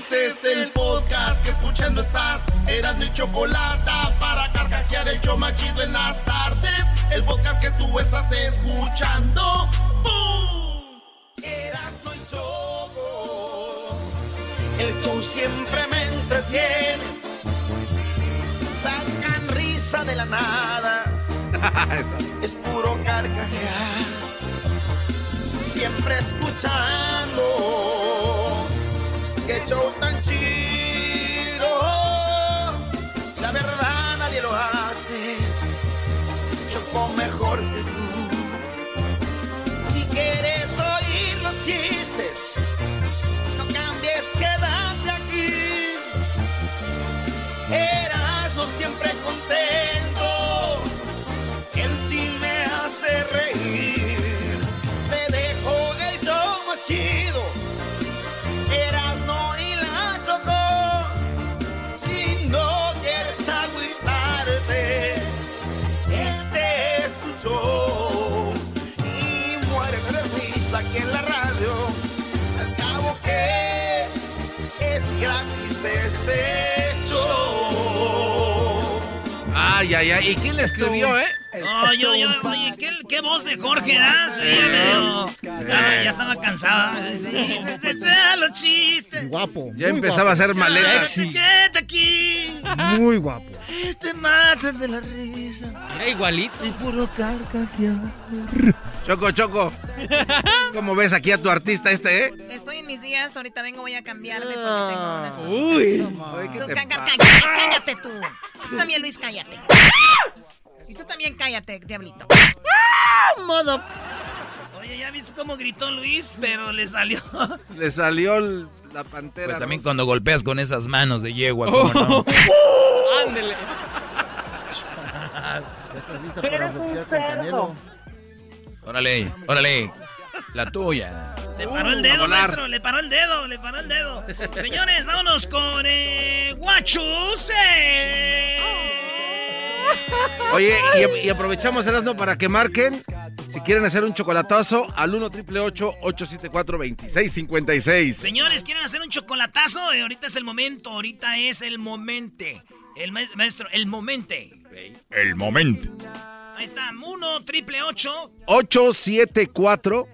Este es el podcast que escuchando estás. Eran mi chocolate para carcajear el yo machido en las tardes. El podcast que tú estás escuchando. ¡Bum! Eras no choco. El show siempre me entretiene. Sacan risa de la nada. es puro carcajear. Siempre escuchando. Qué show tan chido. La verdad nadie lo hace. Choco mejor que tú. Si quieres oír los chistes, no cambies, quédate aquí. Erasmo siempre contento. Ay, ay, ay. ¿Y quién le escribió, eh? No, yo, yo, oye, ¿qué, qué voz de Jorge das? Sí, ya, medio- ya, ya estaba cansada. los chistes. Guapo. Ya empezaba a hacer maletas. Aquí. Muy guapo. Te matas de la risa. igualito. Y puro carcajear. Choco, Choco. ¿Cómo ves aquí a tu artista este, eh? Estoy en mis días, ahorita vengo, voy a cambiarme porque tengo unas cosas. Uy. Tú, Ay, ¿qué te cá- pasa? cállate, cállate tú. Tú también, Luis, cállate. Y tú también cállate, diablito. Modo. Oye, ¿ya viste cómo gritó Luis? Pero le salió. Le salió el- la pantera. Pues también ¿no? cuando golpeas con esas manos de yegua, ¿cómo no? Ándele. ¿Ya estás lista para con Canelo? Órale, órale. La tuya. Le paró el a dedo, maestro. Le paró el dedo, le paró el dedo. Señores, vámonos con eh, Guachus. eh. Oye, y, y aprovechamos Erasmo para que marquen si quieren hacer un chocolatazo al 1 triple 874 2656. Señores, ¿quieren hacer un chocolatazo? Eh, ahorita es el momento, ahorita es el momente. El ma- maestro, el momente. El momento. Ahí está, 1 triple 8. 874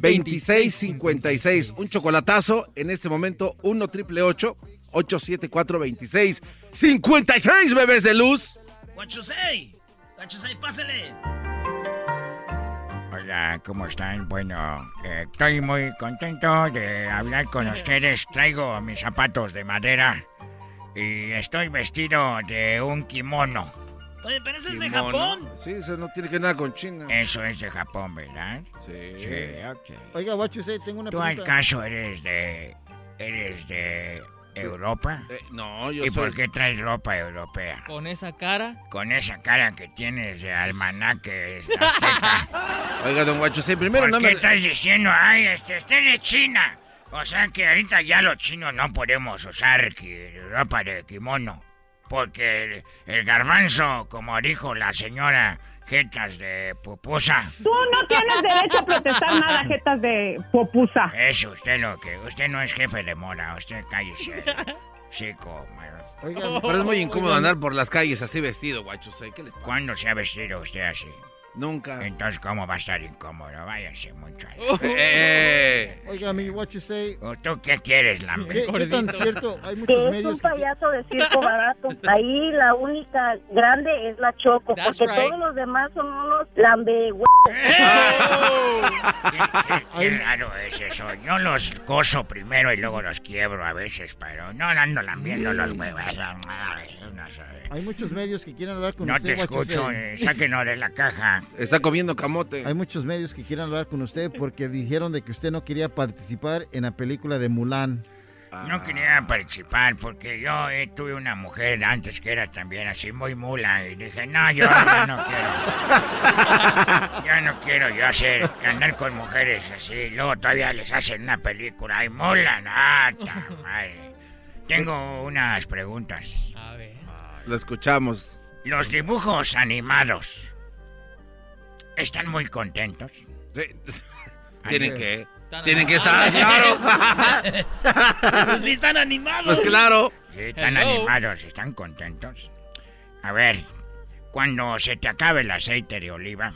2656. Un chocolatazo en este momento 1 triple 874 2656, bebés de luz. Guachusei. Guachusei, pásale. Hola, ¿cómo están? Bueno, eh, estoy muy contento de hablar con ustedes. Traigo mis zapatos de madera y estoy vestido de un kimono. Oye, pero ese es de. Japón. Sí, eso no tiene que ver nada con China. Eso es de Japón, ¿verdad? Sí. Sí, ok. Oiga, guacho, sí, tengo una ¿Tú al pregunta. caso eres de... eres de Europa? Eh, no, yo ¿Y soy... por qué traes ropa europea? Con esa cara. Con esa cara que tienes de almanaque azteca. Oiga, don Guacho, sí, primero ¿Por no qué me... estás diciendo, ay, este, este es de China? O sea que ahorita ya los chinos no podemos usar ki- ropa de kimono. Porque el, el garbanzo, como dijo la señora Jetas de Pupusa, Tú no tienes derecho a protestar nada, jetas de popusa. es usted lo que... Usted no es jefe de mora, usted cállese. Chico, Pero es muy incómodo andar por las calles así vestido, Guacho, sí, ¿qué le pasa? ¿cuándo se ha vestido usted así? Nunca. Entonces, ¿cómo va a estar incómodo? Váyase la- Oh. Eh, Oiga, mi what you say. ¿O ¿Tú qué quieres, Lambe? ¿Qué, qué tan cierto? Hay Que muchos es un medios que... payaso de circo barato. Ahí la única grande es la Choco, That's porque right. todos los demás son unos lambe Qué, qué- qué raro es eso. Yo los coso primero y luego los quiebro a veces, pero no ando lambiendo los huevos. No, sé. Hay muchos medios que quieren hablar con No usted. te what you escucho, eh, sáquenos de la caja. Está comiendo camote. Hay muchos medios que quieren hablar con usted porque dijeron de que usted no quería participar en la película de Mulan. No quería participar porque yo eh, tuve una mujer antes que era también así muy mula y dije, no, yo ya no quiero. Ya no quiero yo hacer, andar con mujeres así. Luego todavía les hacen una película. ¡Ay, mula! ¡Nata! Madre. Tengo unas preguntas. A ver. Lo escuchamos. Los dibujos animados están muy contentos. Sí. Tienen que. Tienen que estar, claro. Pues sí están animados. Pues claro. Sí, están Hello. animados, están contentos. A ver, cuando se te acabe el aceite de oliva,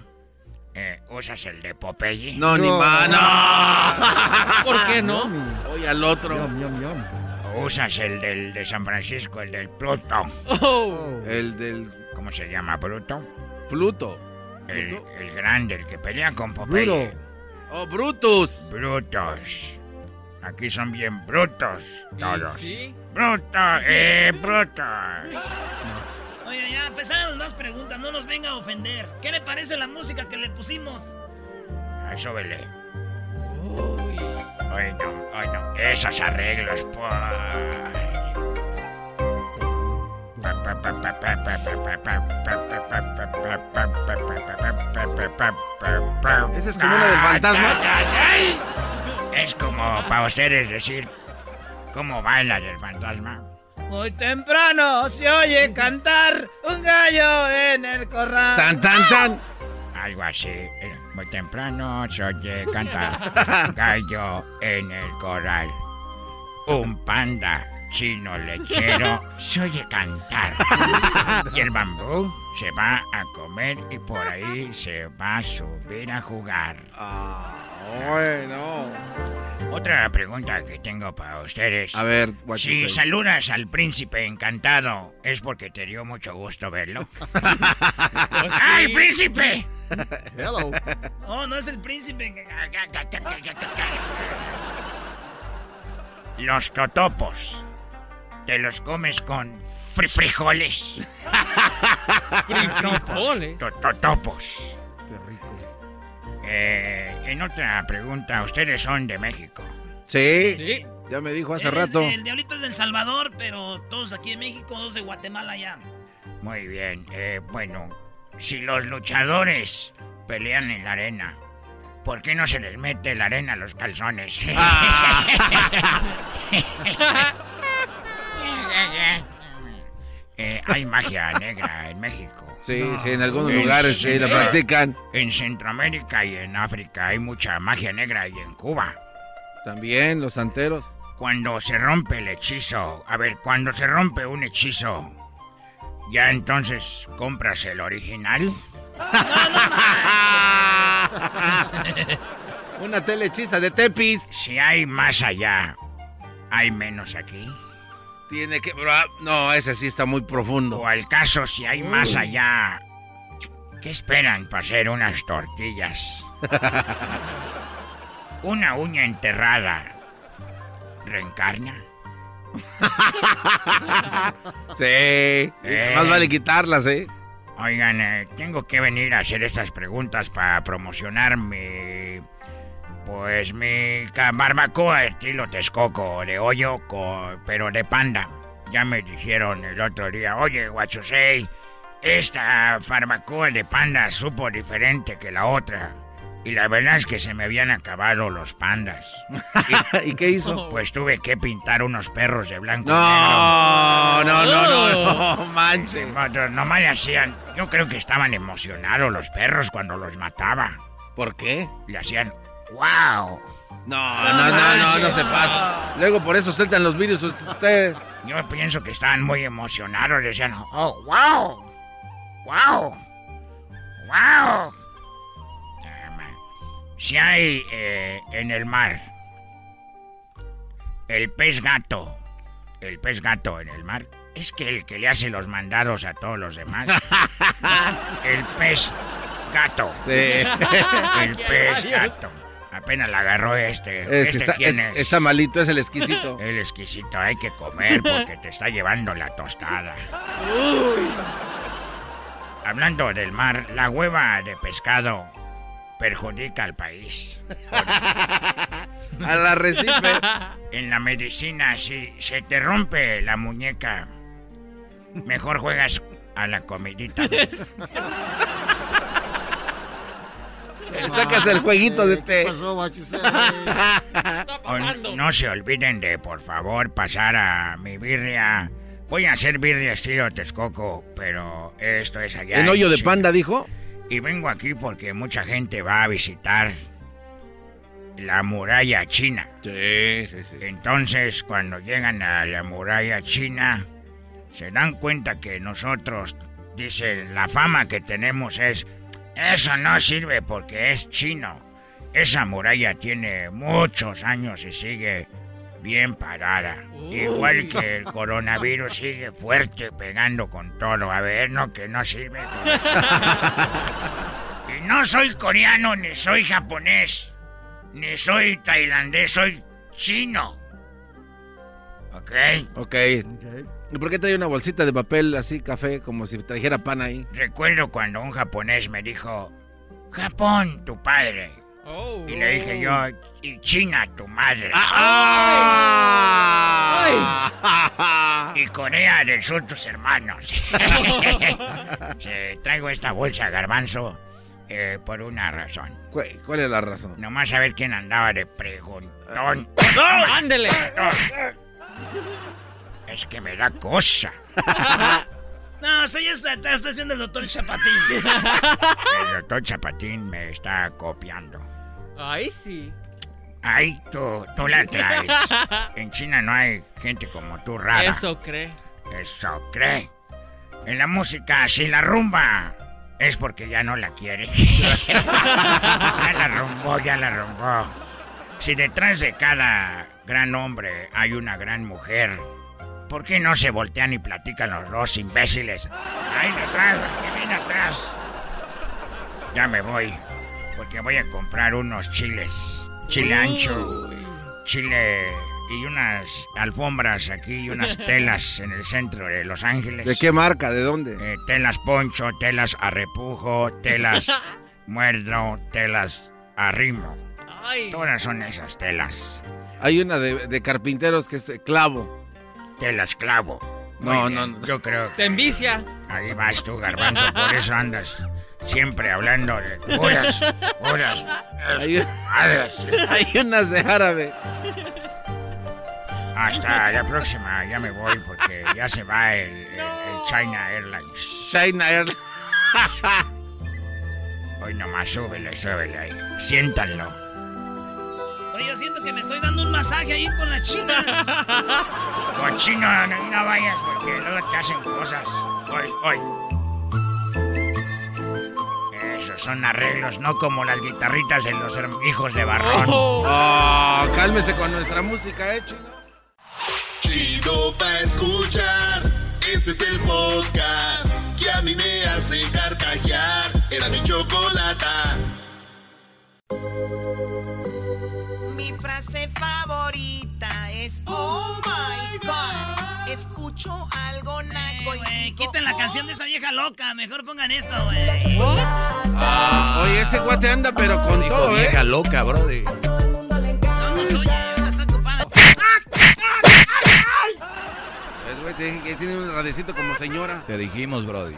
eh, ¿usas el de Popeye? No, ni No. más. No. ¿Por qué no? Oye al otro. Yum, yum. ¿O usas el del de San Francisco, el del Pluto? Oh. Oh. El del ¿Cómo se llama, Bruto? Pluto. El, el grande, el que pelea con Popeye. Bruto. Oh, Brutus. Brutos. Aquí son bien brutos todos. ¿Sí? ¡Bruto! ¡Eh, brutos! Oye, ya empezaron más preguntas, no nos venga a ofender. ¿Qué le parece la música que le pusimos? Ay, súbele. Uy. Ay, no, ay, no. Esos arreglos, pues. ¿Esa es como una del fantasma? Es como para ustedes decir cómo baila el fantasma. Muy temprano se oye cantar un gallo en el corral. Tan, tan, tan. Algo así. Eh, Muy temprano se oye cantar gallo en el corral. Un panda chino lechero se oye cantar. Y el bambú se va a comer y por ahí se va a subir a jugar. Ah, bueno. Otra pregunta que tengo para ustedes. A ver, Si saludas al príncipe encantado, ¿es porque te dio mucho gusto verlo? Pues ¡Ay, príncipe! Hello. Oh, no es el príncipe. Los totopos. ¿Te los comes con fri- frijoles? Frijoles. To- Totopos. Qué rico. Eh, en otra pregunta, ustedes son de México. Sí. Sí. Ya me dijo hace Él es- rato. El diablito es del Salvador, pero todos aquí en México, dos de Guatemala ya. Muy bien. eh, bueno, si los luchadores pelean en la arena, ¿por qué no se les mete la arena a los calzones? Eh, hay magia negra en México. Sí, sí, en algunos En lugares sí la practican. En Centroamérica y en África hay mucha magia negra y en Cuba. También los santeros. Cuando se rompe el hechizo, a ver, cuando se rompe un hechizo, ya entonces compras el original. Una telehechiza de Tepis. Si hay más allá, hay menos aquí. Tiene que. No, ese sí está muy profundo. O al caso, si hay más allá, ¿qué esperan para hacer unas tortillas? Una uña enterrada. ¿Reencarna? Sí. Eh. Más vale quitarlas, ¿eh? Oigan, eh, tengo que venir a hacer estas preguntas para promocionar mi... Pues mi barbacoa estilo Texcoco, de hoyo, co- pero de panda. Ya me dijeron el otro día, oye, guachusei, esta barbacoa de panda supo diferente que la otra. Y la verdad es que se me habían acabado los pandas. ¿Y qué hizo? Pues tuve que pintar unos perros de blanco y No, no, no, no, no, negro. manche. No, Nomás le hacían. Yo creo que estaban emocionados los perros cuando los mataba. ¿Por qué? Le hacían. ¡Wow! No, no, no, no, no se pasa. Luego por eso sueltan los virus ustedes. Yo pienso que estaban muy emocionados. Decían, ¡Oh, wow! ¡Wow! ¡Wow! Si hay eh, en el mar el pez gato, el pez gato en el mar, es que el que le hace los mandados a todos los demás. el pez gato. Sí. El pez gato. Apenas la agarró este. Es ¿Este está, quién es- es? está malito, es el exquisito. El exquisito, hay que comer porque te está llevando la tostada. Hablando del mar, la hueva de pescado perjudica al país. Al arrecife. En la medicina, si se te rompe la muñeca, mejor juegas a la comidita. Sacas el jueguito de té. No se olviden de, por favor, pasar a mi birria. Voy a hacer birria estilo Texcoco, pero esto es allá. ¿En hoyo de panda, dijo? Y vengo aquí porque mucha gente va a visitar la muralla china. Sí, sí, sí. Entonces, cuando llegan a la muralla china, se dan cuenta que nosotros, dicen, la fama que tenemos es, eso no sirve porque es chino. Esa muralla tiene muchos años y sigue bien parada. Igual que el coronavirus sigue fuerte pegando con todo. A ver, no, que no sirve. con eso. y no soy coreano, ni soy japonés, ni soy tailandés, soy chino. ¿Ok? Ok. ¿Y por qué trae una bolsita de papel así, café, como si trajera pan ahí? Recuerdo cuando un japonés me dijo, Japón, tu padre. Y le dije yo, y China, tu madre. Y Corea del Sur, tus hermanos. Sí, traigo esta bolsa, garbanzo, eh, por una razón. ¿Cuál, cuál es la razón? Nomás a ver quién andaba de preguntón. ¡Ándele! Es que me da cosa. No, está, está, está haciendo el doctor Chapatín. El doctor Chapatín me está copiando. Ay, sí. Ay, tú, tú la traes. En China no hay gente como tú rara. Eso cree. Eso cree. En la música, si la rumba es porque ya no la quiere. ya la rumbó, ya la rumbó. Si detrás de cada gran hombre hay una gran mujer, ¿por qué no se voltean y platican los dos imbéciles? Ahí detrás, viene atrás. Ya me voy, porque voy a comprar unos chiles. Chile ancho, chile y unas alfombras aquí y unas telas en el centro de Los Ángeles. ¿De qué marca? ¿De dónde? Eh, telas poncho, telas a repujo, telas muerdo, telas arrimo. Ay. Todas son esas telas. Hay una de, de carpinteros que es de clavo. Telas clavo. No, no, no. Yo creo Se envicia. Ahí vas tú, garbanzo, por eso andas siempre hablando de puras, puras, Hay, hay unas de árabe. Hasta la próxima, ya me voy porque ya se va el, el- el China Airlines. China Airlines. Hoy nomás súbele, súbele ahí. Siéntanlo. Oye, yo siento que me estoy dando un masaje ahí con las chinas. Cochino, no, no vayas porque luego te hacen cosas. Hoy, hoy. Esos son arreglos, no como las guitarritas de los hijos de Barrón. Oh, cálmese con nuestra música, eh, chino. Chido pa' escuchar. Este es el podcast que a mí me hace carcajear. Era mi chocolata. Mi frase favorita es Oh my God. Escucho algo naco y Güey, digo, quiten la "Oh". canción de esa vieja loca. Mejor pongan esto, güey. Ah, oye, ese guate anda, pero con Dijo todo, ¿eh? vieja loca, brody. No nos oye, está ocupada. Es, güey, tiene, que tiene un radiecito como señora. Te dijimos, brody.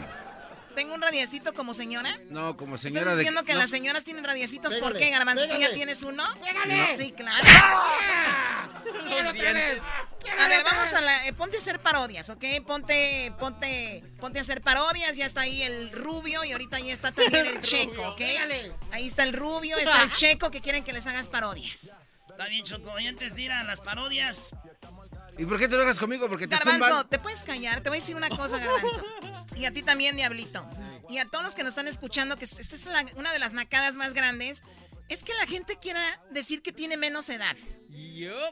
¿Tengo un radiecito como señora? No, como ¿Estás señora de... diciendo que no. las señoras tienen radiecitos? ¿Por Pégale, qué, Garbanzo? ¿Tú ya tienes uno? Pégale. Sí, claro. Los dientes. A ver, vamos a la... eh, ponte a hacer parodias, ¿ok? Ponte, ponte, ponte a hacer parodias. Ya está ahí el rubio y ahorita ya está también el checo, ¿ok? Ahí está el rubio, está el checo que quieren que les hagas parodias. Está bien, Choco. Y antes de ir a las parodias, ¿Y por qué te lo hagas conmigo? Porque te Garbanzo. ¿te puedes callar? Te voy a decir una cosa, Garbanzo. Y a ti también, Diablito. Y a todos los que nos están escuchando, que esta es la- una de las nacadas más grandes. es que la gente quiera decir que tiene menos edad.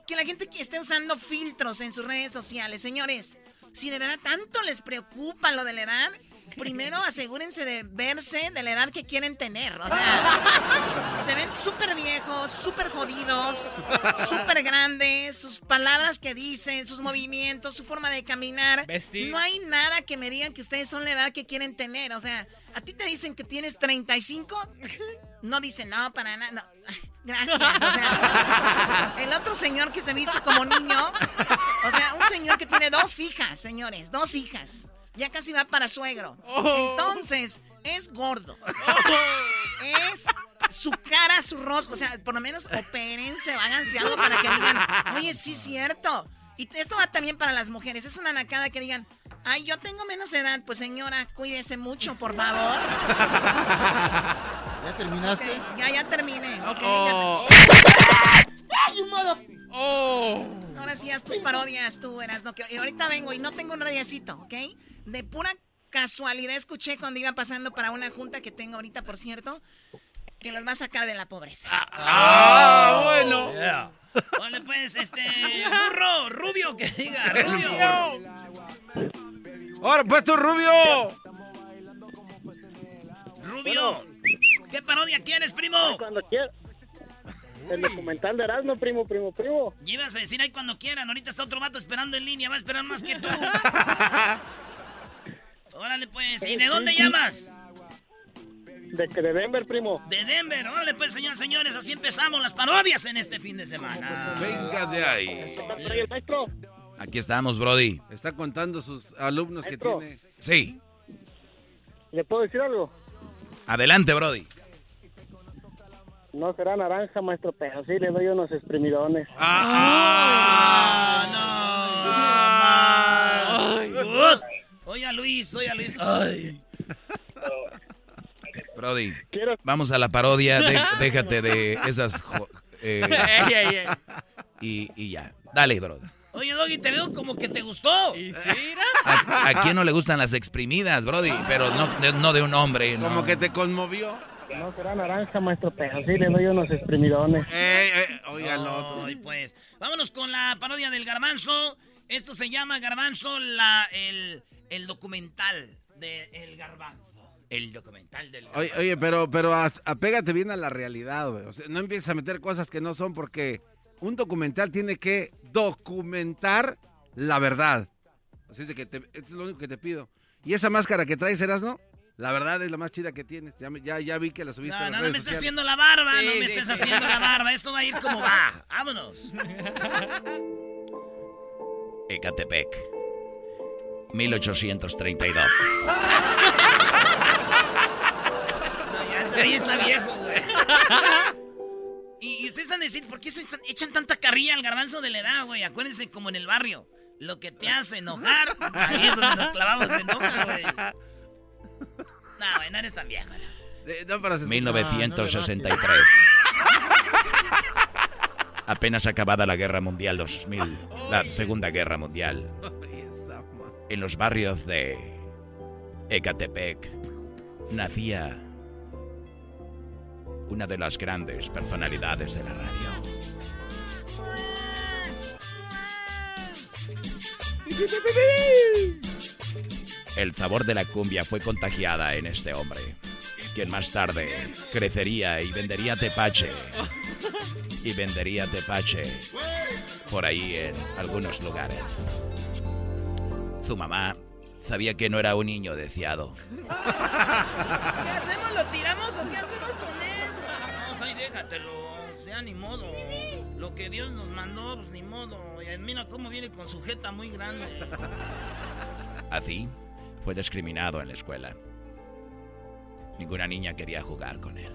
Que la gente que esté usando filtros en sus redes sociales. Señores, si de verdad tanto les preocupa lo de la edad, primero asegúrense de verse de la edad que quieren tener. O sea, se ven súper viejos, súper jodidos, súper grandes, sus palabras que dicen, sus movimientos, su forma de caminar. Vestir. No hay nada que me digan que ustedes son la edad que quieren tener. O sea, a ti te dicen que tienes 35, no dicen, no, para nada. No. Gracias. O sea, el otro señor que se viste como niño, o sea, un señor que tiene dos hijas, señores, dos hijas. Ya casi va para suegro. Entonces, es gordo. Es su cara, su rostro. O sea, por lo menos opérense, háganse algo para que digan, oye, sí es cierto. Y esto va también para las mujeres. Es una nacada que digan, ay, yo tengo menos edad. Pues señora, cuídese mucho, por favor. ¿Ya terminaste? Ok, ya, ya terminé. Ok, Oh. ya ¡Ay, mother- Oh. Ahora sí, haz tus parodias tú, eras no Y ahorita vengo y no tengo un radiacito, ¿ok? De pura casualidad escuché cuando iba pasando para una junta que tengo ahorita, por cierto, que los va a sacar de la pobreza. Ah, bueno. Yeah. Vale, pues, este. Burro, rubio, que diga, rubio. Ahora pues tú, Rubio. Rubio. ¿Qué parodia quieres, primo? Cuando quieras. El documental de Erasmo, primo, primo, primo. Y ibas a decir ahí cuando quieran. Ahorita está otro vato esperando en línea. Va a esperar más que tú. Órale, pues. ¿Y de dónde llamas? De, de Denver, primo. De Denver. Órale, pues, señores, señores. Así empezamos las parodias en este fin de semana. Venga de ahí. Aquí estamos, Brody. Está contando sus alumnos que tiene. Sí. ¿Le puedo decir algo? Adelante, Brody. No será naranja, maestro, pero sí le doy unos exprimidones. Ah, no. Good. Oye, Luis, oye, Luis. Ay. Brody. Quiero- Vamos a la parodia. de- déjate de esas. eh, Ey, ey, ey. y, y ya. Dale, Brody. Oye, Doggy, te veo como que te gustó. ¿Y sí, mira? ¿A, a quién no le gustan las exprimidas, Brody? Pero no, de- no de un hombre. no. Como que te conmovió. No será naranja, maestro, pero sí le doy unos exprimidones. Ey, ey, oiga, el otro. Ay, pues. Vámonos con la parodia del Garbanzo. Esto se llama Garbanzo, la, el, el documental del Garbanzo. El documental del Garbanzo. Oye, oye, pero, pero apégate bien a la realidad, güey. O sea, no empieces a meter cosas que no son porque un documental tiene que documentar la verdad. Así es de que te, es lo único que te pido. Y esa máscara que traes, no? La verdad es la más chida que tienes. Ya, ya, ya vi que la subiste No, a las no, no redes me estés haciendo la barba, no Sí, me sí, estés sí. haciendo la barba. Esto va a ir como va. Vámonos. Ecatepec. 1832. No, ya está viejo, güey. Y, ustedes han de decir, ¿por qué se echan, tanta carrilla al garbanzo de la edad, güey? Acuérdense como en el barrio. Lo que te hace enojar, ahí es donde nos clavamos en enoja, güey. No, güey, no eres tan viejo. ¿no? Eh, no, pero se escucha- 1963. Apenas acabada la Guerra Mundial 2000, la Segunda Guerra Mundial, en los barrios de Ecatepec, nacía una de las grandes personalidades de la radio. El sabor de la cumbia fue contagiada en este hombre, quien más tarde crecería y vendería tepache. Y vendería tepache por ahí en algunos lugares. Su mamá sabía que no era un niño deseado. ¿Qué hacemos? ¿Lo tiramos o qué hacemos con él? No, ahí déjatelo. Sea, ni modo. Lo que Dios nos mandó, pues ni modo. Y mira cómo viene con su jeta muy grande. Así, fue discriminado en la escuela. Ninguna niña quería jugar con él.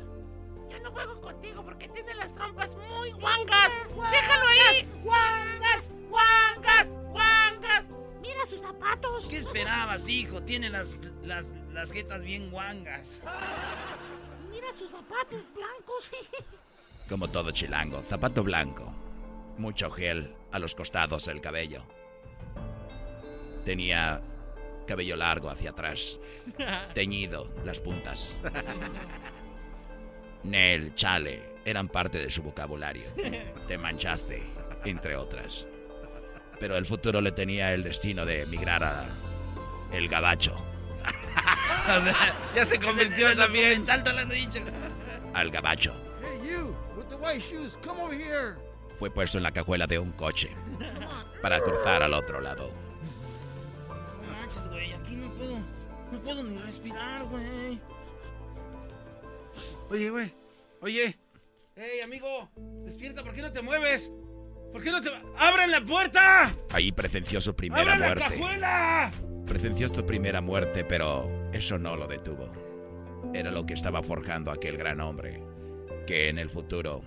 Ya no juego contigo porque tiene las trompas muy guangas. ¡Déjalo ahí! ¡Guangas! ¡Guangas! ¡Guangas! ¡Mira sus zapatos! ¿Qué esperabas, hijo? Tiene las, las, las jetas bien guangas. ¡Mira sus zapatos blancos! Como todo chilango, zapato blanco, mucho gel a los costados del cabello. Tenía cabello largo hacia atrás, teñido las puntas. Nel, chale, eran parte de su vocabulario. Te manchaste, entre otras. Pero el futuro le tenía el destino de emigrar a el gabacho. o sea, ya se convirtió también. Al gabacho. Hey, you, with the white shoes, come over here. Fue puesto en la cajuela de un coche para cruzar al otro lado. No manches, güey, aquí no puedo, no puedo ni respirar, güey. Oye, güey, oye. Hey, amigo, despierta, ¿por qué no te mueves? ¿Por qué no te... ¡Abran la puerta! Ahí presenció su primera ¡Abran la muerte. cajuela! Presenció su primera muerte, pero eso no lo detuvo. Era lo que estaba forjando aquel gran hombre, que en el futuro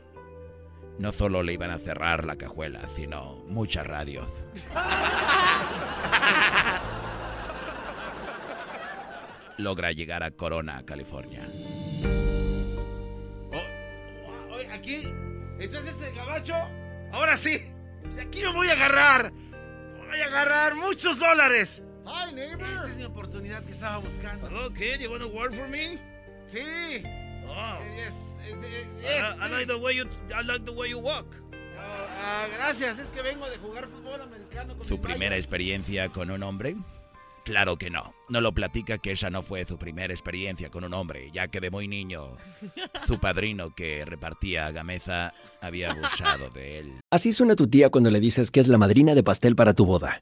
no solo le iban a cerrar la cajuela, sino muchas radios. Logra llegar a Corona, California. Oye, aquí, entonces el gabacho, ahora sí, de aquí me voy a agarrar. Voy a agarrar muchos dólares. Hi, neighbor. Esta es mi oportunidad que estaba buscando. Hello, kid. You want to work for me? Sí. Oh. Yes, yes, yes, I, I like the way you, I like the way you walk. Ah, ah, gracias, es que vengo de jugar fútbol americano con ¿Su primera experiencia con un hombre? Claro que no. No lo platica que esa no fue su primera experiencia con un hombre, ya que de muy niño su padrino que repartía gameza había abusado de él. Así suena tu tía cuando le dices que es la madrina de pastel para tu boda.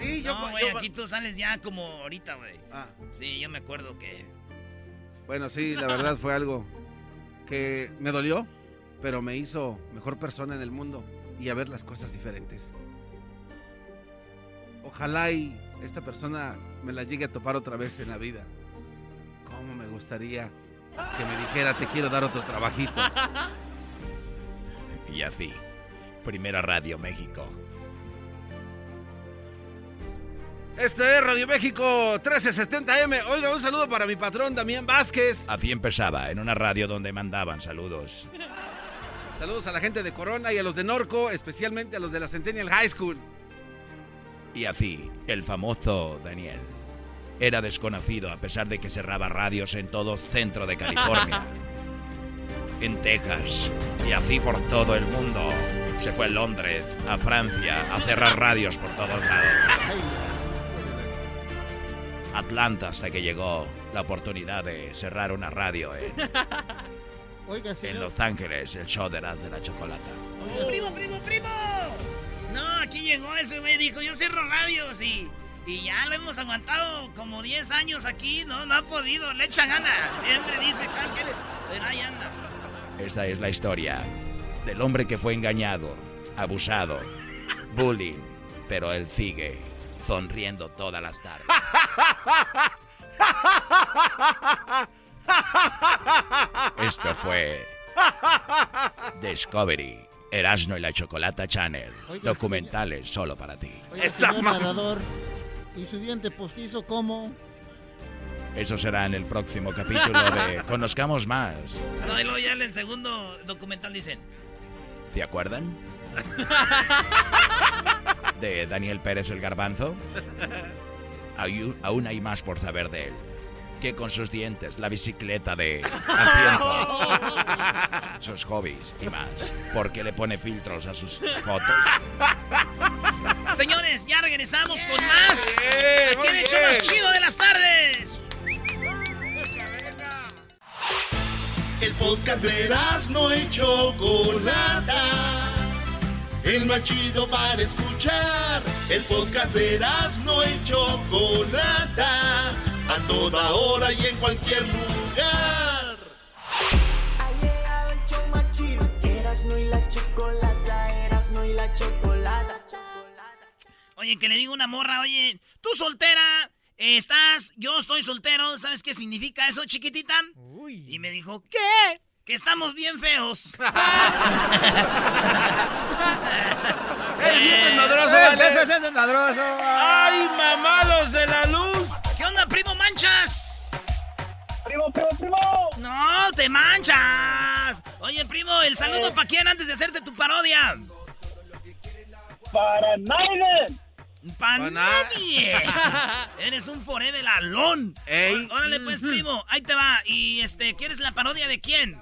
Sí, yo... No, yo- aquí tú sales ya como ahorita, güey. Ah. Sí, yo me acuerdo que... Bueno, sí, la verdad fue algo que me dolió, pero me hizo mejor persona en el mundo y a ver las cosas diferentes. Ojalá y esta persona me la llegue a topar otra vez en la vida. ¿Cómo me gustaría que me dijera te quiero dar otro trabajito? Y así, Primera Radio México. Este es Radio México 1370M. Oiga, un saludo para mi patrón Damián Vázquez. Así empezaba, en una radio donde mandaban saludos. Saludos a la gente de Corona y a los de Norco, especialmente a los de la Centennial High School. Y así, el famoso Daniel era desconocido a pesar de que cerraba radios en todo centro de California, en Texas y así por todo el mundo. Se fue a Londres, a Francia, a cerrar radios por todos lados. Atlanta hasta que llegó la oportunidad de cerrar una radio en, Oiga, en señor. Los Ángeles, el show de las de la chocolata. ¡Primo, primo, primo! No, aquí llegó ese güey, dijo, yo cierro radios y, y ya lo hemos aguantado como 10 años aquí, no, no ha podido, le echa ganas. Siempre dice, pero ahí anda. Esta es la historia del hombre que fue engañado, abusado, bullying, pero él sigue sonriendo todas las tardes. Esto fue Discovery, Erasmo y la Chocolata Channel, Oiga, documentales solo para ti. Oiga, señor narrador, ¿y su diente postizo cómo? Eso será en el próximo capítulo de Conozcamos Más. No, y luego ya en el segundo documental dicen, ¿Se acuerdan? de Daniel Pérez el Garbanzo. aún hay más por saber de él. Que con sus dientes, la bicicleta de asiento, sus hobbies y más. Porque le pone filtros a sus fotos. Señores, ya regresamos con más. Aquí en hecho más chido de las tardes. El podcast de no hecho Chocolata. El más chido para escuchar. El podcast de no hecho Chocolata. A toda hora y en cualquier lugar. Ha llegado el show más chido. Erasno y la chocolata. Erasno y la chocolata. Oye, que le digo una morra, oye, tú soltera, estás, yo estoy soltero, ¿sabes qué significa eso, chiquitita? Y me dijo, ¿qué? Que estamos bien feos. ¡Eres bien desmadroso, ¡Ese es desmadroso! ¡Ay, mamalos de la luz! ¿Qué onda, primo Manchas? ¡Primo, primo, primo! ¡No, te manchas! Oye, primo, ¿el saludo Eh. para quién antes de hacerte tu parodia? ¡Para nadie! ¡Para nadie! Eres un forever alón. Órale, pues, primo, ahí te va. Y, este, ¿quieres la parodia de quién?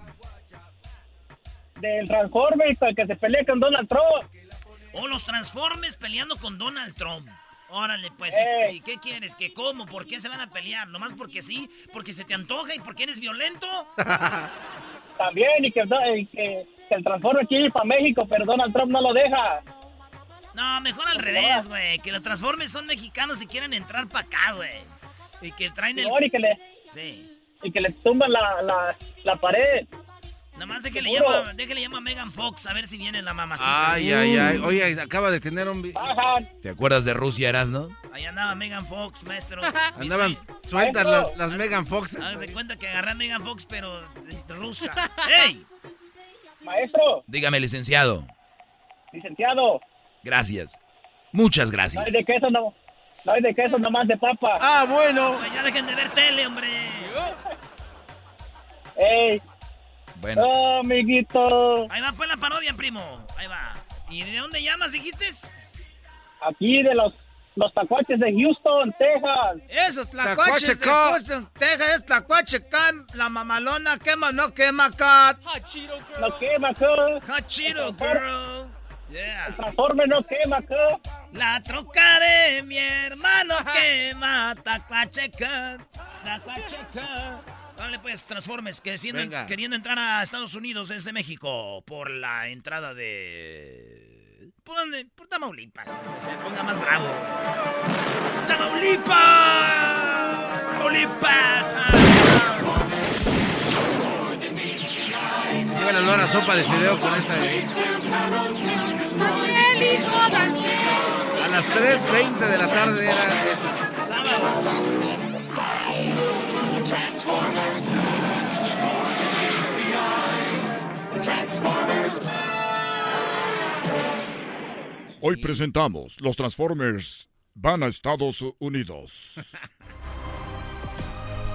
Del Transformers para que se pelee con Donald Trump. O los Transformers peleando con Donald Trump. Órale, pues, Eh. ¿y y qué quieres? ¿Qué cómo? ¿Por qué se van a pelear? ¿Nomás porque sí? ¿Porque se te antoja y porque eres violento? También, y que, y que, que el Transformer quiere ir para México, pero Donald Trump no lo deja. No, mejor al revés, güey. Que los Transformers son mexicanos y quieren entrar para acá, güey. Y que traen el... Y que le, Sí. y que le tumban la, la, la pared. Nomás de que le Seguro. llama, déjale llama a Megan Fox a ver si viene la mamacita. Ay, ay, ay. Oye, acaba de tener un... vi- ¿Te acuerdas de Rusia, Erasno? Ahí andaba Megan Fox, maestro. Andaban sueltas las, las Megan Fox. Hágase cuenta que agarré a Megan Fox, pero rusa. ¡Ey! Maestro, Dígame, licenciado. licenciado, Gracias. Muchas no gracias. hay de queso, no, no hay de queso, nomás de papa. Ah, bueno. Pues ya dejen de ver tele, hombre. ¡Ey! Bueno, ¡Oh, amiguito! Ahí va pues la parodia, primo. Ahí va. ¿Y de dónde llamas, dijiste? Aquí de los, los tacuaches de Houston, Texas. Esos tlacuaches de Houston, Texas, es tlacuache la mamalona quema, no quema, cat. No quema, acá. Hachiro, girl. Yeah. El no quema, acá. La troca de mi hermano quema, tacuacheca, tacuacheca. Vale, pues, Transformes, que siendo- Venga. queriendo entrar a Estados Unidos desde México por la entrada de... ¿Por dónde? Por Tamaulipas. Que se ponga más bravo. ¡Tamaulipas! ¡Tamaulipas! Lleva el olor a sopa de fideo con esa de ahí. Daniel, hijo, Daniel. A las 3.20 de la tarde era esa. Sábados. Hoy presentamos Los Transformers van a Estados Unidos.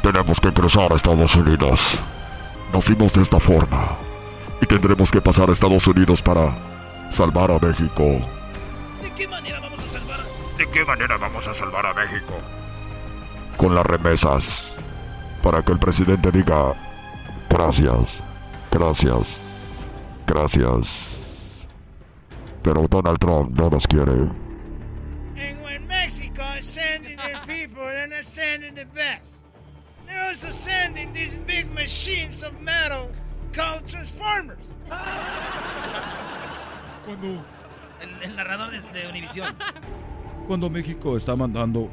Tenemos que cruzar a Estados Unidos. Nacimos de esta forma. Y tendremos que pasar a Estados Unidos para salvar a México. ¿De qué manera vamos a salvar? ¿De qué manera vamos a salvar a México? Con las remesas. Para que el presidente diga gracias, gracias, gracias. Pero Donald Trump no nos quiere. And when Mexico is sending their people, they're not sending the best. They're also sending these big machines of metal called Transformers. Cuando, El, el narrador de, de Univisión. cuando México está mandando...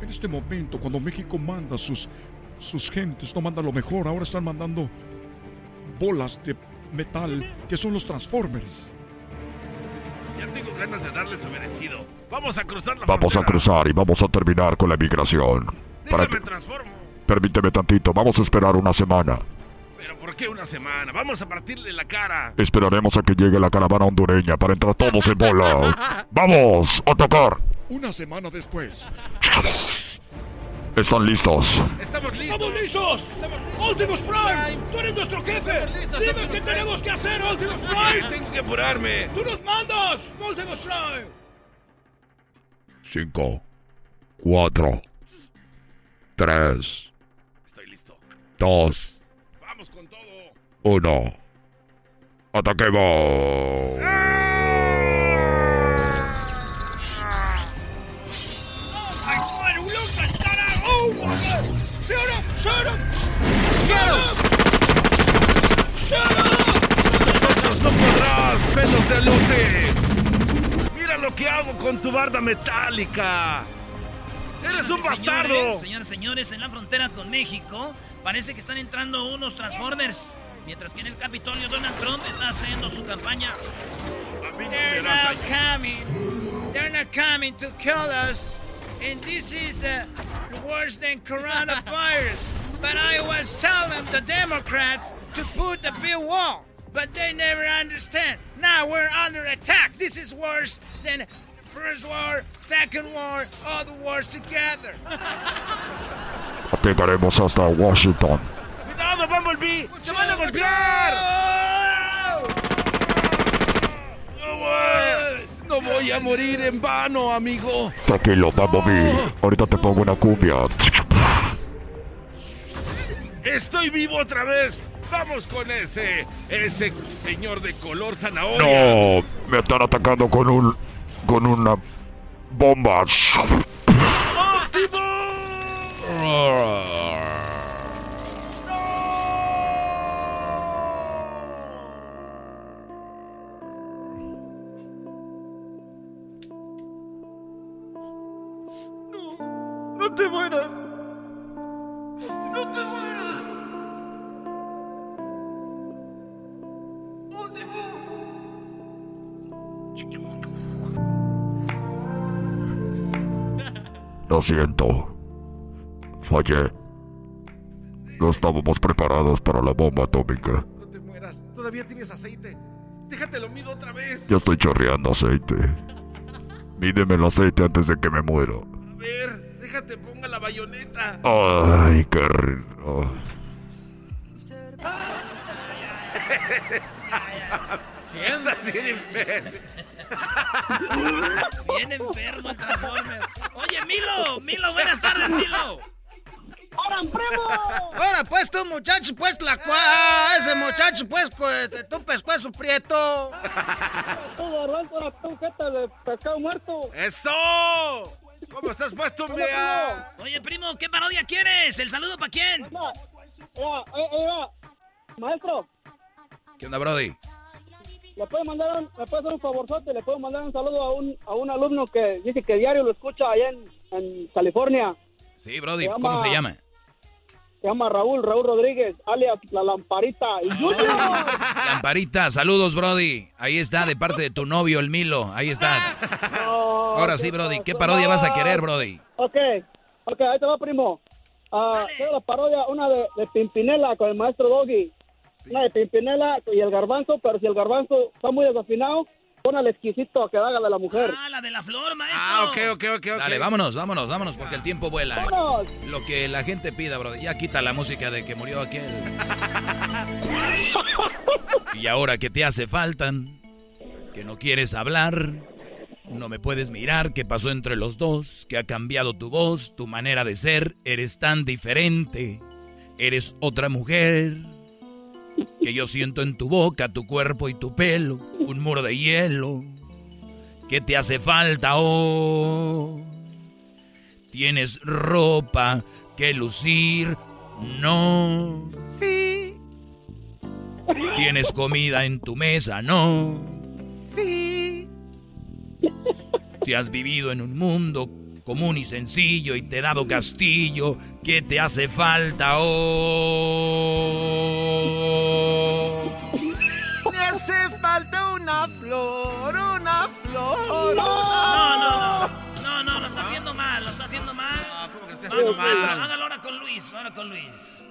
En este momento, cuando México manda sus, sus gentes, no manda lo mejor, ahora están mandando bolas de metal que son los Transformers. Ya tengo ganas de darle su merecido. Vamos a cruzar la Vamos a cruzar y vamos a terminar con la migración. Para Déjame que, transformo. permíteme tantito, vamos a esperar una semana. Pero ¿por qué una semana? Vamos a partirle la cara. Esperaremos a que llegue la caravana hondureña para entrar todos en bola. ¡Vamos! ¡A tocar! Una semana después. ¿Están listos? Estamos listos. ¡Estamos listos! ¡Optimus Prime! ¡Tú eres nuestro jefe! ¡Dime qué tenemos que hacer, Optimus Prime! Tengo que apurarme. ¡Tú nos mandas, Optimus Prime! 5, 4, 3, Estoy listo. 2, Vamos con todo. 1. ¡Ataquemos! ¡Ay, pelos de alote. Mira lo que hago con tu barda metálica. Eres un Señores, bastardo. Señores, señores, señores, en la frontera con México parece que están entrando unos Transformers. Mientras que en el Capitolio Donald Trump está haciendo su campaña. They're not coming. They're not coming to kill us. And this is uh, worse than coronavirus. but I was telling the Democrats to put the big wall. But they never understand. Now we're under attack. This is worse than first war, second war, all the wars together. Atacaremos hasta Washington. ¡Cuidado, Bumblebee! ¡Te van a golpear! No voy, no voy a morir en vano, amigo. Tranquilo, Bumblebee. Ahorita te pongo una cumbia. Estoy vivo otra vez. Vamos con ese, ese señor de color zanahoria. No, me están atacando con un. con una bomba. No te mueras. No te mueras. Lo siento. Fallé. No estábamos preparados para la bomba atómica. No te mueras. Todavía tienes aceite. Déjate lo mido otra vez. Ya estoy chorreando aceite. Mídeme el aceite antes de que me muera. A ver, déjate ponga la bayoneta. Ay, qué rico. Estás bien imbécil. Bien enfermo el Transformer. Oye, Milo, Milo, buenas tardes, Milo. ¡Ahora, primo! Ahora, pues, tú, muchacho, pues, la cua... Ese muchacho, pues, este, tu pescuezo prieto. Tú, garbanzo, tú, jeta de pescado muerto. ¡Eso! ¿Cómo estás puesto, mea? Oye, primo, ¿qué parodia quieres? ¿El saludo para quién? Maestro, ¿Qué onda, Brody? ¿Le puede mandar un, me puede hacer un favorzote? ¿Le puedo mandar un saludo a un, a un alumno que dice que diario lo escucha allá en, en California? Sí, Brody, Se ¿cómo llama- se llama? Se llama Raúl, Raúl Rodríguez, alias La Lamparita. Y Junior. Lamparita, saludos, Brody. Ahí está, de parte de tu novio, el Milo. Ahí está. Ahora sí, Brody. ¿Qué parodia vas a querer, Brody? Ok, ok, ahí te va, primo. Ah, quiero la parodia, una de, de Pimpinela con el maestro Doggy. Una de Pimpinela y el garbanzo, pero si el garbanzo está muy desafinado, pon al exquisito a que haga la de la mujer. Ah, la de la flor, maestro. Ah, ok, ok, ok, ok. Dale, vámonos, vámonos, vámonos, porque el tiempo vuela. ¡Vámonos! Lo que la gente pida, Brody. Ya quita la música de que murió aquel. Y ahora que te hace falta, que no quieres hablar, no me puedes mirar, qué pasó entre los dos, que ha cambiado tu voz, tu manera de ser, eres tan diferente, eres otra mujer, que yo siento en tu boca, tu cuerpo y tu pelo, un muro de hielo, ¿qué te hace falta? Oh, tienes ropa que lucir, no. Sí, Tienes comida en tu mesa, no. sí. Si has vivido en un mundo común y sencillo y te he dado castillo, ¿qué te hace falta? Oh. Flor, una flor. No, no, no. No, no, lo está haciendo mal, lo está haciendo mal. Vamos, maestro, hágalo ahora con Luis, ahora con Luis.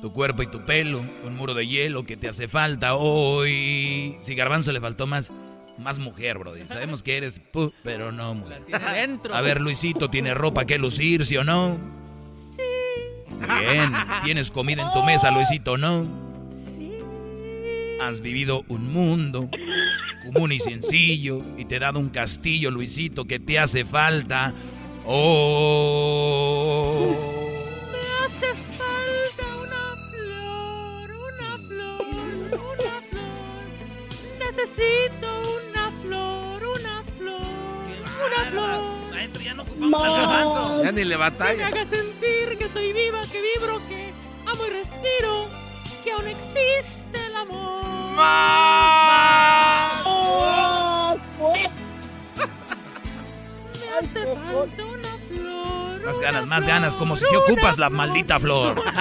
Tu cuerpo y tu pelo, un muro de hielo que te hace falta hoy. Si Garbanzo le faltó más, más mujer, bro. Sabemos que eres pu, pero no mujer. dentro. A ver, Luisito, ¿tiene ropa que lucir, sí o no? Bien. ¿Tienes comida en tu mesa, Luisito, no? Has vivido un mundo común y sencillo y te he dado un castillo, Luisito, que te hace falta. Oh. Me hace falta una flor, una flor, una flor. Necesito una flor, una flor, una flor. Maestro, ya no ocupamos al garbanzo. Ya ni le Que me batalla. haga sentir que soy viva, que vibro, que amo y respiro, que aún existe el amor. Me hace falta una flor. Más ganas, más ganas, como si se ocupas la maldita flor.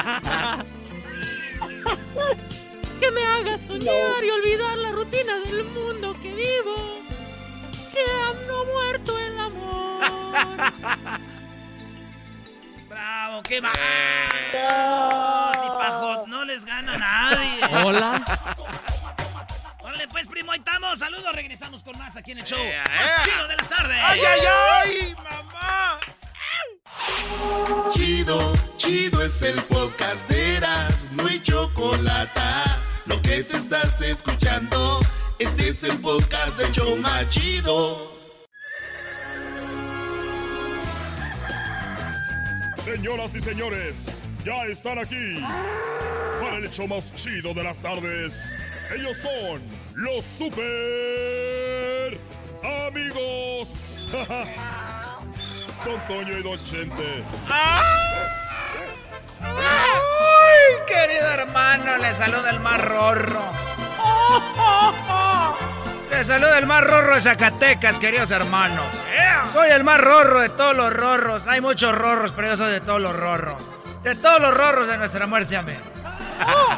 Que me haga soñar y olvidar la rutina del mundo que vivo. Que aún no ha muerto el amor. Bravo, qué va. Si Pajot no les gana a nadie. Hola. Órale, pues, primo, ahí estamos. Saludos, regresamos con más aquí en el show. Ea, Más ea. chido de las tardes. ¡Ay, ay, ay, mamá! Chido, chido es el podcast de Eras, no hay chocolate. Lo que te estás escuchando, este es el podcast de Choma Chido. Señoras y señores, ya están aquí para el show más chido de las tardes. Ellos son los super amigos. Don Toño y Don Chente. ¡Ay, querido hermano! Le saluda el más rorro. ¡Oh, oh, oh! Le saluda el más rorro de Zacatecas, queridos hermanos. Soy el más rorro de todos los rorros. Hay muchos rorros, pero yo soy de todos los rorros. De todos los rorros de nuestra muerte, amén. ¡Oh!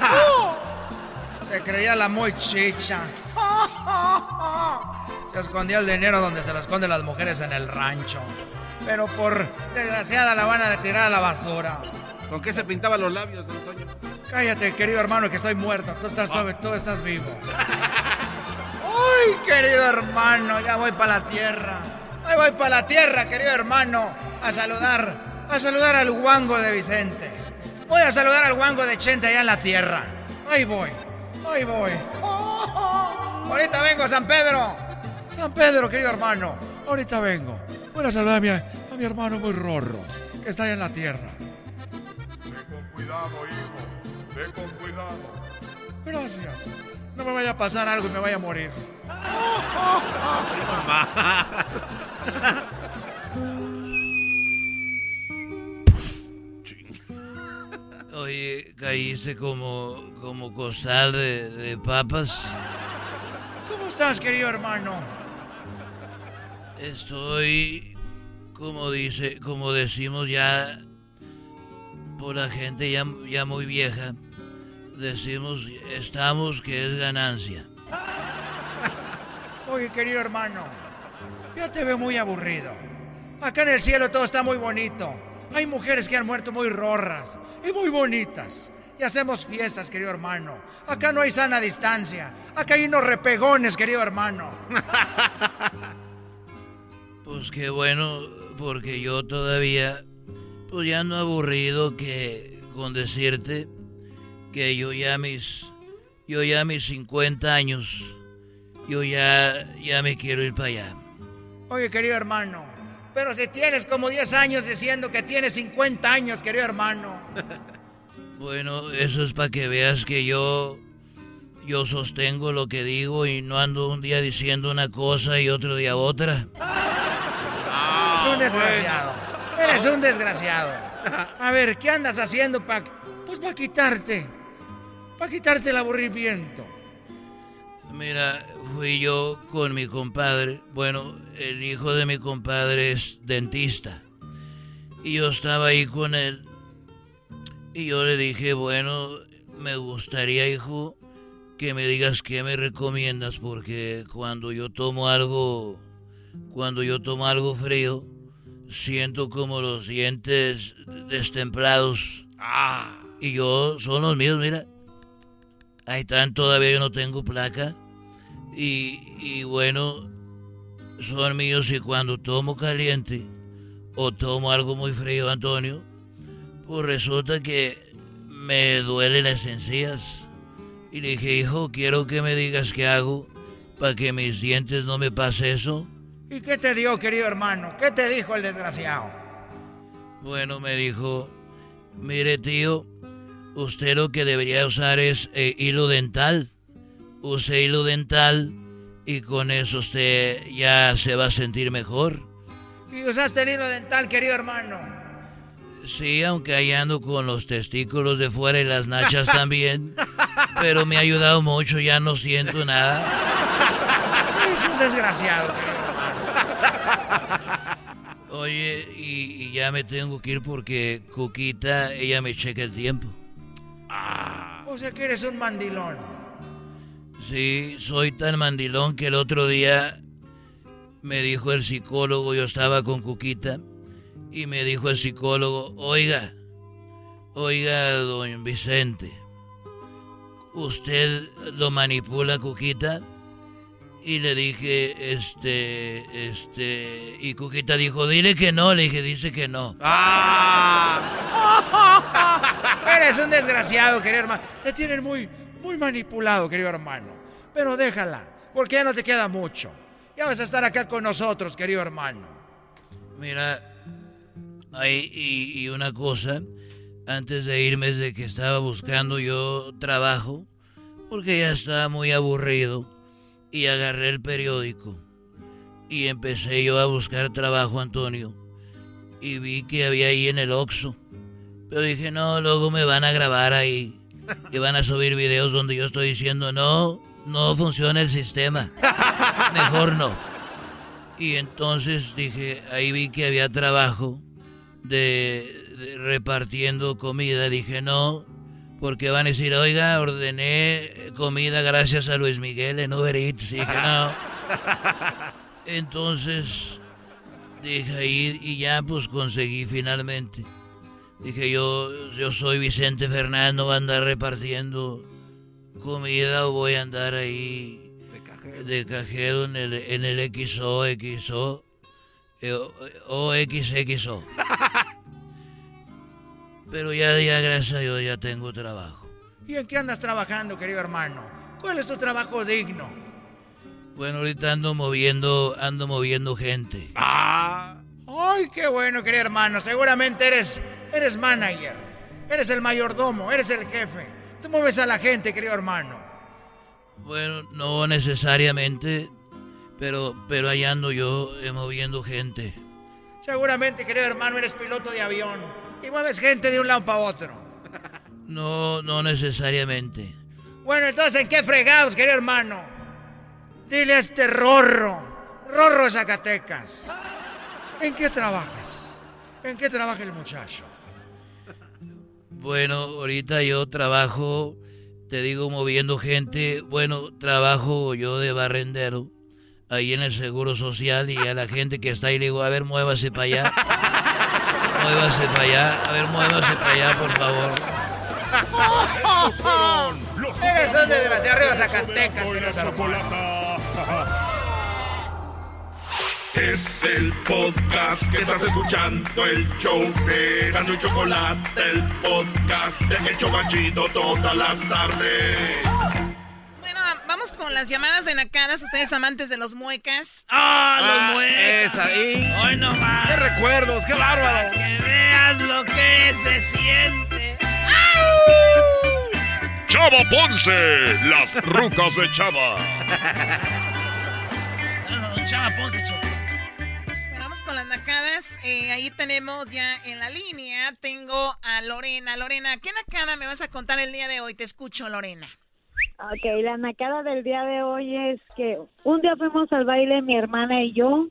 ¡Oh! Se creía la muy chicha. Se escondía el dinero donde se lo esconden las mujeres en el rancho. Pero por desgraciada la van a tirar a la basura. ¿Con qué se pintaba los labios, Toño? Cállate, querido hermano, que estoy muerto. Tú estás, tú estás vivo. ¡Ay, querido hermano! Ya voy para la tierra. Ahí voy para la tierra, querido hermano. A saludar. A saludar al guango de Vicente. Voy a saludar al guango de Chente allá en la tierra. Ahí voy. Ahí voy. Ahorita vengo, San Pedro. San Pedro, querido hermano. Ahorita vengo. Voy a saludar a mi, a mi hermano muy rorro, que está allá en la tierra. Cuidado, hijo. Ve con cuidado. Gracias. No me vaya a pasar algo y me vaya a morir. Oye, caíste como, como costal de, de papas. ¿Cómo estás, querido hermano? Estoy, como dice, como decimos ya, por la gente ya, ya muy vieja, decimos, estamos que es ganancia. Oye, querido hermano, yo te veo muy aburrido. Acá en el cielo todo está muy bonito. Hay mujeres que han muerto muy rorras y muy bonitas. Y hacemos fiestas, querido hermano. Acá no hay sana distancia. Acá hay unos repegones, querido hermano. Pues qué bueno, porque yo todavía, pues ya no aburrido que con decirte que yo ya mis, yo ya mis 50 años, yo ya, ya me quiero ir para allá. Oye, querido hermano, pero si tienes como 10 años diciendo que tienes 50 años, querido hermano. Bueno, eso es para que veas que yo, yo sostengo lo que digo y no ando un día diciendo una cosa y otro día otra. Eres un desgraciado. Eres un desgraciado. A ver, ¿qué andas haciendo para pues para quitarte? Para quitarte el aburrimiento. Mira, fui yo con mi compadre. Bueno, el hijo de mi compadre es dentista. Y yo estaba ahí con él. Y yo le dije, bueno, me gustaría, hijo, que me digas qué me recomiendas. Porque cuando yo tomo algo, cuando yo tomo algo frío, siento como los dientes destemplados. Ah. Y yo, son los míos, mira. Ahí están, todavía yo no tengo placa. Y, y bueno, son míos y cuando tomo caliente o tomo algo muy frío, Antonio, pues resulta que me duelen las encías. Y le dije, hijo, quiero que me digas qué hago para que mis dientes no me pase eso. ¿Y qué te dio, querido hermano? ¿Qué te dijo el desgraciado? Bueno, me dijo, mire tío, usted lo que debería usar es eh, hilo dental. Use hilo dental y con eso usted ya se va a sentir mejor. ¿Y usaste el hilo dental, querido hermano? Sí, aunque ahí ando con los testículos de fuera y las nachas también. Pero me ha ayudado mucho, ya no siento nada. Es un desgraciado, Oye, y, y, ya me tengo que ir porque Cuquita, ella me checa el tiempo. O sea que eres un mandilón. Sí, soy tan mandilón que el otro día me dijo el psicólogo, yo estaba con Cuquita, y me dijo el psicólogo, oiga, oiga, don Vicente, ¿usted lo manipula, Cuquita? Y le dije, este, este, y Cuquita dijo, dile que no, le dije, dice que no. ¡Ah! Eres un desgraciado, querido hermano. Te tienen muy, muy manipulado, querido hermano. Pero déjala, porque ya no te queda mucho. Ya vas a estar acá con nosotros, querido hermano. Mira, hay, y, y una cosa, antes de irme desde que estaba buscando yo trabajo, porque ya estaba muy aburrido, y agarré el periódico y empecé yo a buscar trabajo, Antonio, y vi que había ahí en el Oxxo. Pero dije, no, luego me van a grabar ahí y van a subir videos donde yo estoy diciendo, no, no funciona el sistema. Mejor no. Y entonces dije, ahí vi que había trabajo de, repartiendo comida. Dije, no, porque van a decir, oiga, ordené comida gracias a Luis Miguel en Uber Eats. Dije, no. Entonces dije ahí y ya pues conseguí finalmente. Dije yo, yo soy Vicente Fernando, voy a andar repartiendo comida o voy a andar ahí de cajero, en, el, en el XO, XO, eh, o XXO. Pero ya, ya, gracias a Dios, ya tengo trabajo. ¿Y en qué andas trabajando, querido hermano? ¿Cuál es tu trabajo digno? Bueno, ahorita ando moviendo, ando moviendo gente. ¡Ah! ¡Ay, qué bueno, querido hermano! Seguramente eres, eres manager, eres el mayordomo, eres el jefe. Tú mueves a la gente, querido hermano. Bueno, no necesariamente, pero, pero ahí ando yo eh, moviendo gente. Seguramente, querido hermano, eres piloto de avión y mueves gente de un lado para otro. No, no necesariamente. Bueno, entonces, ¿en qué fregados, querido hermano? Dile a este Rorro, Rorro de Zacatecas. ¿En qué trabajas? ¿En qué trabaja el muchacho? Bueno, ahorita yo trabajo, te digo, moviendo gente. Bueno, trabajo yo de barrendero ahí en el Seguro Social y a la gente que está ahí le digo, a ver, muévase para allá. Muévase para allá. A ver, muévase para allá, por favor. Eres un desgraciado arriba Zacatecas, querido Es el podcast que estás escuchando, el show de Gano y Chocolate, el podcast de Hecho Machito todas las tardes. Bueno, vamos con las llamadas de nacadas, ustedes amantes de los muecas. ¡Ah, Ah, los muecas! es ahí. ¡Hoy no más! ¡Qué recuerdos! ¡Qué bárbaro! Que veas lo que se siente. Chava Ponce, las rucas de Chava. Vamos a don Chava Ponce, Choco. Bueno, vamos con las nacadas. Eh, ahí tenemos ya en la línea, tengo a Lorena. Lorena, ¿qué nacada me vas a contar el día de hoy? Te escucho, Lorena. Ok, la nacada del día de hoy es que un día fuimos al baile mi hermana y yo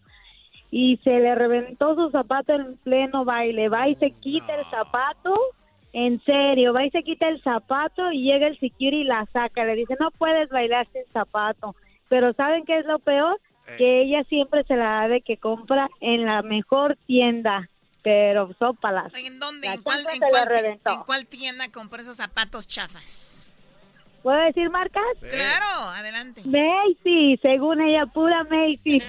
y se le reventó su zapato en pleno baile. Va y se quita el zapato, en serio, va y se quita el zapato y llega el security y la saca. Le dice, no puedes bailar sin zapato. Pero ¿saben qué es lo peor? Que ella siempre se la da de que compra en la mejor tienda. Pero sópalas. ¿En dónde? La ¿En cuál, en cuál tienda compró esos zapatos chafas? ¿Puedo decir marcas? Claro, adelante. Macy, según ella, pura Macy.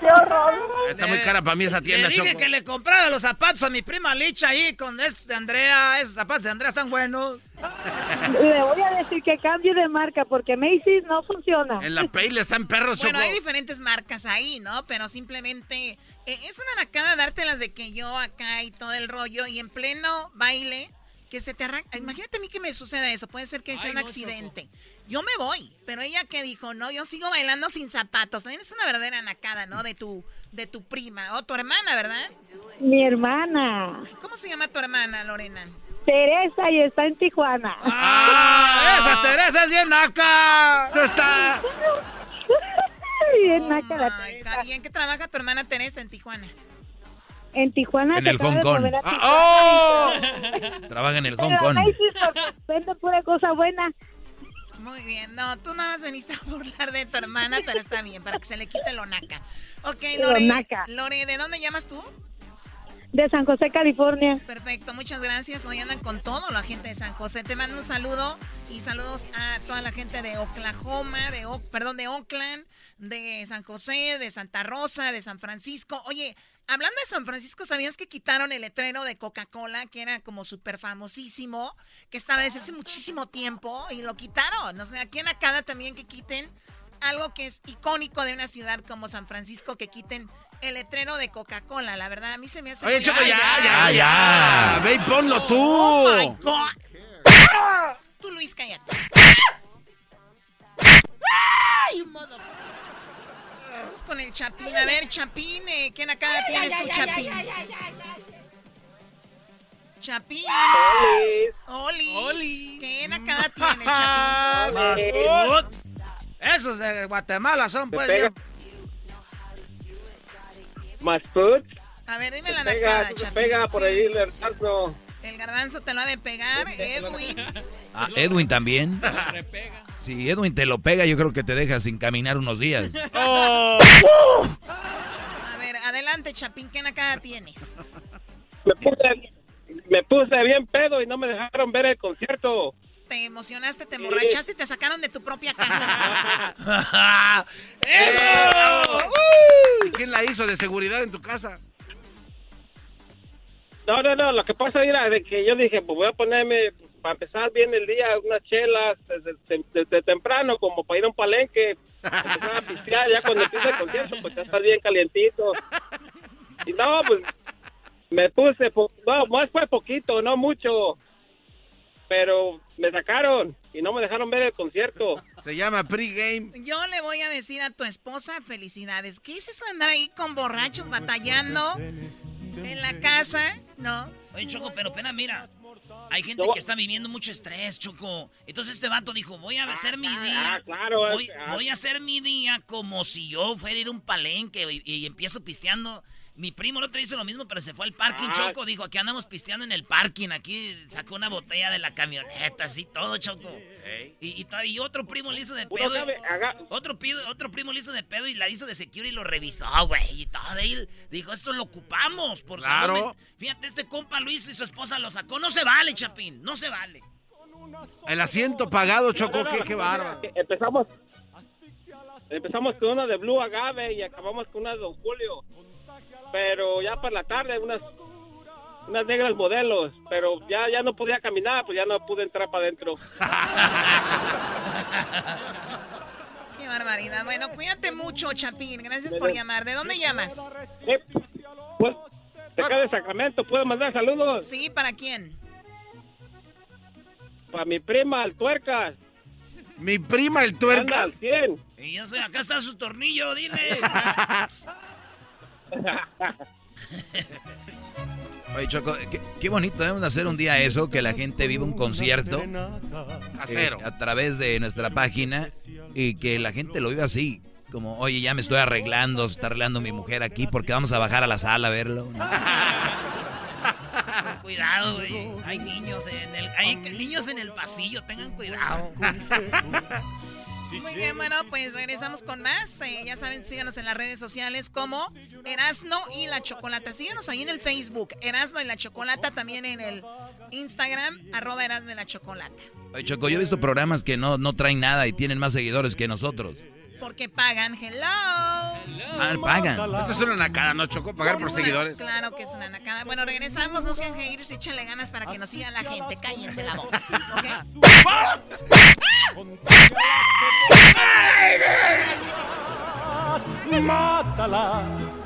qué horror. Está muy cara para mí esa tienda, Le dije Choco. que le comprara los zapatos a mi prima Licha ahí con estos de Andrea. Esos zapatos de Andrea están buenos. Le voy a decir que cambie de marca porque Macy's no funciona. En la Payle están perros, Bueno, Choco. hay diferentes marcas ahí, ¿no? Pero simplemente eh, es una nacada dártelas de que yo acá y todo el rollo y en pleno baile que se te arranca. Imagínate a mí que me suceda eso. Puede ser que sea un accidente. Yo me voy, pero ella que dijo, no, yo sigo bailando sin zapatos. También es una verdadera nacada, ¿no? De tu, de tu prima o tu hermana, ¿verdad? Mi hermana, ¿Cómo se llama tu hermana, Lorena? Teresa, y está en Tijuana. ¡Ah! ¡Esa Teresa es bien naca! ¡Se está! Bien naca la Teresa. ¿en qué trabaja tu hermana Teresa en Tijuana? En Tijuana En el Hong Kong. Ah. ¡oh! Trabaja en el Hong Pero Kong. Vende pura cosa buena. Muy bien, no, tú nada más veniste a burlar de tu hermana, pero está bien, para que se le quite lo naca. Ok, Lo Lore. Lore, ¿de dónde llamas tú? De San José, California. Perfecto, muchas gracias. Hoy andan con todo la gente de San José. Te mando un saludo y saludos a toda la gente de Oklahoma, de Oak- perdón, de Oakland, de San José, de Santa Rosa, de San Francisco. Oye, hablando de San Francisco, ¿sabías que quitaron el letrero de Coca-Cola, que era como súper famosísimo, que estaba desde hace muchísimo tiempo y lo quitaron? O sea, aquí en Acada también que quiten algo que es icónico de una ciudad como San Francisco, que quiten el letrero de Coca-Cola. La verdad, a mí se me hace... Oye, Choco, ya, ya, ya, ya. Ve y ponlo tú. Oh my God. Tú, Luis, cállate. ¡Ay, mother- Vamos con el Chapín. A ver, Chapín, eh, ¿quién acá tienes tu Chapín? Chapín. Olis. Olis. ¿Quién acá tiene Chapín? Más Esos de Guatemala son, pues. pega. bien- Más food. A ver, dime la nacada, se Chapín. pega por Sí. ahí el garbanzo. El garbanzo te lo ha de pegar, Edwin. Ah, Edwin también. Si Edwin te lo pega, yo creo que te deja sin caminar unos días. A ver, adelante, Chapín, ¿qué nacada tienes? Me puse, me puse bien pedo y no me dejaron ver el concierto. Te emocionaste, te emborrachaste y te sacaron de tu propia casa. ¡Eso! ¿Y quién la hizo de seguridad en tu casa? No, no, no, lo que pasa era de que yo dije, pues voy a ponerme, para empezar bien el día, unas chelas desde, desde- desde temprano, como para ir a un palenque, empezar a pistear, ya cuando empieza el concierto, pues ya está bien calientito. Y no, pues me puse, no, más fue poquito, no mucho, pero me sacaron y no me dejaron ver el concierto. Se llama pregame. Yo le voy a decir a tu esposa felicidades. ¿Qué es eso de andar ahí con borrachos batallando en la casa? ¿No? Oye, Choco, pero pena, mira. Hay gente que está viviendo mucho estrés, Choco. Entonces este vato dijo, voy a hacer mi día. ah, claro, Voy, ah. voy a hacer mi día como si yo fuera a ir a un palenque y, y empiezo pisteando. Mi primo el otro hizo lo mismo, pero se fue al parking, Ah. Choco. Dijo, aquí andamos pisteando en el parking. Aquí sacó una botella de la camioneta, así todo, Choco. Y, y, otro primo le hizo de pedo. sabe, Otro, pido- otro primo le hizo de pedo y la hizo de security y lo revisó, güey. Y todo. Él dijo, esto lo ocupamos por Claro. salud Fíjate, este compa hizo y su esposa lo sacó. No se vale, Chapín. No se vale. El asiento pagado, Choco, No, no, qué, no, qué no, bárbaro. Empezamos, empezamos con una de Blue Agave y acabamos con una de Don Julio. Pero ya para la tarde unas unas negras modelos, pero ya ya no podía caminar, pues ya no pude entrar para adentro. Qué barbaridad. Bueno, cuídate mucho, Chapín. Gracias por llamar. ¿De dónde llamas? Eh, pues, de acá de Sacramento, ¿puedo mandar saludos? Sí, ¿para quién? Para mi prima, el Tuercas. Mi prima, el Anda tuercas. al 100. Y yo sé, acá está su tornillo, dile. Oye, Choco, qué, qué bonito debemos de hacer un día eso, que la gente viva un concierto eh, a través de nuestra página y que la gente lo viva así. Como, oye, ya me estoy arreglando, se está arreglando mi mujer aquí porque vamos a bajar a la sala a verlo. Cuidado, güey. Hay niños en el, hay niños en el pasillo, tengan cuidado. Muy bien, bueno, pues regresamos con más. Eh, ya saben, síganos en las redes sociales como Erasno y la Chocolata. Síganos ahí en el Facebook, Erasno y la Chocolata, también en el Instagram, arroba Erasno y la Chocolata. Oye, Choco, yo he visto programas que no, no traen nada y tienen más seguidores que nosotros. Porque pagan, hello. Ah, pagan. Esto es una nacada, ¿no, Choco? Pagar por seguidores. Claro que es una nacada. Bueno, regresamos, no sean haters, échenle ganas para que nos siga la gente. Cállense la voz, Mátalas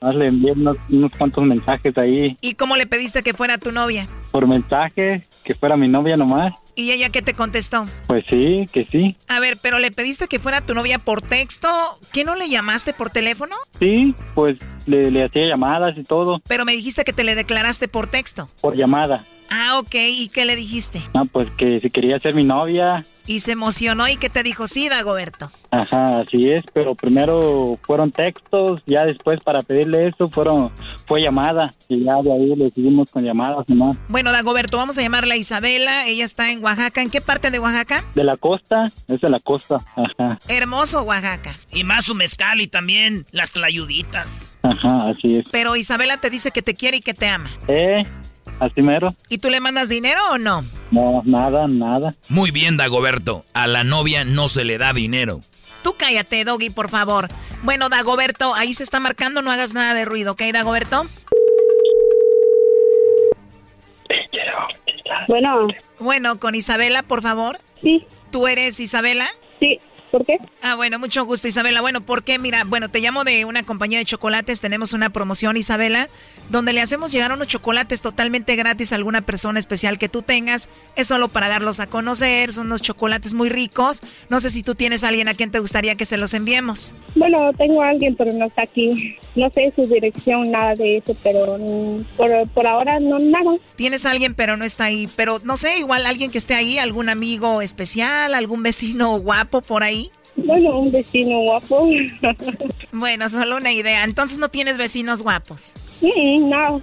Más le envié unos, unos cuantos mensajes ahí ¿Y cómo le pediste que fuera tu novia? por mensaje, que fuera mi novia nomás. ¿Y ella qué te contestó? Pues sí, que sí. A ver, pero le pediste que fuera tu novia por texto. ¿Qué no le llamaste por teléfono? Sí, pues le, le hacía llamadas y todo, Pero me dijiste que te le declaraste por texto. por llamada. Ah, ok. ¿Y qué le dijiste? No, pues que si quería ser mi novia, Y se emocionó y que te dijo, sí, Dagoberto. ajá, así es, pero primero fueron textos, ya después para pedirle eso fueron fue llamada y ya de ahí le seguimos con llamadas nomás. Bueno, Dagoberto, vamos a llamarla Isabela. Ella está en Oaxaca. ¿En qué parte de Oaxaca? De la costa, es de la costa, ajá, Hermoso Oaxaca. Y más su mezcal y también las tlayuditas. ajá, así es. Pero Isabela te dice que te quiere y que te ama. Eh, así mero. ¿Y tú le mandas dinero o no? No, nada, nada. Muy bien, Dagoberto. A la novia no se le da dinero. Tú cállate, Doggy, por favor. Bueno, Dagoberto, ahí se está marcando, no hagas nada de ruido, ¿ok, Dagoberto? Bueno. Bueno, con Isabela, por favor. Sí. ¿Tú eres Isabela? Sí. ¿Por qué? Ah, bueno, mucho gusto, Isabela. Bueno, ¿por qué? Mira, bueno, te llamo de una compañía de chocolates. Tenemos una promoción, Isabela, donde le hacemos llegar unos chocolates totalmente gratis a alguna persona especial que tú tengas. Es solo para darlos a conocer. Son unos chocolates muy ricos. No sé si tú tienes a alguien a quien te gustaría que se los enviemos. Bueno, tengo a alguien, pero no está aquí. No sé su dirección, nada de eso, pero por, por ahora no nada. Tienes a alguien, pero no está ahí. Pero no sé, igual alguien que esté ahí, algún amigo especial, algún vecino guapo por ahí. Bueno, un vecino guapo. Bueno, solo una idea. Entonces no tienes vecinos guapos. Mm, no,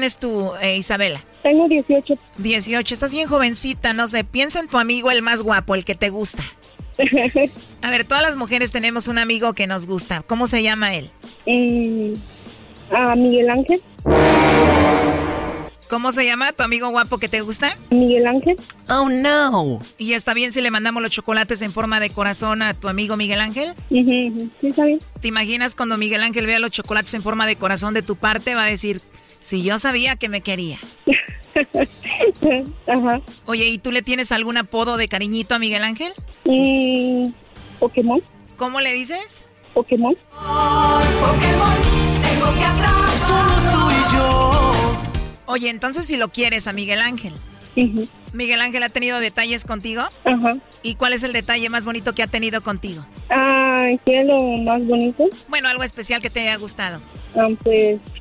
tú, eh, Isabela? Tengo 18. 18, estás bien jovencita, no sé, piensa en tu amigo el más guapo, el que te gusta. A ver, todas las mujeres tenemos un amigo que nos gusta. ¿Cómo se llama él? Mm, ¿A Miguel Ángel? ¿Cómo se llama tu amigo guapo que te gusta? Miguel Ángel. Oh, no. ¿Y está bien si le mandamos los chocolates en forma de corazón a tu amigo Miguel Ángel? Sí, está bien. ¿Te imaginas cuando Miguel Ángel vea los chocolates en forma de corazón de tu parte? Va a decir, si yo sabía que me quería. Ajá. Oye, ¿y tú le tienes algún apodo de cariñito a Miguel Ángel? Mm, Pokémon. ¿Cómo le dices? Pokémon. Oye, entonces si lo quieres a Miguel Ángel. Miguel Ángel ha tenido detalles contigo. Ajá. ¿Y cuál es el detalle más bonito que ha tenido contigo? Ah, ¿qué es lo más bonito? Bueno, algo especial que te haya gustado. Ah, pues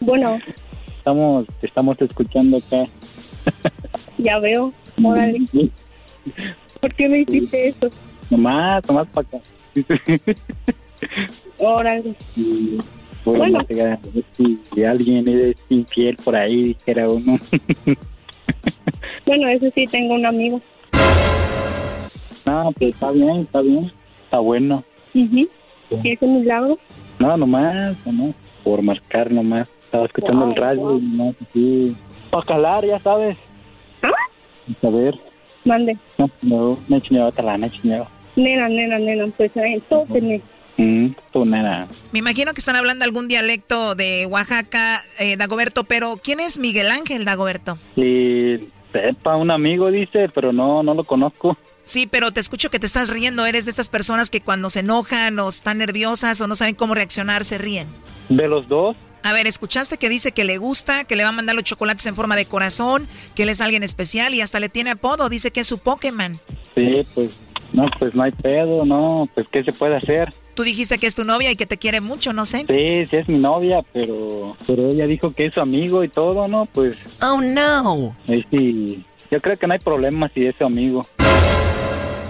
Bueno, Estamos, estamos escuchando acá. ya veo. Órale. ¿Por qué me hiciste eso? Nomás, nomás para acá. Órale. Bueno, Bueno. si alguien es infiel por ahí, dijera uno. Bueno, eso sí, tengo un amigo. no, pues está bien, está bien. Está bueno. Ujú. ¿Y ese milagro? No, nomás, nomás. Por marcar nomás. Estaba escuchando Wow, el radio wow. y nomás así. Para calar, ya sabes. A ver. Mande. No, no, me chineo otra la, me. Nena, nena, nena, pues entonces me... Mm, tú, nena. Me imagino que están hablando algún dialecto de Oaxaca, eh, Dagoberto, pero ¿quién es Miguel Ángel, Dagoberto? Y sepa, un amigo dice, pero no, no lo conozco. Sí, pero te escucho que te estás riendo. Eres de esas personas que cuando se enojan o están nerviosas o no saben cómo reaccionar, se ríen. De los dos, A ver, escuchaste que dice que le gusta, que le va a mandar los chocolates en forma de corazón, que él es alguien especial y hasta le tiene apodo. Dice que es su Pokémon. sí, pues, no, pues no hay pedo, no, pues ¿qué se puede hacer? Tú dijiste que es tu novia y que te quiere mucho, no sé. Sí, sí es mi novia, pero, pero ella dijo que es su amigo y todo, ¿no? Pues, Oh, no. ahí sí, yo creo que no hay problema si es su amigo.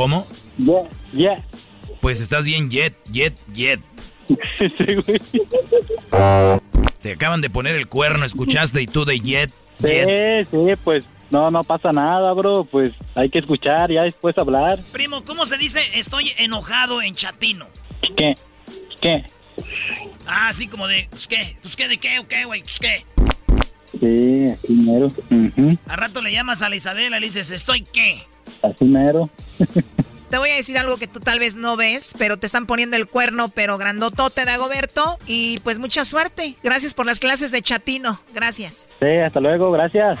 ¿Cómo? Yeah, yeah. Pues estás bien yet, yet, yet. Sí, güey. Te acaban de poner el cuerno, escuchaste y tú de yet, Sí, yet. sí, pues no, no pasa nada, bro. Pues hay que escuchar, ya después hablar. Primo, ¿cómo se dice estoy enojado en chatino? ¿Qué? ¿Qué? Ah, así como de, pues qué, pues qué, de qué, o qué, güey, pues qué. Sí, así mero. Ujú, Al rato le llamas a la Isabela y le dices, ¿estoy qué? Así mero. Te voy a decir algo que tú tal vez no ves, pero te están poniendo el cuerno, pero grandotote, Dagoberto. Y pues mucha suerte. Gracias por las clases de chatino. Gracias. Sí, hasta luego, gracias.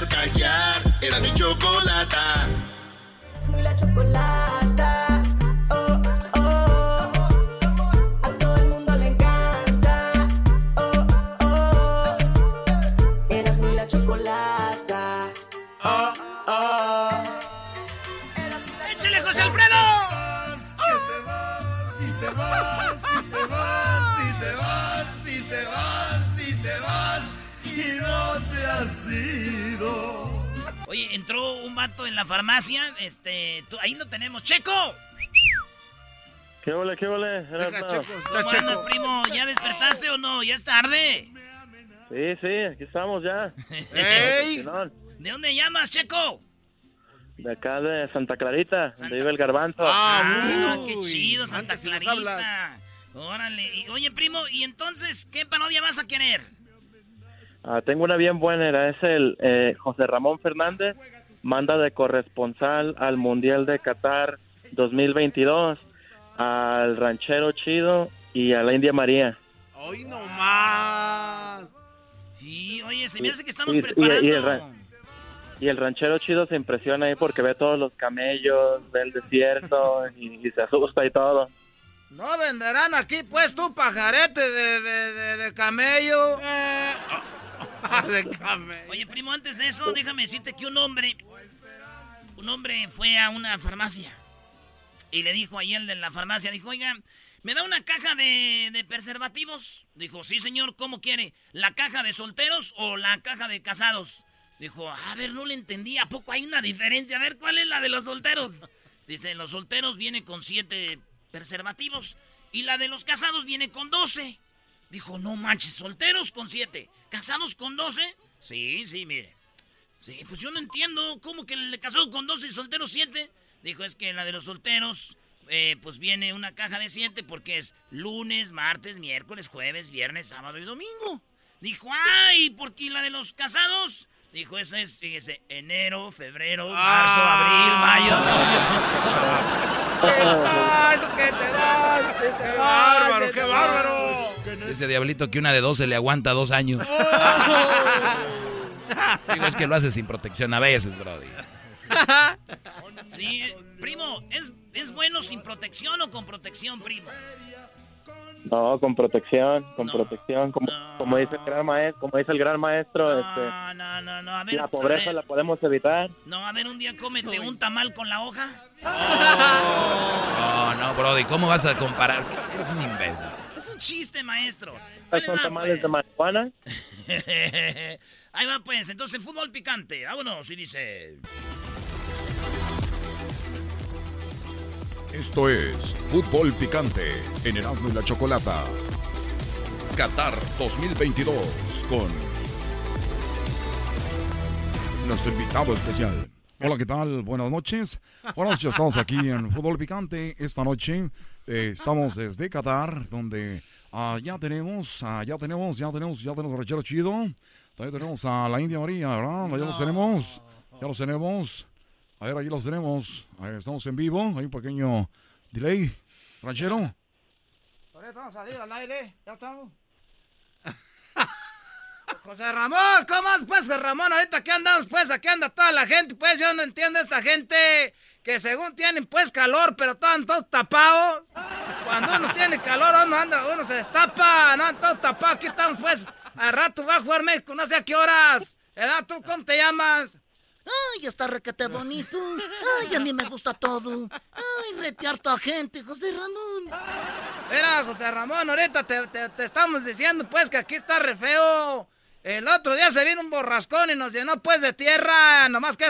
Era la chocolata. La farmacia. Este, tú- ahí no tenemos. ¡Checo! ¿Qué ole, qué ole? Erasmo? ¿Cómo andas, primo? ¿Ya despertaste o no? ¿Ya es tarde? Sí, sí, aquí estamos ya. ¿De dónde llamas, Checo? De acá de Santa Clarita, donde vive el garbanzo. Ah, qué chido, Santa Clarita. Órale. Y, oye, primo, ¿y entonces qué parodia vas a querer? Ah, tengo una bien buena, era es el eh, José Ramón Fernández, manda de corresponsal al Mundial de Qatar 2022, al Ranchero Chido y a la India María. Hoy no más. Y, oye, se me hace que estamos Y- y- preparando. y el ra- Y el ranchero chido se impresiona ahí porque ve todos los camellos, ve el desierto y, y se asusta y todo. No venderán aquí, pues, tu pajarete de, de, de, de camello. de camello. Oye, primo, antes de eso, déjame decirte que un hombre, un hombre fue a una farmacia y le dijo ahí el de la farmacia, dijo, oiga, ¿me da una caja de, de preservativos? Dijo, sí, señor, ¿cómo quiere? ¿La caja de solteros o la caja de casados? Dijo, a ver, no le entendí, ¿a poco hay una diferencia? A ver, ¿cuál es la de los solteros? Dice, los solteros viene con siete preservativos y la de los casados viene con doce. Dijo, no manches, solteros con siete, casados con doce. Sí, sí, mire. Sí, pues yo no entiendo cómo que el de casado con 12 y soltero 7. Dijo, es que la de los solteros, eh, pues viene una caja de 7 porque es lunes, martes, miércoles, jueves, viernes, sábado y domingo. Dijo, ay, ¿por qué la de los casados? Dijo, esa es, fíjese, enero, febrero, marzo, abril, mayo. que te vas, que te bárbaro, que qué te bárbaro. vas. Ese diablito que una de 12 le aguanta dos años. Digo, es que lo hace sin protección a veces, brody. Sí, primo, ¿es, ¿es bueno sin protección o con protección, primo? No, con protección, con protección, como, como dice el gran maestro, como dice el gran maestro, este, No, no, no, a ver. la a pobreza ver. la podemos evitar. No, a ver, un día cómete un tamal con la hoja. No, no, brody, ¿cómo vas a comparar? Eres un imbécil. Es un chiste, maestro. Son tamales de marihuana. Ahí va, pues. Entonces, fútbol picante. Vámonos. Y dice... Esto es Fútbol Picante en Erasmo y la Chocolata. Qatar 2022 con nuestro invitado especial. Hola, ¿qué tal? Buenas noches. Buenas noches, estamos aquí en Fútbol Picante. Esta noche eh, estamos desde Qatar, donde ah, ya tenemos, ah, ya tenemos, ya tenemos, ya tenemos a Rachero Chido. También tenemos a la India María, ¿verdad? Ya los tenemos, ya los tenemos. A ver, ahí los tenemos. Ahí estamos en vivo, hay un pequeño delay. Ranchero. Ahorita vamos a salir al aire. ¿Ya estamos? José Ramón, ¿cómo andas, pues, José Ramón? Ahorita que andamos, pues, aquí anda toda la gente, pues, yo no entiendo esta gente que según tienen, pues, calor, pero están todos tapados. Cuando uno tiene calor, uno anda, uno se destapa, no, todos tapados, aquí estamos, pues, al rato va a jugar México, no sé a qué horas. ¿Edad, tú cómo te llamas? Ay, está requete bonito. Ay, a mí me gusta todo. Ay, retear a gente, José Ramón. Mira, José Ramón, ahorita te, te- te estamos diciendo, pues, que aquí está re feo. El otro día se vino un borrascón y nos llenó, pues, de tierra. Nomás que...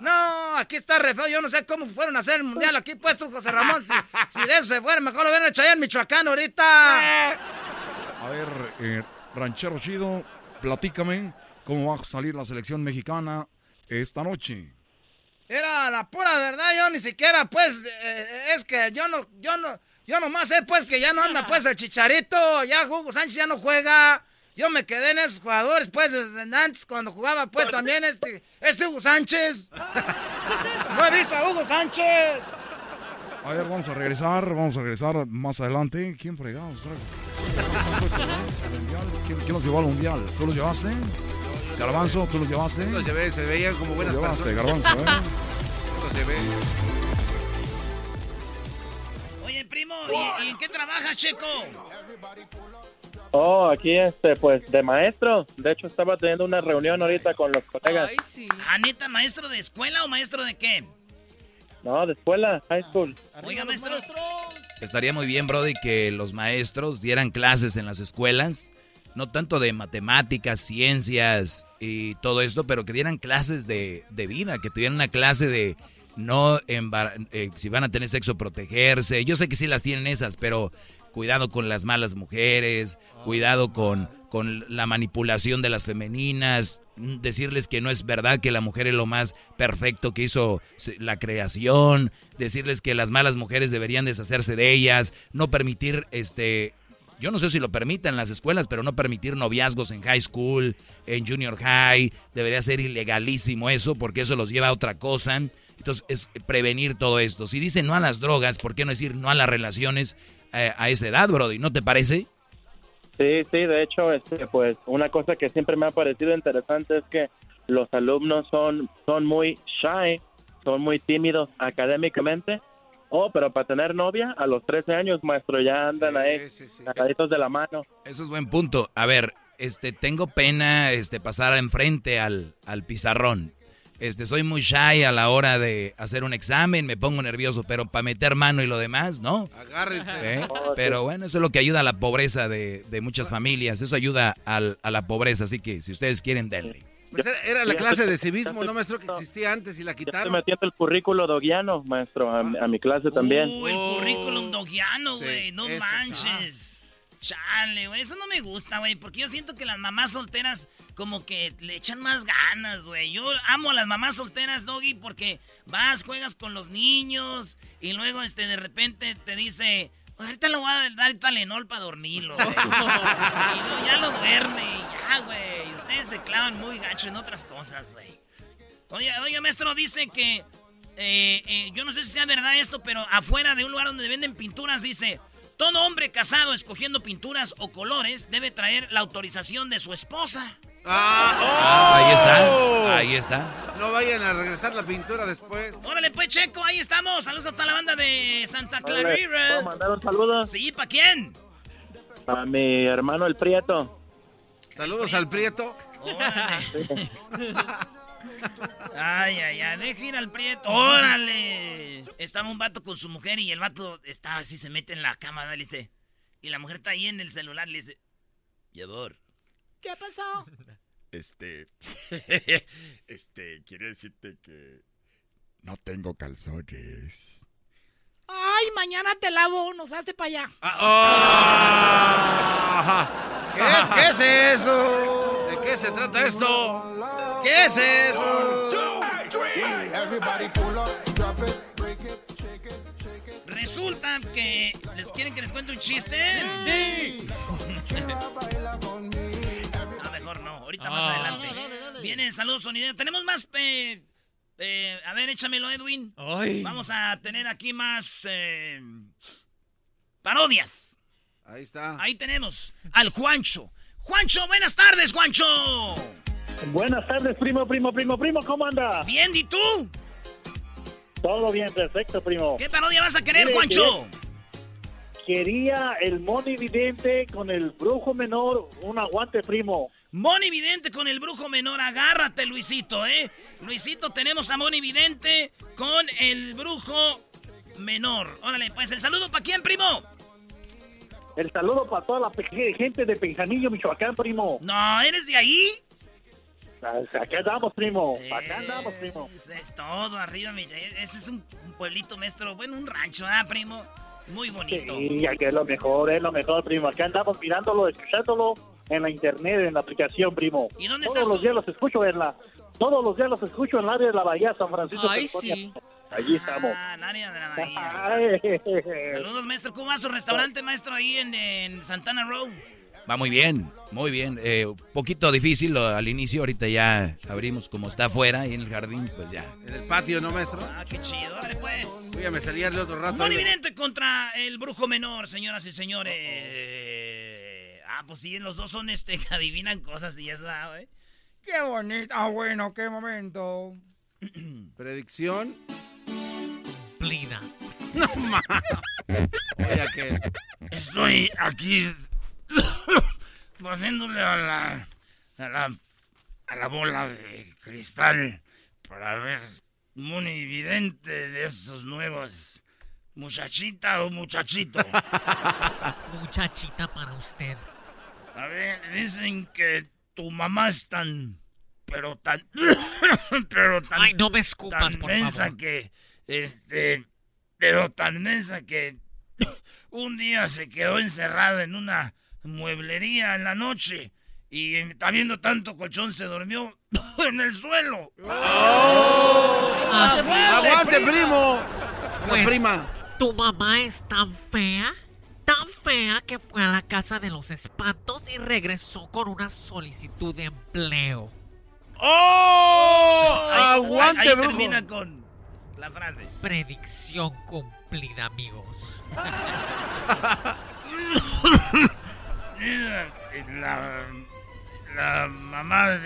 No, aquí está re feo. Yo no sé cómo fueron a hacer el mundial aquí, pues, tú, José Ramón. Si, si de eso se fuera, mejor lo hubieran hecho allá en Michoacán ahorita. A ver, eh, Ranchero Chido, platícame cómo va a salir la selección mexicana esta noche. Era la pura verdad, yo ni siquiera, pues, eh, es que yo no, yo no, yo nomás sé, pues, que ya no anda, pues, el Chicharito, ya Hugo Sánchez ya no juega. Yo me quedé en esos jugadores, pues, desde antes, cuando jugaba, pues, también este, este Hugo Sánchez. No he visto a Hugo Sánchez. A ver, vamos a regresar, vamos a regresar más adelante. ¿Quién fregados? ¿Quién, quién los llevó al mundial? ¿Tú los llevaste? Garbanzo, ¿tú los llevaste? Los llevé, se veían como buenas Los llevaste, personas. Garbanzo, ¿eh? Los llevé. Oye, primo, ¿y, y en qué trabajas, Checo? Oh, aquí este, pues de maestro. De hecho, estaba teniendo una reunión ahorita con los colegas. ¿Ah, neta, maestro de escuela o maestro de qué? No, de escuela, high school. Oiga, maestro. Estaría muy bien, Brody, que los maestros dieran clases en las escuelas, no tanto de matemáticas, ciencias y todo esto, pero que dieran clases de, de vida, que tuvieran una clase de no, embar- eh, si van a tener sexo, protegerse. Yo sé que sí las tienen esas, pero cuidado con las malas mujeres, cuidado con, con la manipulación de las femeninas, decirles que no es verdad que la mujer es lo más perfecto que hizo la creación, decirles que las malas mujeres deberían deshacerse de ellas, no permitir este yo no sé si lo permitan las escuelas, pero no permitir noviazgos en high school, en junior high, debería ser ilegalísimo eso, porque eso los lleva a otra cosa. Entonces, es prevenir todo esto. Si dicen no a las drogas, ¿por qué no decir no a las relaciones eh, a esa edad, Brody? ¿No te parece? Sí, sí, de hecho, este, pues una cosa que siempre me ha parecido interesante es que los alumnos son, son muy shy, son muy tímidos académicamente. Oh, pero para tener novia, a los 13 años, maestro, ya andan ahí, agaditos de la mano. Eso es buen punto. A ver, este, tengo pena este, pasar enfrente al, al pizarrón. Este, soy muy shy a la hora de hacer un examen, me pongo nervioso, pero para meter mano y lo demás, ¿no? Agárrense. ¿Eh? Pero bueno, eso es lo que ayuda a la pobreza de, de muchas familias. Eso ayuda al- a la pobreza. Así que si ustedes quieren, denle. Pues era, era la clase de civismo, ¿no, maestro? Que existía antes y la Estoy quitaron. metiendo el currículo doguiano, maestro, a, mi- a mi clase también. Uh, el currículum dogiano, güey. no este, manches. Chale, güey. Eso no me gusta, güey. Porque yo siento que las mamás solteras como que le echan más ganas, güey. Yo amo a las mamás solteras, Doggy, porque vas, juegas con los niños y luego este de repente te dice, ahorita le voy a dar Talenol para dormirlo, güey. y luego ya lo duerme ya, güey. Ustedes se clavan muy gacho en otras cosas, güey. Oye, oye, maestro, dice que. eh, eh, yo no sé si sea verdad esto, pero afuera de un lugar donde venden pinturas dice: Todo hombre casado escogiendo pinturas o colores debe traer la autorización de su esposa. Ah, ahí está, ahí está. No vayan a regresar la pintura después. Órale, pues, Checo, ahí estamos. Saludos a toda la banda de Santa Órale, Clarita. ¿puedo mandar un saludo? Sí, ¿para quién? A mi hermano el Prieto. Saludos al Prieto. Ay, ay, ay, deja ir al prieto. ¡Órale! Estaba un vato con su mujer y el vato estaba así, se mete en la cama, ¿no? le dice. Y la mujer está ahí en el celular, le dice. Mi amor, ¿Qué pasó? Este. este, quiere decirte que. No tengo calzones. Ay, mañana te lavo unos, hazte para allá. ¿Qué, qué es eso? ¿De qué se trata esto? ¿Qué es eso? resulta que. ¿Les quieren que les cuente un chiste? Sí. no, mejor no, ahorita más Ah. adelante. Viene, saludos, sonido. Tenemos más. eh, eh, a ver, échamelo, Edwin. Ay. Vamos a tener aquí más. eh, parodias. Ahí está. Ahí tenemos al Juancho. Juancho, buenas tardes, Juancho. Buenas tardes, primo, primo, primo, primo, ¿cómo anda? Bien, ¿y tú? Todo bien, perfecto, primo. ¿Qué parodia vas a querer, Mire, Juancho? Quería el Moni Vidente con el brujo menor, un aguante, primo. Moni Vidente con el brujo menor, agárrate, Luisito, ¿eh? Luisito, tenemos a Moni Vidente con el brujo menor. Órale, pues, ¿el saludo para quién, primo? El saludo para toda la gente de Penjanillo, Michoacán, primo. No, ¿eres de ahí? Acá andamos, primo. Acá andamos, primo. Es todo, arriba, mi... Ese es un, un pueblito, maestro. Bueno, un rancho, ¿ah, primo? Muy bonito. Sí, aquí es lo mejor, es lo mejor, primo. Acá andamos mirándolo, escuchándolo en la internet, en la aplicación, primo. ¿Y dónde todos estás los tú? días los escucho en la... Todos los días los escucho en el área de la Bahía San Francisco. Ay, California. sí. Allí estamos. Ah, en área de la bahía. Ay. Saludos, maestro. ¿Cómo va su restaurante, maestro, ahí en, en Santana Row? Va muy bien, muy bien. Eh, un poquito difícil lo- al inicio, ahorita ya abrimos como está afuera y en el jardín, pues ya. En el patio, ¿no, maestro? Ah, qué chido. Dale, pues. Uy, ya me salía el otro rato. Moni ahí. Vidente contra el brujo menor, señoras y señores. Ah, pues sí, los dos son este, que adivinan cosas y eso, ah, güey. Qué bonito. Ah, bueno, qué momento. Predicción. Plina. No más. Oye, aquel. Estoy aquí haciéndole a la, a la a la bola de cristal para ver muy evidente de esos nuevos muchachita o muchachito. Muchachita para usted. A ver, dicen que tu mamá es tan pero tan pero tan Ay, no me escupas, tan por mensa favor. que este pero tan mensa que un día se quedó encerrada en una mueblería en la noche y está viendo tanto colchón se durmió en el suelo. Sí. ¡Aguante, primo! La Pues, prima. Tu mamá es tan fea, tan fea que fue a la casa de los espantos y regresó con una solicitud de empleo. ¡Oh! Ahí- ¡Aguante, ahí brujo! termina con la frase. Predicción cumplida, amigos. La, la mamá de,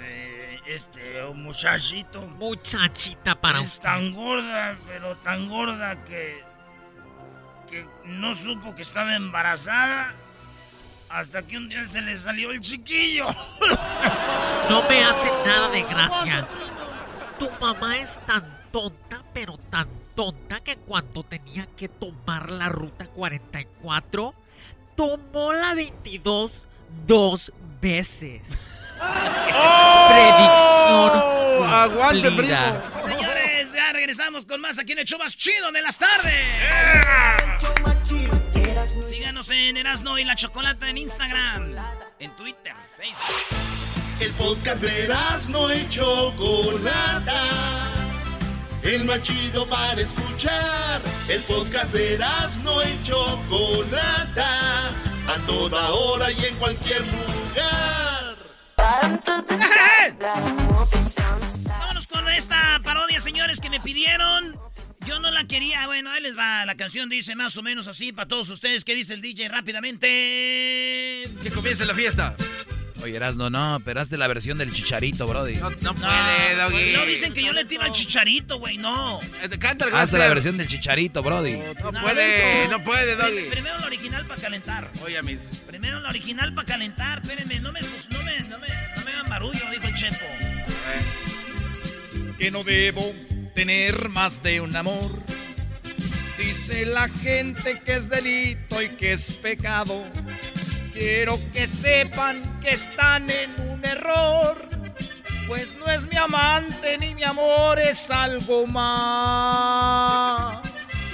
de este muchachito Muchachita para es usted. tan gorda, pero tan gorda que, que no supo que estaba embarazada hasta que un día se le salió el chiquillo. No me hace nada de gracia. Tu mamá es tan tonta, pero tan tonta que cuando tenía que tomar la ruta 44, tomó la 22 dos veces. Predicción. ¡Aguante, primo! Ya regresamos con más aquí en el show más chido de las tardes. Síganos en Erasno y la Chocolata en Instagram, en Twitter, Facebook. El podcast de no y Chocolata. El más chido para escuchar. El podcast de no y Chocolata. A toda hora y en cualquier lugar. Vámonos con esta parodia, señores, que me pidieron. Yo no la quería. Bueno, ahí les va. La canción dice más o menos así para todos ustedes. ¿Qué dice el DJ rápidamente? Que comience la fiesta. Oye, Erasno, no, pero hazte la versión del chicharito, Brody. No, no puede, Doggy. No dicen que yo le tiro al chicharito, güey, no. Eh, Canta el Hazte la versión del chicharito, Brody. No puede, no puede, Doggy. Primero la original para calentar. Oye, mis. Primero la original para calentar. Espérenme, no me, sus- no me, no me, no me hagan barullo, dijo el Chepo. Que no debo tener más de un amor. Dice la gente que es delito y que es pecado. Quiero que sepan que están en un error. Pues no es mi amante ni mi amor, es algo más.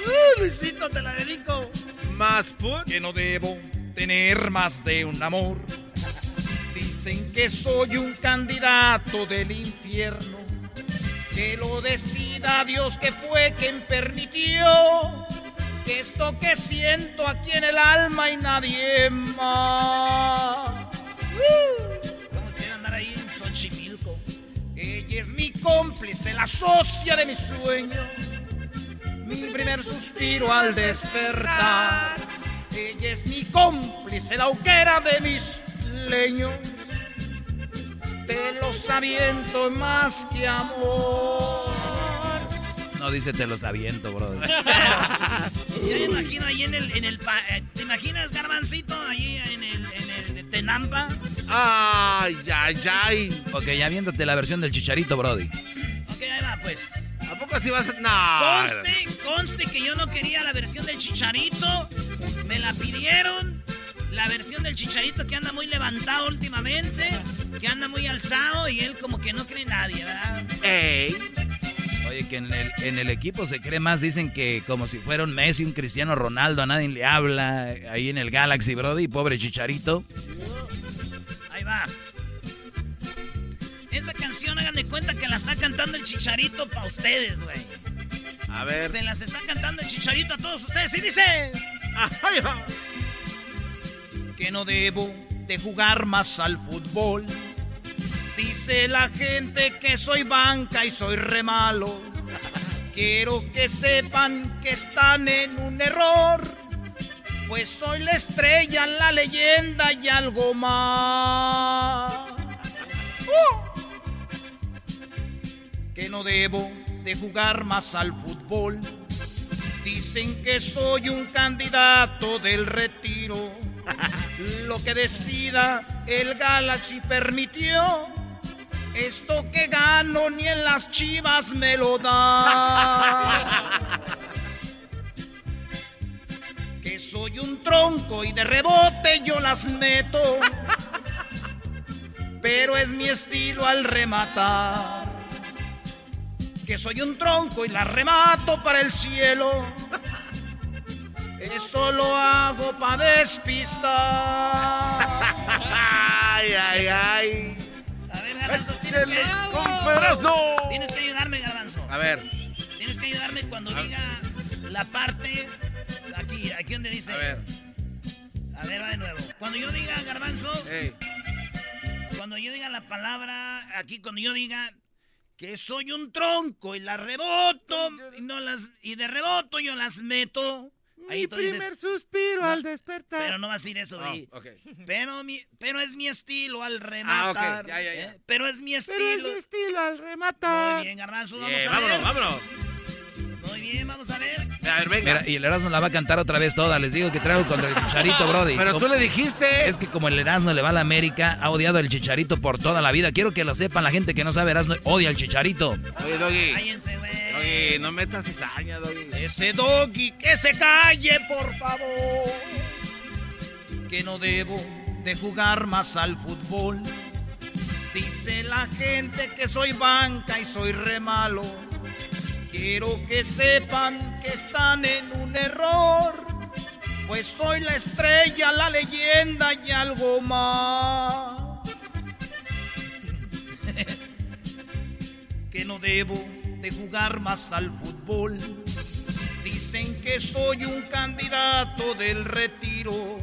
Uh, Luisito, te la dedico. Más put. Que no debo tener más de un amor. Dicen que soy un candidato del infierno. Que lo decida Dios que fue quien permitió que esto que siento aquí en el alma y nadie más. Andar ahí en Xochimilco. Ella es mi cómplice, la socia de mis sueños. Mi primer suspiro al despertar. Ella es mi cómplice, la hoguera de mis leños. Te los aviento más que amor. No dice te los aviento, Brody. Ya me imagino ahí en el, en el pa- eh, ¿te imaginas Garbancito ahí en el, en el Tenampa? Ay, ay, ay. Ok, ya viéndote la versión del chicharito, Brody. Ok, ahí va, pues. ¿A poco así vas a.? No. Conste, conste que yo no quería la versión del chicharito. Me la pidieron. La versión del chicharito que anda muy levantado últimamente. Que anda muy alzado y él como que no cree nadie, ¿verdad? Ey. Oye, que en el, en el equipo se cree más, dicen que como si fuera un Messi, un Cristiano Ronaldo, a nadie le habla. Ahí en el Galaxy, Brody, pobre chicharito. Ahí va. Esta canción, hagan de cuenta que la está cantando el chicharito para ustedes, güey. A ver. Se las está cantando el chicharito a todos ustedes y dice... Ahí va. que no debo de jugar más al fútbol. Dice la gente que soy banca y soy re malo. Quiero que sepan que están en un error. Pues soy la estrella, la leyenda y algo más. ¡Uh! Que no debo de jugar más al fútbol. Dicen que soy un candidato del retiro. Lo que decida el Galaxy permitió. Esto que gano ni en las chivas me lo da. Que soy un tronco y de rebote yo las meto. Pero es mi estilo al rematar. Que soy un tronco y las remato para el cielo. Eso lo hago para despistar. Ay, ay, ay. A ver, Garbanzo, tienes que... Tienes que ayudarme, Garbanzo. A ver. Tienes que ayudarme cuando diga la parte... Aquí, aquí donde dice... A ver. A ver, va de nuevo. Cuando yo diga, Garbanzo... Ey. Cuando yo diga la palabra... Aquí, cuando yo diga... Que soy un tronco y las reboto y, no las, y de reboto yo las meto. Ahí tú dices, suspiro No, al despertar. pero no va a decir eso, Oh. Pero, mi, pero es mi estilo al Ah, rematar. Ya, ya, ya. ¿eh? Pero es mi Pero es estilo. mi estilo al rematar. Muy bien, Garbanzo, vamos Bien, a ver. vámonos, vámonos. Muy bien, vamos a ver. A ver, venga. Mira, y el Erasmo la va a cantar otra vez toda. Les digo que traigo contra el Chicharito, Brody. Pero tú le dijiste. Es que como el Erasmo le va a la América, ha odiado al Chicharito por toda la vida. Quiero que lo sepan la gente que no sabe Erasmo, odia al Chicharito. Oye, Doggy. Cállense, güey. Doggy, no metas cizaña, Doggy. Ese doggy que se calle, por favor. Que no debo de jugar más al fútbol. Dice la gente que soy banca y soy re malo. Quiero que sepan que están en un error. Pues soy la estrella, la leyenda y algo más. que no debo de jugar más al fútbol. Dicen que soy un candidato del retiro,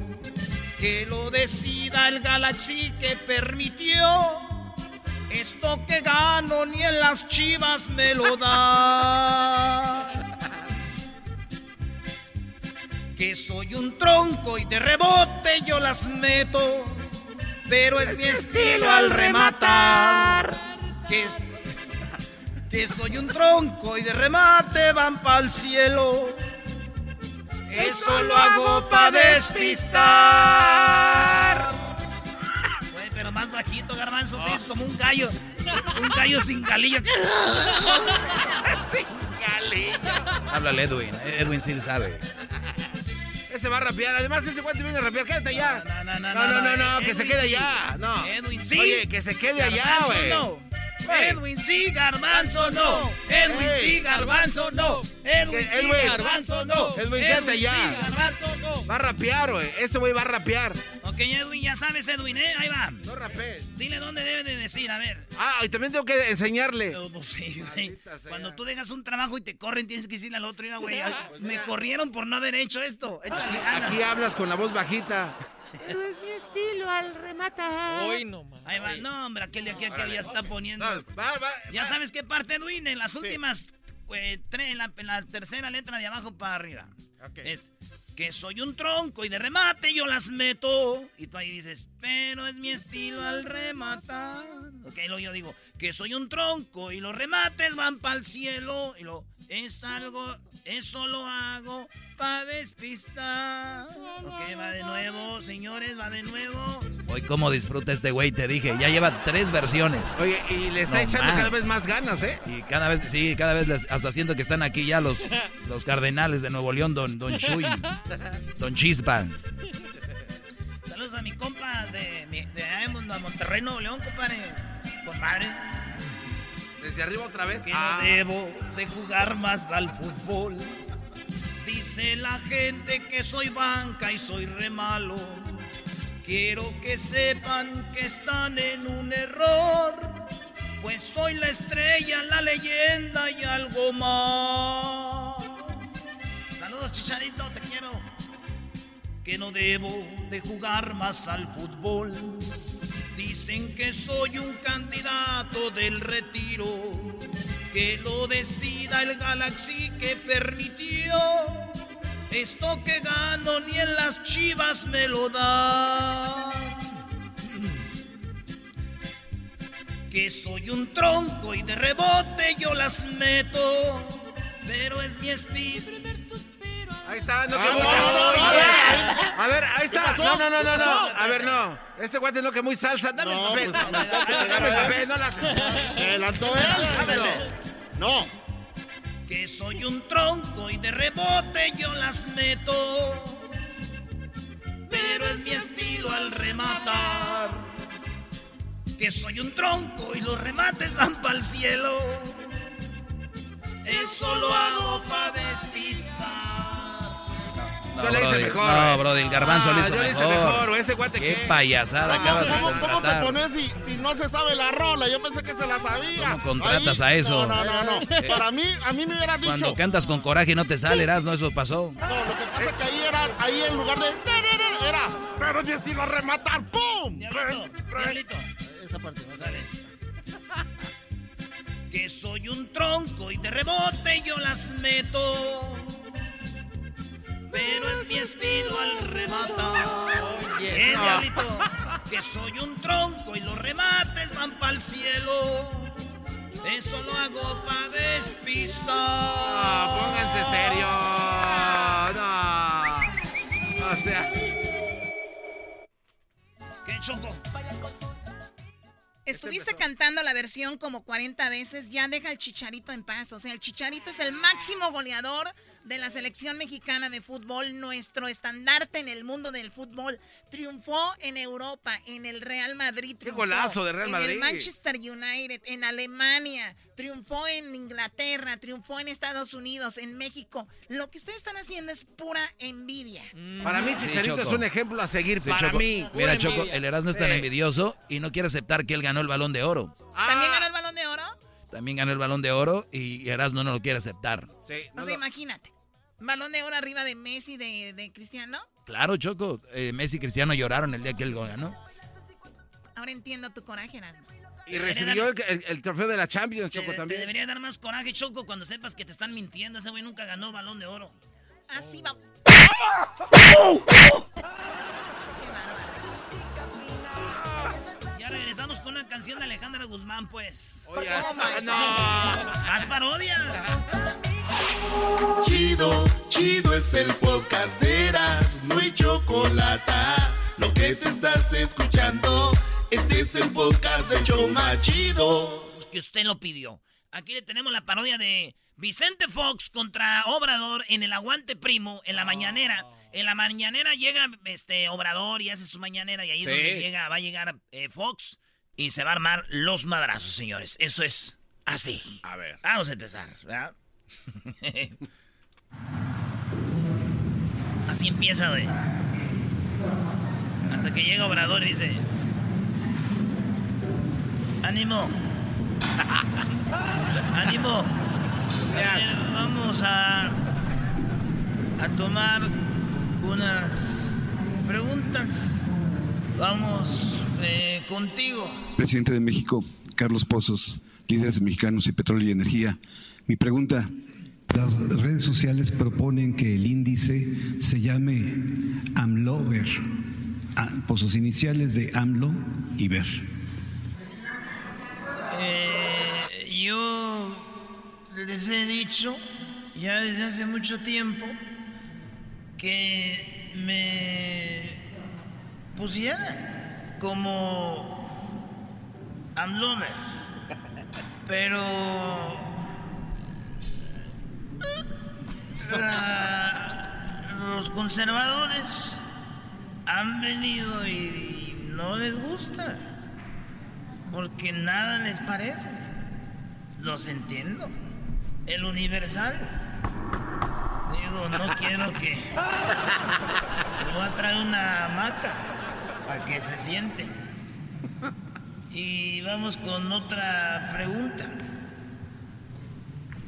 que lo decida el Galaxy que permitió. Esto que gano ni en las chivas me lo da. Que soy un tronco y de rebote yo las meto, pero es mi estilo al rematar. Que que soy un tronco y de remate van pa'l cielo. Eso lo hago pa' despistar. Pero más bajito, garbanzo, es como un gallo. Un gallo sin galillo. sin galillo. Háblale, Edwin. Edwin sí sabe. Ese va a rapear. Además, ese guante viene a rapear. Quédate allá. No, no, no, No, no, no, no, que se quede sí. allá. No. Edwin sí. Oye, que se quede allá, güey. Edwin sí, garbanzo no. Edwin sí, garbanzo no. Edwin sí, Edwin. garbanzo no. Edwin, quédate allá. sí, garbanzo no. Va a rapear, güey. Este güey va a rapear. Ok, Edwin, ya sabes, Edwin, ¿eh? Ahí va. No rapees. Dile dónde debe de decir, a ver. Ah, y también tengo que enseñarle. No, pues sí, güey. Cuando tú dejas un trabajo y te corren, tienes que decirle al otro, mira, güey, me corrieron por no haber hecho esto. Échale ganas. Aquí hablas con la voz bajita. Pero es mi estilo al rematar. Hoy no, man. Ahí va. No, hombre, aquel de aquí, aquel ya está poniendo. Va, va, Ya sabes qué parte, Edwin, en las últimas, eh, tres, en la, en la tercera letra de abajo para arriba. Es que soy un tronco y de remate yo las meto. Y tú ahí dices, pero es mi estilo al rematar. Ok, luego yo digo, que soy un tronco y los remates van para el cielo. Y lo es algo, eso lo hago para despistar. Ok, va de nuevo, señores, va de nuevo. Hoy cómo disfruta este güey, te dije. Ya lleva tres versiones. Oye, y le está No echando más. cada vez más ganas, ¿eh? Y cada vez, sí, cada vez les- hasta siento que están aquí ya los, los cardenales de Nuevo León, don, don Shui, don Chispa. Saludos a mis compas de, de, Monterrey, Nuevo León, compadre. Compadre. Desde arriba otra vez. Que Ah. no debo de jugar más al fútbol. Dice la gente que soy banca y soy re malo. Quiero que sepan que están en un error. Pues soy la estrella, la leyenda y algo más. Saludos, Chicharito, te quiero. Que no debo de jugar más al fútbol. Dicen que soy un candidato del retiro, que lo decida el Galaxy que permitió. Esto que gano ni en las chivas me lo dan. Que soy un tronco y de rebote yo las meto. Pero es mi estilo. Ahí está, no, Ah, que mucha- A ver, no. a ver, ahí ¿Qué está. No, no, no, ¿Qué no, no. A ver, no. Este guante no que muy salsa. Dame el papel. pues, dame, el papel, no las. Adelantó él. Dámelo. No. Que soy un tronco y de rebote yo las meto. Pero es mi estilo al rematar. Que soy un tronco y los remates van para el cielo. Eso lo hago pa' despistar. No, Yo le hice mejor, No, eh. brody, el garbanzo Ah, lo hizo yo le hice mejor. mejor, o ese guante Qué qué. payasada ¿Cómo, acabas de cómo- cómo te pones si, si no se sabe la rola? Yo pensé que se la sabía. ¿Cómo contratas Ahí- a eso? No, no, no. no. Eh, Para mí, a mí me hubiera dicho. Cuando cantas con coraje no te sale, no eso pasó. No, lo que pasa es que ahí era, ahí en lugar de. Era. Pero a rematar. ¡Pum! Diablito, Esa parte, ¿no? Dale. Que soy un tronco y de rebote yo las meto. Pero es mi estilo al rematar. Oye, no. diablito, que soy un tronco y los remates van para el cielo. Eso lo hago pa' despistar. Pónganse serio. No. O sea. ¿Qué choco? Estuviste cantando la versión como 40 veces, ya deja el Chicharito en paz. O sea, el Chicharito es el máximo goleador de la selección mexicana de fútbol, nuestro estandarte en el mundo del fútbol. Triunfó en Europa, en el Real Madrid. triunfó, golazo de Real En Madrid. el Manchester United, en Alemania, triunfó en Inglaterra, triunfó en Estados Unidos, en México. Lo que ustedes están haciendo es pura envidia. Para mí, Chicharito es un ejemplo a seguir Sí, para Choco. mí. Mira, Pura Choco, envidia. el Erasmo es tan Sí. envidioso y no quiere aceptar que él ganó el balón de oro. ¿También ganó el balón de oro? También ganó el balón de oro y Erasmo no lo quiere aceptar. o sea, imagínate. Balón de oro arriba de Messi, de, de Cristiano. Claro, Choco, eh, Messi y Cristiano lloraron el día que él ganó. Ahora entiendo tu coraje, Erasmo. Y recibió el, el- el trofeo de la Champions, Te, Choco, te también. debería dar más coraje, Choco, cuando sepas que te están mintiendo. Ese güey nunca ganó balón de oro. Así va. Ya regresamos con una canción de Alejandra Guzmán, pues. Oye, no. Más parodias. Chido, chido es el podcast de Eras, no hay chocolate. Lo que te estás escuchando, este es el podcast de Choma Chido. Que usted lo pidió. Aquí le tenemos la parodia de Vicente Fox contra Obrador en el Aguante Primo, en la mañanera. En la mañanera llega este Obrador y hace su mañanera y ahí es donde llega, va a llegar eh, Fox y se va a armar los madrazos, señores. Eso es así. A ver. Vamos a empezar, ¿verdad? Así empieza, güey. Hasta que llega Obrador y dice... ¡Ánimo! ¡Ánimo! Vamos a... A tomar unas preguntas. Vamos eh, contigo. Presidente de México, Carlos Pozos, líderes mexicanos y petróleo y energía. Mi pregunta, las redes sociales proponen que el índice se llame AMLOVER, ah, por sus iniciales de AMLO y VER. Eh, yo les he dicho ya desde hace mucho tiempo que me pusieran como Amlover. Pero la- los conservadores han venido y no les gusta. Porque nada les parece. Los entiendo. El universal. Digo, no quiero que. Les voy a traer una hamaca para que se siente. Y vamos con otra pregunta.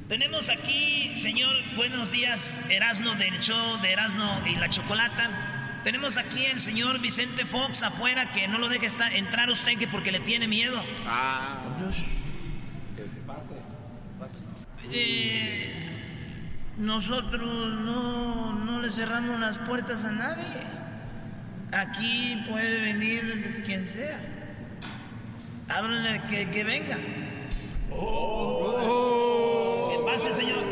Tenemos aquí, señor, buenos días, Erasno del show de Erasno y la Chocolata. Tenemos aquí el señor Vicente Fox afuera que no lo deje estar, entrar usted que porque le tiene miedo. Ah. Eh, nosotros no, no le cerramos las puertas a nadie. Aquí puede venir quien sea. Háblenle que, que venga. Que pase, señor.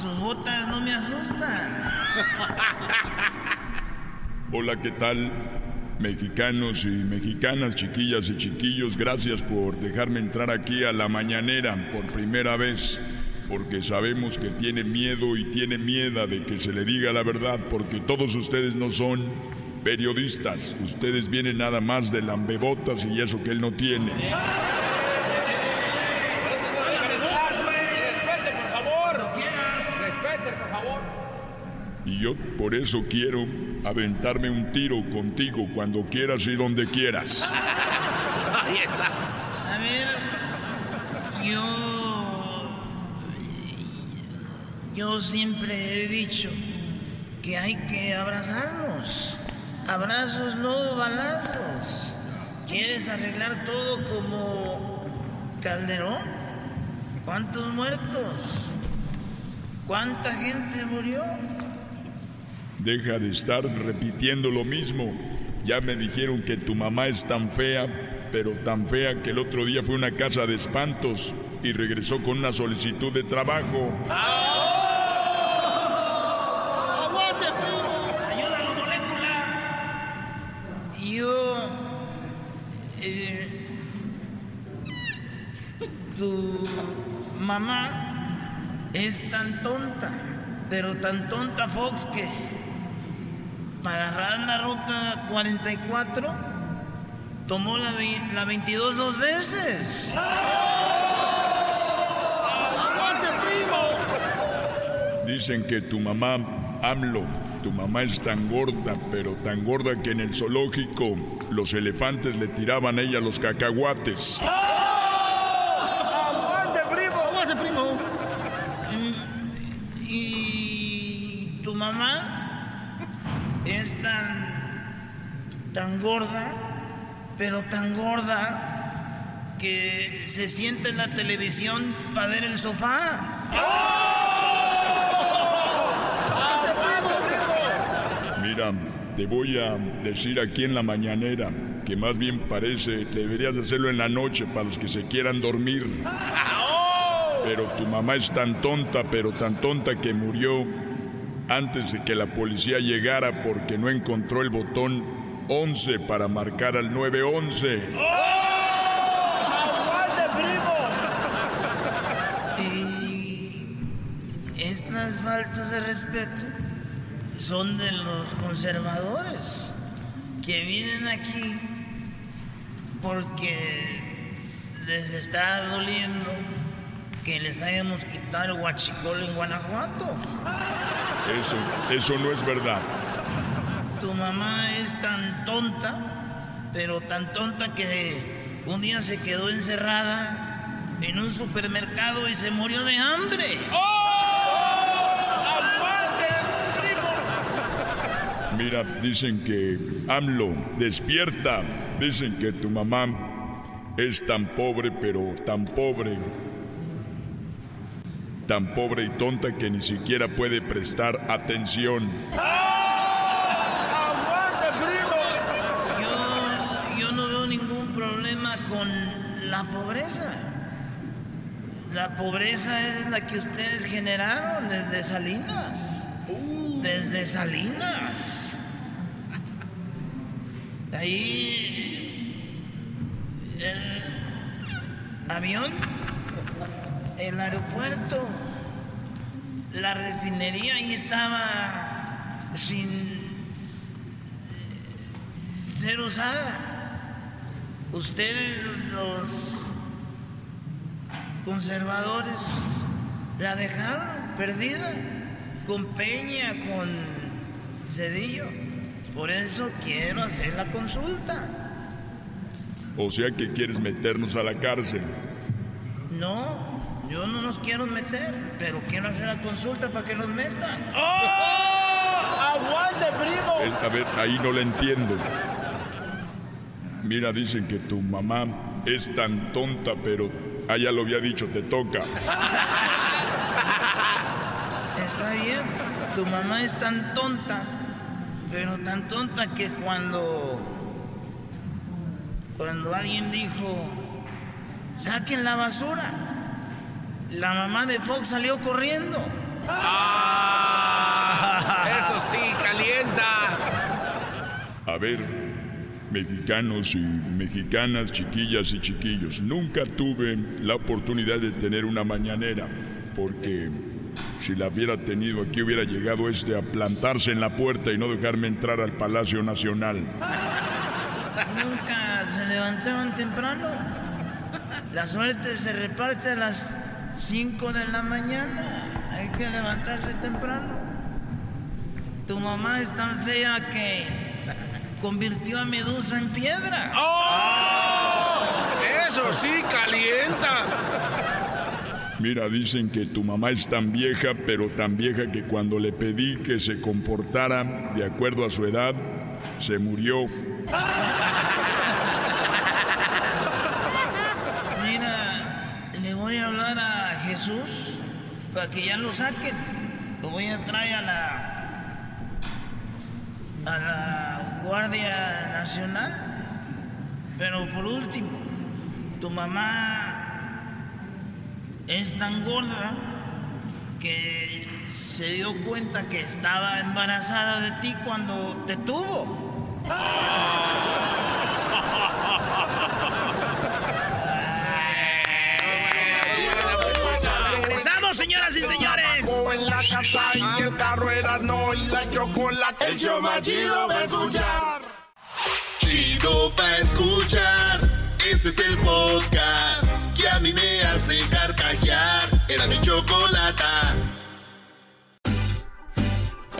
Sus botas no me asustan. Hola, ¿qué tal? Mexicanos y mexicanas, chiquillas y chiquillos, gracias por dejarme entrar aquí a la mañanera por primera vez, porque sabemos que tiene miedo y tiene miedo de que se le diga la verdad, porque todos ustedes no son periodistas, ustedes vienen nada más de lambebotas y eso que él no tiene. Y yo por eso quiero aventarme un tiro contigo cuando quieras y donde quieras. A ver, yo. Yo siempre he dicho que hay que abrazarnos. Abrazos, no balazos. ¿Quieres arreglar todo como Calderón? ¿Cuántos muertos? ¿Cuánta gente murió? Deja de estar repitiendo lo mismo. Ya me dijeron que tu mamá es tan fea, pero tan fea que el otro día fue a una casa de espantos y regresó con una solicitud de trabajo. ¡Aguante, primo! ¡Ayúdalo, molécula! Yo. eh, tu mamá es tan tonta, pero tan tonta, Fox, que para agarrar la ruta 44 tomó la, la 22 dos veces. ¡Aguante, primo! Dicen que tu mamá, AMLO, tu mamá es tan gorda, pero tan gorda que en el zoológico los elefantes le tiraban a ella los cacahuates. ¡Aguante, primo! ¡Aguante, primo! Y tu mamá es tan, tan gorda, pero tan gorda que se sienta en la televisión para ver el sofá. Mira, te voy a decir aquí en la mañanera que más bien parece, deberías hacerlo en la noche para los que se quieran dormir. Pero tu mamá es tan tonta, pero tan tonta que murió antes de que la policía llegara porque no encontró el botón 11 para marcar al 911. ¡Aguante, primo! Y estas faltas de respeto son de los conservadores que vienen aquí porque les está doliendo que les hayamos quitado el huachicol en Guanajuato. Eso, eso no es verdad. Tu mamá es tan tonta, pero tan tonta que un día se quedó encerrada en un supermercado y se murió de hambre. ¡Aguante, primo! Mira, dicen que AMLO despierta. Dicen que tu mamá es tan pobre, pero tan pobre. Tan pobre y tonta que ni siquiera puede prestar atención. ¡Aguante, primo! Yo, yo no veo ningún problema con la pobreza. La pobreza es la que ustedes generaron desde Salinas. Desde Salinas. Ahí el avión, el aeropuerto, la refinería ahí estaba sin eh, ser usada. Ustedes los conservadores la dejaron perdida con Peña, con Cedillo. Por eso quiero hacer la consulta. O sea que quieres meternos a la cárcel. No, yo no nos quiero meter, pero quiero hacer la consulta para que nos metan. ¡Aguante, primo! Es- a ver, ahí no la entiendo. Mira, dicen que tu mamá es tan tonta, pero... Ah, ya lo había dicho, te toca. Está bien, tu mamá es tan tonta, pero tan tonta que cuando. Cuando alguien dijo. Saquen la basura. La mamá de Fox salió corriendo. Eso sí, calienta. A ver, mexicanos y mexicanas, chiquillas y chiquillos, nunca tuve la oportunidad de tener una mañanera, porque si la hubiera tenido aquí hubiera llegado este a plantarse en la puerta y no dejarme entrar al Palacio Nacional. Nunca se levantaban temprano. La suerte se reparte a las 5 de la mañana. Hay que levantarse temprano. Tu mamá es tan fea que convirtió a Medusa en piedra. ¡Oh! Eso sí, calienta. Mira, dicen que tu mamá es tan vieja, pero tan vieja que cuando le pedí que se comportara de acuerdo a su edad, se murió. Mira, le voy a hablar a Jesús para que ya lo saquen. Lo voy a traer a la a la Guardia Nacional. Pero por último, tu mamá es tan gorda que se dio cuenta que estaba embarazada de ti cuando te tuvo. Señoras y señores. en la casa y el carro era no y la chocolate. El show más chido va a escuchar. Chido va a escuchar. Este es el podcast que a mí me hace carcajear. Era mi chocolate.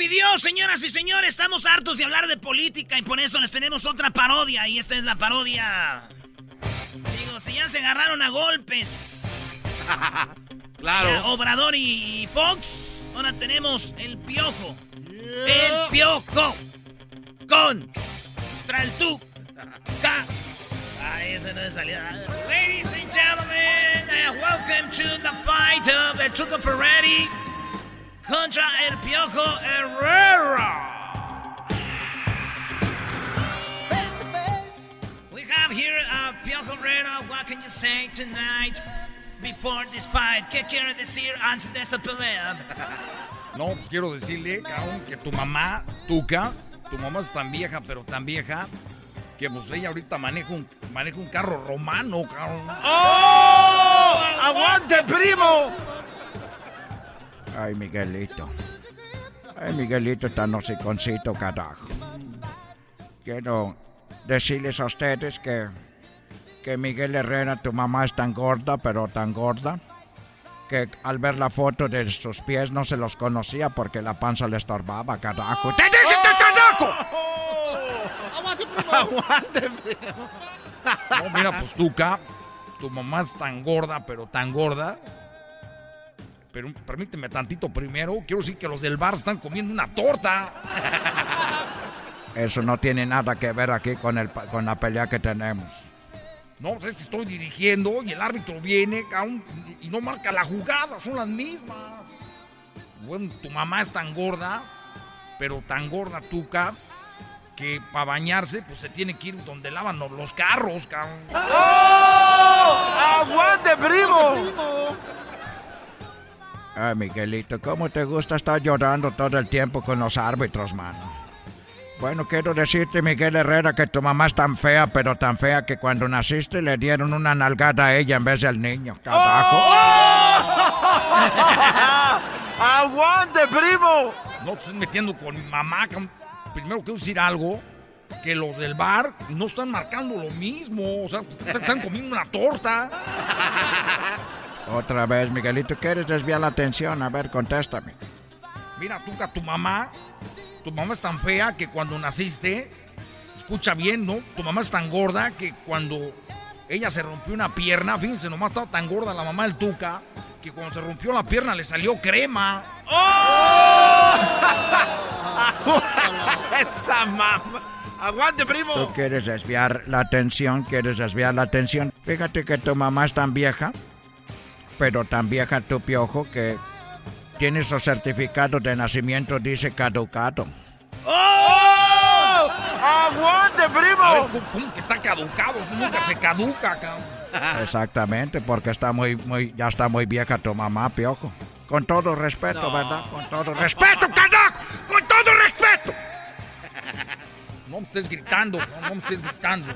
pidió, señoras y señores. Estamos hartos de hablar de política y por eso les tenemos otra parodia. Y esta es la parodia. Digo, si ya se agarraron a golpes. Claro. Obrador y Fox. Ahora tenemos el piojo. El piojo. Con. Traltu. Ca. Ah, ese no es salida. Ladies and gentlemen, uh, welcome to the fight of the Tuca Ferretti contra el Piojo Herrera. We have here a Piojo Herrera. What can you say tonight before this fight? ¿Qué quiere decir antes de esta pelea? No, pues quiero decirle, cabrón, que tu mamá, Tuca, tu mamá es tan vieja, pero tan vieja, que pues ella ahorita maneja un, maneja un carro romano, cabrón. ¡Oh! ¡Aguante, primo! Ay, Miguelito. Ay, Miguelito está no sé concito, carajo. Quiero decirles a ustedes que, que Miguel Herrera, tu mamá es tan gorda, pero tan gorda, que al ver la foto de sus pies no se los conocía porque la panza le estorbaba, carajo. ¡Te dije que carajo! ¡Aguante, primo! ¡Aguante, primo! No, mira, pues Tuca, tu mamá es tan gorda, pero tan gorda. Pero permíteme tantito primero. Quiero decir que los del bar están comiendo una torta. Eso no tiene nada que ver aquí con, el, con la pelea que tenemos. No, pues es que estoy dirigiendo y el árbitro viene cabrón, y no marca la jugada, son las mismas. Bueno, tu mamá es tan gorda, pero tan gorda Tuca, que para bañarse pues se tiene que ir donde lavan los- los carros, cabrón. ¡Oh! ¡Aguante, primo! Ay, Miguelito, ¿cómo te gusta estar llorando todo el tiempo con los árbitros, mano? Bueno, quiero decirte, Miguel Herrera, que tu mamá es tan fea, pero tan fea que cuando naciste le dieron una nalgada a ella en vez del niño. Carajo. ¡Aguante, primo! No te estés metiendo con mi mamá. Primero quiero decir algo. Que los del bar no están marcando lo mismo. O sea, están comiendo una torta. Otra vez, Miguelito, ¿quieres desviar la atención? A ver, contéstame. Mira, Tuca, tu mamá, tu mamá es tan fea que cuando naciste, escucha bien, ¿no? Tu mamá es tan gorda que cuando ella se rompió una pierna, fíjense, nomás estaba tan gorda la mamá del Tuca, que cuando se rompió la pierna le salió crema. ¡Esa mamá! ¡Aguante, primo! Tú quieres desviar la atención, quieres desviar la atención. Fíjate que tu mamá es tan vieja, pero tan vieja tu piojo que tiene su certificado de nacimiento, dice caducado. ¡Oh! ¡Aguante, primo! A ver, ¿cómo- ¿Cómo que está caducado? Eso nunca se caduca, cabrón. Exactamente, porque está muy, muy, ya está muy vieja tu mamá, piojo. Con todo respeto, ¿verdad? Con todo respeto. ¡Respeto, carajo! ¡Con todo respeto! No me estés gritando, no, no me estés gritando.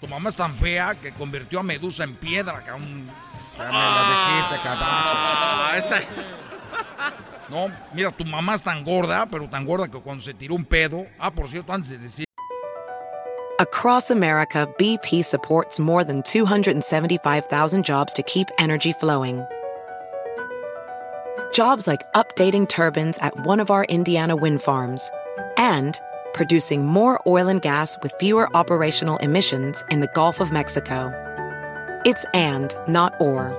Tu mamá es tan fea que convirtió a Medusa en piedra, cabrón. Ya me lo dijiste, carajo. Ah, esa- No, mira, tu mamá es tan gorda, pero tan gorda que cuando se tiró un pedo. Ah, por cierto, antes de decir. Across America, BP supports more than 275,000 jobs to keep energy flowing. Jobs like updating turbines at one of our Indiana wind farms and producing more oil and gas with fewer operational emissions in the Gulf of Mexico. It's and, not or.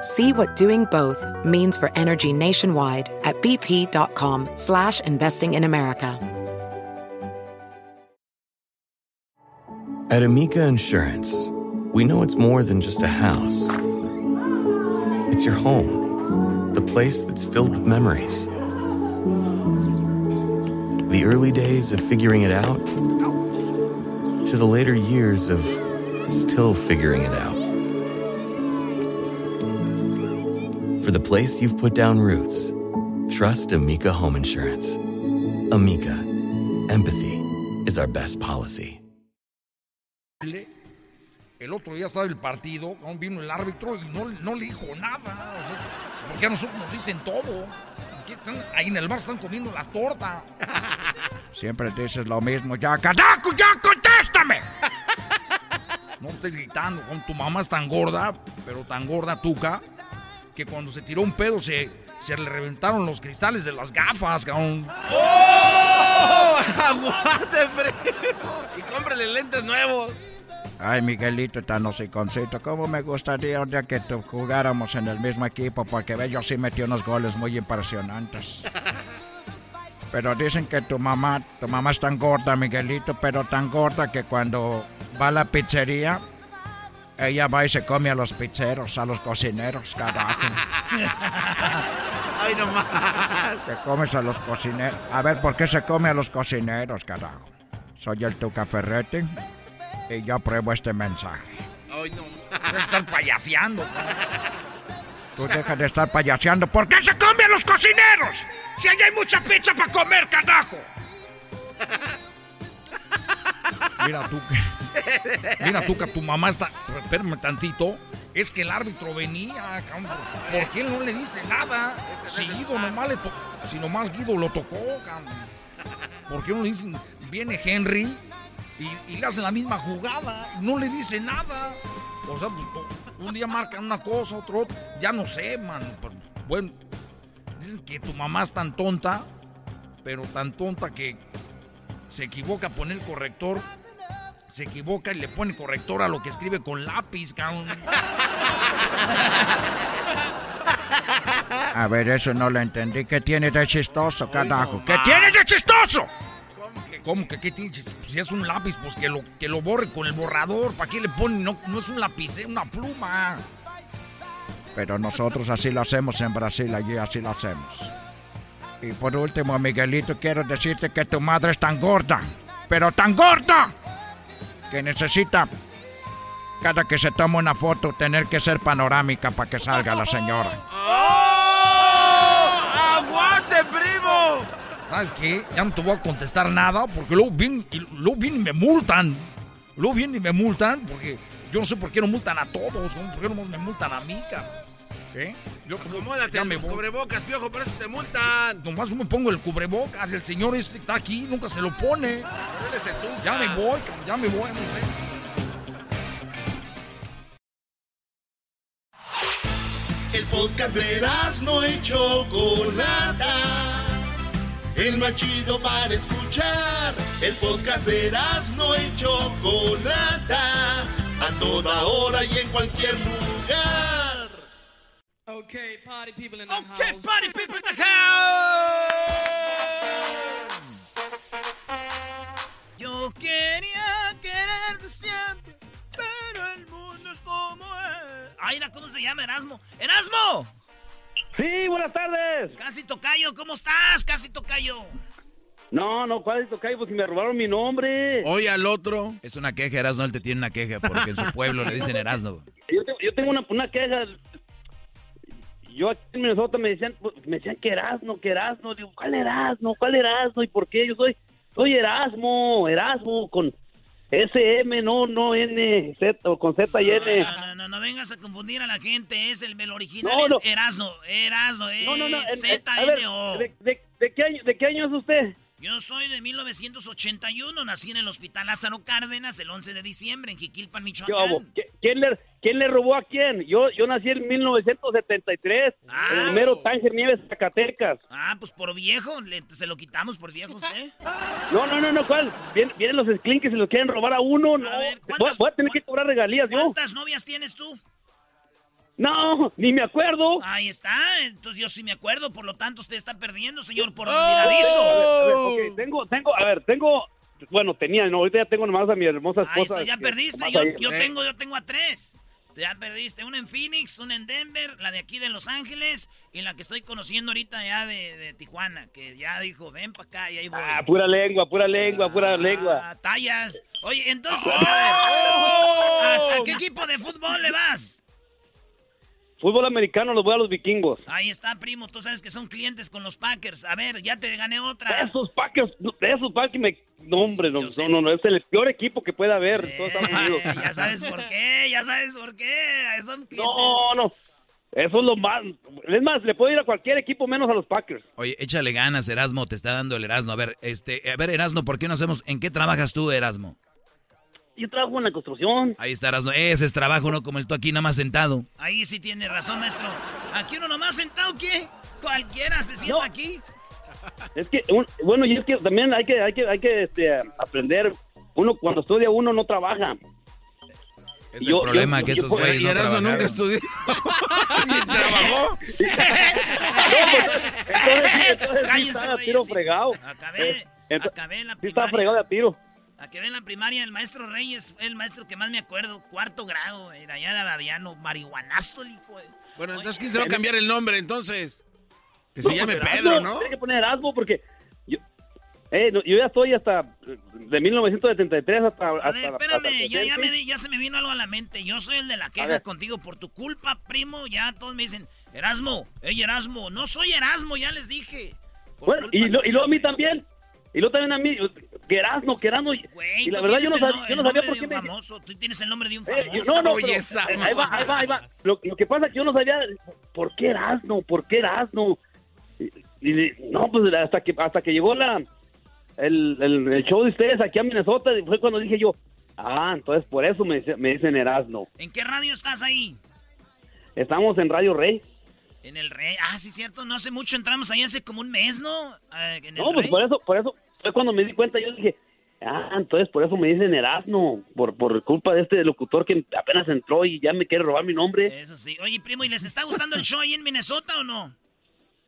See what doing both means for energy nationwide at bp.com slash investing in America. At Amica Insurance, we know it's more than just a house. It's your home, the place that's filled with memories. The early days of figuring it out to the later years of still figuring it out. For the place you've put down roots, trust Amica Home Insurance. Amica, empathy is our best policy. El otro día estaba el partido, aún vino el árbitro y no, no le dijo nada. O sea, porque a nosotros nos dicen todo. Aquí están- ahí en el bar están comiendo la torta. Siempre dices lo mismo. Ya, carajo, ya contéstame. No estés gritando, con tu mamá es tan gorda, pero tan gorda tuca, que cuando se tiró un pedo se, se le reventaron los cristales de las gafas, cabrón. ¡Oh! ¡Aguante! Y cómprele lentes nuevos. Ay, Miguelito, tan hociconcito. ¿Cómo me gustaría un día que tú jugáramos en el mismo equipo? Porque ve, yo sí metí unos goles muy impresionantes. Pero dicen que tu mamá, tu mamá es tan gorda, Miguelito, pero tan gorda que cuando va a la pizzería, ella va y se come a los pizzeros, a los cocineros, carajo. ¡Ay, no más! Que comes a los cocineros. A ver, ¿por qué se come a los cocineros, carajo? Soy el Tuca Ferretti y yo apruebo este mensaje. ¡Ay, no! Deja de estar payaseando. Tú deja de estar payaseando. ¿Por qué se come a los cocineros? Si allá hay mucha pizza para comer, carajo. Mira tú, mira tú que tu mamá está, espérame tantito, es que el árbitro venía, cabrón, ¿por qué él no le dice nada? Si Guido nomás le to- si nomás Guido lo tocó, cabrón. ¿Por qué no le dicen, viene Henry y, le hacen la misma jugada, y no le dice nada? O sea, pues, un día marcan una cosa, otro, otro, ya no sé, man, bueno, dicen que tu mamá es tan tonta, pero tan tonta que se equivoca a poner el corrector, se equivoca y le pone corrector a lo que escribe con lápiz, cabrón. A ver, eso no lo entendí. ¿Qué tiene de chistoso, carajo? ¿Qué tiene de chistoso? ¿Cómo que qué tiene chiste? Pues si es un lápiz, pues que lo, que lo borre con el borrador. ¿Para qué le ponen? No, no es un lápiz, es una pluma. Pero nosotros así lo hacemos en Brasil, allí así lo hacemos. Y por último, Miguelito, quiero decirte que tu madre es tan gorda, pero tan gorda, que necesita, cada que se toma una foto, tener que ser panorámica para que salga la señora. ¡Oh! ¡Aguante, primo! ¿Sabes qué? Ya no te voy a contestar nada porque luego vienen y, luego vienen y me multan. Luego vienen y me multan porque yo no sé por qué no multan a todos. ¿no? ¿Por qué nomás me multan a mí, cabrón? ¿Qué? Yo Acomódate ya me voy. cubrebocas, piojo, por eso te multan. Nomás me pongo el cubrebocas. El señor este que está aquí nunca se lo pone. Ya me voy, ya me voy. El podcast de no y Chocolata. El más chido para escuchar. El podcast de no y Chocolata. A toda hora y en cualquier lugar. Okay, party people in the Okay, house. party people in the house. Yo quería quererte siempre, pero el mundo es como es. Ay, mira, ¿cómo se llama Erasmo? ¡Erasmo! Sí, buenas tardes. Casi Tocayo, ¿cómo estás? Casi Tocayo. No, no, ¿cuál es Tocayo? Pues si me robaron mi nombre. Oye al otro. Es una queja, Erasno, él te tiene una queja porque en su pueblo le dicen Erasno. Yo, te- yo tengo una, una queja. Yo aquí en Minnesota me decían, pues, me decían que Erasmo, que Erasmo. Digo, ¿cuál Erasmo? ¿Cuál Erasmo? ¿Y por qué? Yo soy, soy Erasmo, Erasmo, con SM, no, no N, Z, o con Z y N. No, no, no, no vengas a confundir a la gente. Es el, original No, es en- a ver, Z-N-O. ¿de, de, de qué año, ¿De qué año es usted? Yo soy de 1981, nací en el Hospital Lázaro Cárdenas el 11 de diciembre en Jiquilpan, ¿Qué Michoacán. ¿Quién le, ¿Quién le robó a quién? Yo, yo nací en 1973, en el mero Tánger Nieves, Zacatecas. Ah, pues por viejo, le- se lo quitamos por viejo usted. No, no, no, no, ¿cuál? Vienen, vienen los sklinks y se lo quieren robar a uno, no. voy, voy a tener que cobrar regalías, yo. ¿Cuántas novias tienes tú? No, ni me acuerdo. Ahí está, entonces yo sí me acuerdo, por lo tanto usted está perdiendo, señor, por A ver, a olvidadizo. ver, tengo, tengo, a ver, tengo, bueno, tenía, no, ahorita ya tengo nomás a mi hermosa Ahí esposa. está, ya perdiste, yo, ahí. yo tengo, yo tengo a tres. Ya perdiste, una en Phoenix, una en Denver, la de aquí de Los Ángeles y la que estoy conociendo ahorita ya de, de Tijuana, que ya dijo, ven para acá y ahí voy. Ah, pura lengua, pura lengua, pura lengua. Ah, tallas. Oye, entonces, a ver, ¿a, a qué equipo de fútbol le vas? Fútbol americano los voy a los vikingos. Ahí está, primo, tú sabes que son clientes con los Packers. A ver, ya te gané otra. Esos Packers, esos Packers me... No, hombre, no, no, no, no, es el peor equipo que puede haber en todos Estados Unidos. Eh, ya sabes por qué, ya sabes por qué. Son. No, no, eso es lo más... Es más, le puedo ir a cualquier equipo menos a los Packers. Oye, échale ganas, Erasmo, te está dando el Erasmo. A ver, este, a ver, Erasmo, ¿por qué no hacemos? ¿En qué trabajas tú, Erasmo? Yo trabajo en la construcción. Ahí está, Erasmo. Ese es trabajo, no como el tú aquí nada más sentado. Ahí sí tiene razón, maestro. Aquí uno nomás sentado, ¿qué? Cualquiera se sienta aquí. Es que, un- bueno, y es que también hay que, hay que, hay que este, aprender. Uno, cuando estudia, uno no trabaja. Es el problema que esos güeyes Y no Erasmo nunca trabajaron. estudió. ¿Trabajó? Entonces, entonces sí Cállense, estaba güey, tiro sí. fregado. Acabé, Eh, acabé en la Sí estaba primaria. fregado de a tiro. Acabé en la primaria, el maestro Reyes fue el maestro que más me acuerdo, cuarto grado, güey, de allá de Abadiano, marihuanazo, el hijo de... Bueno, entonces, ¿quién se va a cambiar el nombre entonces? Que se No, llame Pedro, Erasmo, ¿no? Tiene que poner Erasmo porque yo, eh, no, yo ya estoy hasta de 1973 hasta, A hasta, ver, hasta espérame, el ya, ya, me, ya se me vino algo a la mente. Yo soy el de la queja contigo por tu culpa, primo. Ya todos me dicen, Erasmo, ey, Erasmo. No soy Erasmo, ya les dije. Bueno, y, lo- y luego a mí también. Y luego también a mí, que Erasmo. y- la verdad yo no, el sab- no- yo no sabía por qué me... famoso. Tú tienes el nombre de un Eh, famoso. yo- no, no, pero, eh, ahí va, ahí va, ahí va. Lo, lo que pasa es que yo no sabía por qué Erasmo, por qué Erasmo. Y, y- no, pues hasta que hasta que llegó la el, el, el show de ustedes aquí a Minnesota, fue cuando dije yo, ah, entonces por eso me, me dicen Erasmo. ¿En qué radio estás ahí? Estamos en Radio Rey. En el Rey. Ah, sí, cierto. No hace mucho entramos ahí hace como un mes, ¿no? Ah, en el No, pues Rey. por eso, por eso, fue cuando me di cuenta, yo dije, ah, entonces por eso me dicen Erasmo, por, por culpa de este locutor que apenas entró y ya me quiere robar mi nombre. Eso sí. Oye, primo, ¿y les está gustando el show ahí en Minnesota o no?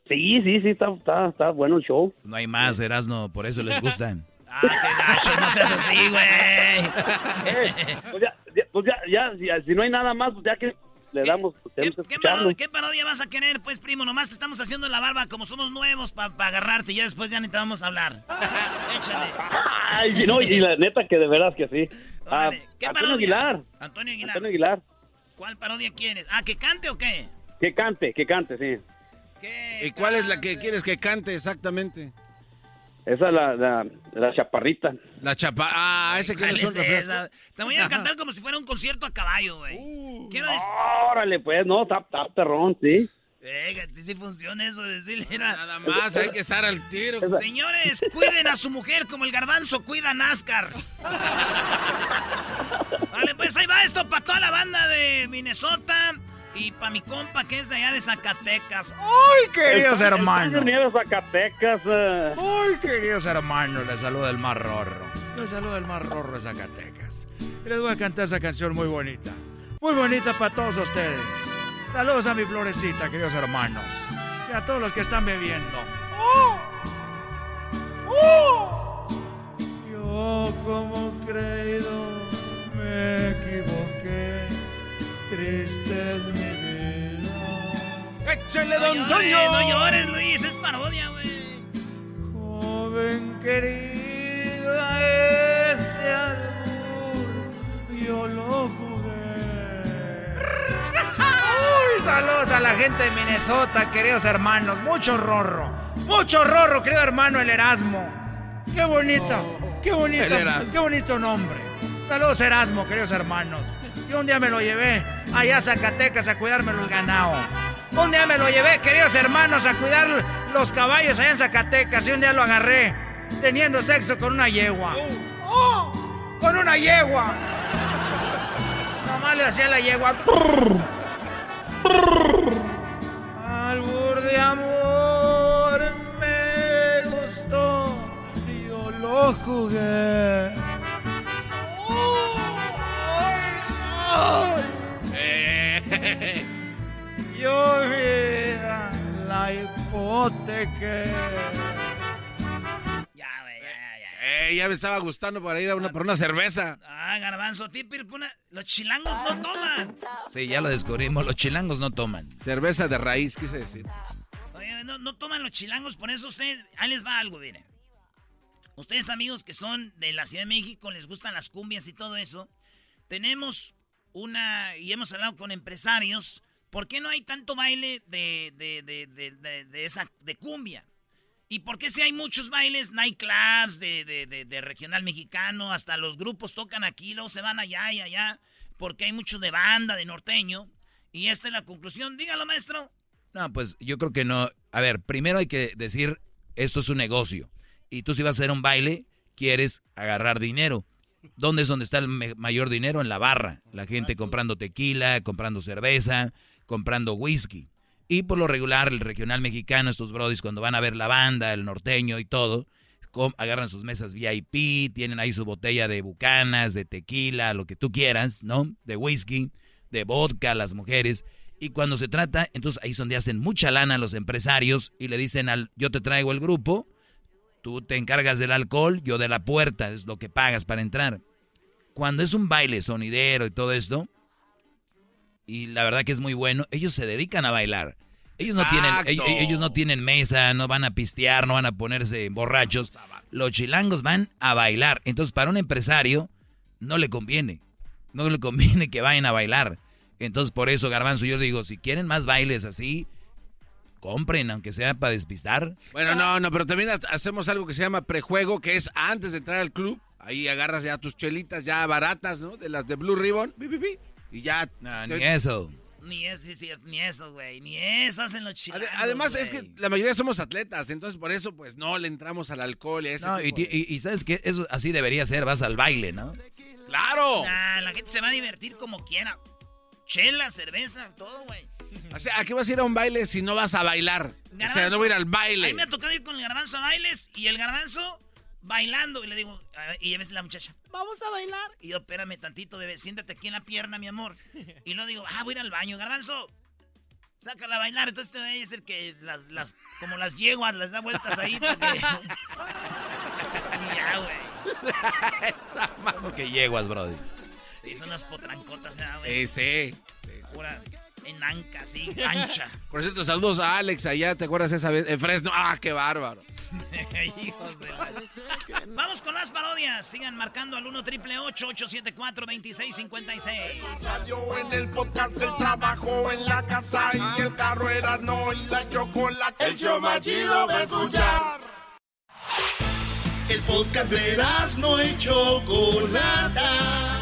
Sí, sí, sí, está, está, está bueno el show. No hay más, Erasmo, por eso les gustan. Ah, qué gacho, no seas así, güey. Pues ya, ya, pues ya, ya, si, si no hay nada más, pues ya que le damos, pues tenemos que ¿Qué, parodia, qué parodia vas a querer, pues, primo? Nomás te estamos haciendo la barba como somos nuevos para agarrarte y ya después ya ni te vamos a hablar. Échale. Ay, no, y la neta que de veras que sí. Ah, ¿Qué Antonio parodia? Aguilar. Antonio Aguilar. Antonio Aguilar. ¿Cuál parodia quieres? Ah, ¿que cante o qué? Que cante, que cante, sí. ¿Y cuál es la que quieres que cante exactamente? Esa es la, la, la chaparrita. La chapa... Ah, ese que no ¿Cuál es esa? Te voy a cantar como si fuera un concierto a caballo, güey. Quiero decir... Órale, pues, no, está, está perrón, sí. Eh, sí, sí funciona eso de decirle. Nada más, hay que estar al tiro. Señores, cuiden a su mujer como el garbanzo cuida a NASCAR. Vale, pues ahí va esto para toda la banda de Minnesota. Y para mi compa que es de allá de Zacatecas. ¡Ay, queridos hermanos! de Zacatecas. eh. ¡Ay, queridos hermanos! Les saluda el más rorro. Les saluda el más rorro de Zacatecas. Y les voy a cantar esa canción muy bonita. Muy bonita para todos ustedes. Saludos a mi florecita, queridos hermanos. Y a todos los que están bebiendo. ¡Oh! ¡Oh! Yo como creído me equivoqué. Triste es mi vida. ¡Échale, No don llores, Toño! no llores, Luis, es parodia, güey. Joven querida, ese albur yo lo jugué. Uy, saludos a la gente de Minnesota, queridos hermanos. Mucho rorro, mucho rorro, querido hermano, el Erasmo. Qué bonito, qué bonito, qué bonito nombre. Saludos, Erasmo, queridos hermanos. Yo un día me lo llevé allá a Zacatecas a cuidármelo el ganado. Un día me lo llevé, queridos hermanos, a cuidar los caballos allá en Zacatecas y un día lo agarré teniendo sexo con una yegua. ¡Oh! ¡Con una yegua! Nomás le hacía la yegua. Albur de amor me gustó y yo lo jugué. Yo vida la hipoteca. Eh, ya me estaba gustando para ir a una, por una cerveza. Ah, garbanzo, típico, una- los chilangos no toman. Sí, ya lo descubrimos. Los chilangos no toman. Cerveza de raíz, quise decir. Oye, no, no toman los chilangos, por eso ustedes, ahí les va algo, miren. Ustedes amigos que son de la Ciudad de México, les gustan las cumbias y todo eso. Tenemos una, y hemos hablado con empresarios, ¿por qué no hay tanto baile de, de, de, de, esa, de cumbia? ¿Y por qué si hay muchos bailes, nightclubs de, de, de, de regional mexicano, hasta los grupos tocan aquí, luego se van allá y allá, porque hay mucho de banda, de norteño? Y esta es la conclusión. Dígalo, maestro. No, pues yo creo que no. A ver, primero hay que decir, esto es un negocio. Y tú si vas a hacer un baile, quieres agarrar dinero. ¿Dónde es donde está el mayor dinero? En la barra. La gente comprando tequila, comprando cerveza, comprando whisky. Y por lo regular, el regional mexicano, estos brodis, cuando van a ver la banda, el norteño y todo, agarran sus mesas VIP, tienen ahí su botella de bucanas, de tequila, lo que tú quieras, ¿no? De whisky, de vodka, las mujeres. Y cuando se trata, entonces ahí es donde hacen mucha lana los empresarios y le dicen al, yo te traigo el grupo, tú te encargas del alcohol, yo de la puerta, es lo que pagas para entrar. Cuando es un baile sonidero y todo esto, y la verdad que es muy bueno, ellos se dedican a bailar. Ellos no, tienen, ellos no tienen mesa, no van a pistear, no van a ponerse borrachos. Los chilangos van a bailar. Entonces, para un empresario, no le conviene. No le conviene que vayan a bailar. Entonces, por eso, Garbanzo, yo digo, si quieren más bailes así, compren, aunque sea para despistar. Bueno, no, no, pero también ha- hacemos algo que se llama prejuego, que es antes de entrar al club. Ahí agarras ya tus chelitas ya baratas, ¿no? De las de Blue Ribbon. y ya. ni eso. Ni eso, sí, sí, ni eso, güey. Ni eso hacen los chilangos. Además, es que la mayoría somos atletas, entonces por eso, pues no le entramos al alcohol y a ese No, de- y- y sabes que eso así debería ser, vas al baile, ¿no? ¡Claro! Nah, la gente se va a divertir como quiera. Chela, cerveza, todo, güey. O sea, ¿a qué vas a ir a un baile si no vas a bailar? O sea, no voy a ir al A mí baile. me ha tocado ir con el garbanzo a bailes y el garbanzo bailando. Y le digo, y a veces la muchacha, vamos a bailar. Y yo, espérame tantito, bebé, siéntate aquí en la pierna, mi amor. Y luego digo, ah, voy a ir al baño, garbanzo. Sácala a bailar. Entonces este güey es el que las, las, como las yeguas, las da vueltas ahí. Porque... y ya, güey. ¿Cómo que yeguas, brody? Sí, son unas potrancotas, ¿verdad, güey. Sí, sí. Pura enanca, así, ancha. Por cierto, saludos a Alex allá, ¿te acuerdas esa vez? En Fresno. ¡Ah, qué bárbaro! Hijos de la- Vamos con más parodias. Sigan marcando al 1 triple 874 2656. Radio en el podcast, el trabajo en la casa y el carro era no y la chocolate. El show más chido va a escuchar. El podcast de no y Chocolata.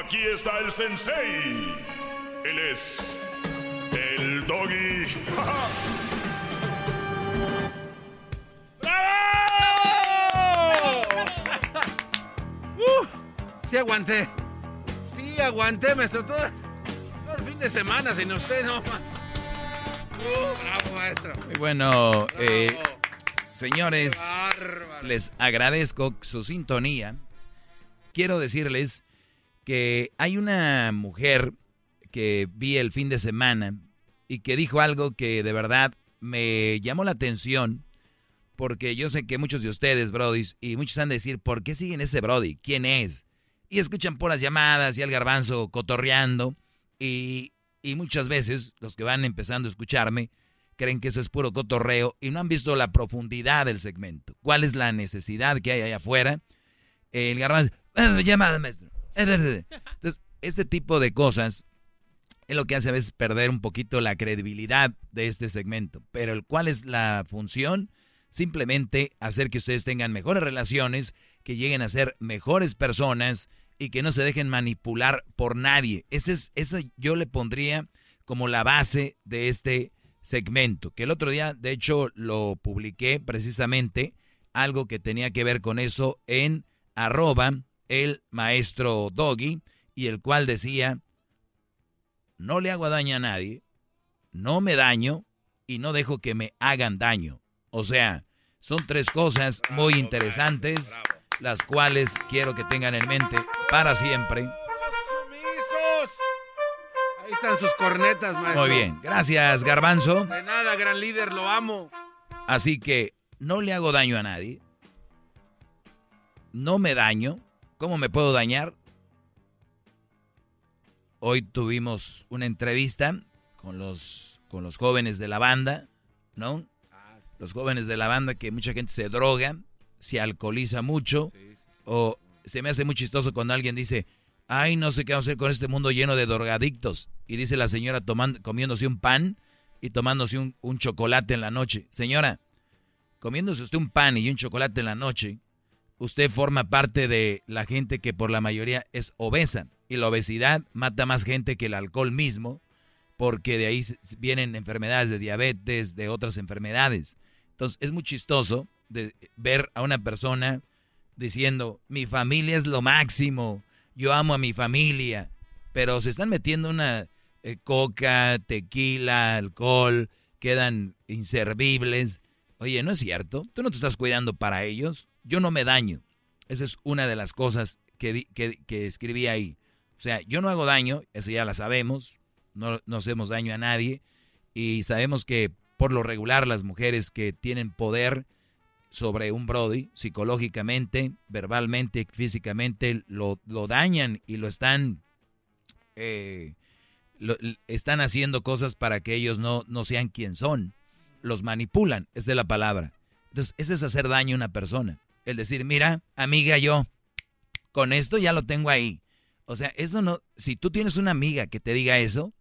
Aquí está el sensei. Él es el doggy. Uh, sí aguanté. Sí aguanté, maestro. Todo, todo el fin de semana sin usted, no. Uh, bravo, maestro. Muy bueno, eh, señores, les agradezco su sintonía. Quiero decirles que hay una mujer que vi el fin de semana y que dijo algo que de verdad me llamó la atención porque yo sé que muchos de ustedes, brodis, y muchos han de decir, ¿por qué siguen ese brody? ¿Quién es? Y escuchan por llamadas y al garbanzo cotorreando y, y muchas veces los que van empezando a escucharme creen que eso es puro cotorreo y no han visto la profundidad del segmento. ¿Cuál es la necesidad que hay allá afuera? El garbanzo, "Eh, llamada, maestro. Eh, eh, eh". Entonces, este tipo de cosas es lo que hace a veces perder un poquito la credibilidad de este segmento. Pero el ¿cuál es la función? Simplemente hacer que ustedes tengan mejores relaciones, que lleguen a ser mejores personas y que no se dejen manipular por nadie. Ese es, eso yo le pondría como la base de este segmento. Que el otro día, de hecho, lo publiqué precisamente, algo que tenía que ver con eso en arroba el maestro Doggy, y el cual decía, no le hago daño a nadie, no me daño y no dejo que me hagan daño. O sea, son tres cosas muy interesantes, las cuales quiero que tengan en mente para siempre. Ahí están sus cornetas, maestro. Muy bien, gracias Garbanzo. De nada, gran líder, lo amo. Así que no le hago daño a nadie, no me daño. ¿Cómo me puedo dañar? Hoy tuvimos una entrevista con los, con los jóvenes de la banda, ¿no? Los jóvenes de la banda que mucha gente se droga, se alcoholiza mucho, o se me hace muy chistoso cuando alguien dice, ay, no sé qué vamos a hacer con este mundo lleno de drogadictos. Y dice la señora tomando, comiéndose un pan y tomándose un, un chocolate en la noche. Señora, comiéndose usted un pan y un chocolate en la noche, usted forma parte de la gente que por la mayoría es obesa. Y la obesidad mata más gente que el alcohol mismo, porque de ahí vienen enfermedades de diabetes, de otras enfermedades. Entonces es muy chistoso de ver a una persona diciendo, mi familia es lo máximo, yo amo a mi familia, pero se están metiendo una eh, coca, tequila, alcohol, quedan inservibles. Oye, no es cierto, tú no te estás cuidando para ellos, yo no me daño. Esa es una de las cosas que, que, escribí ahí. O sea, yo no hago daño, eso ya la sabemos, no, no hacemos daño a nadie y sabemos que por lo regular las mujeres que tienen poder sobre un Brody, psicológicamente, verbalmente, físicamente, lo, lo dañan y lo están, eh, lo- están haciendo cosas para que ellos no, no sean quien son. Los manipulan, es de la palabra. Entonces, ese es hacer daño a una persona. El decir, mira, amiga, yo con esto ya lo tengo ahí. O sea, eso no, si tú tienes una amiga que te diga eso,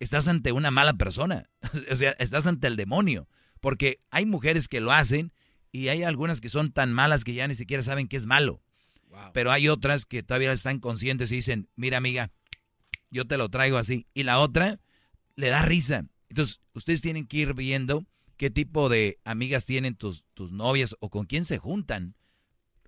estás ante una mala persona. o sea, estás ante el demonio. Porque hay mujeres que lo hacen y hay algunas que son tan malas que ya ni siquiera saben que es malo. Pero hay otras que todavía están conscientes y dicen, mira amiga, yo te lo traigo así. Y la otra le da risa. Entonces, ustedes tienen que ir viendo qué tipo de amigas tienen tus, tus novias o con quién se juntan.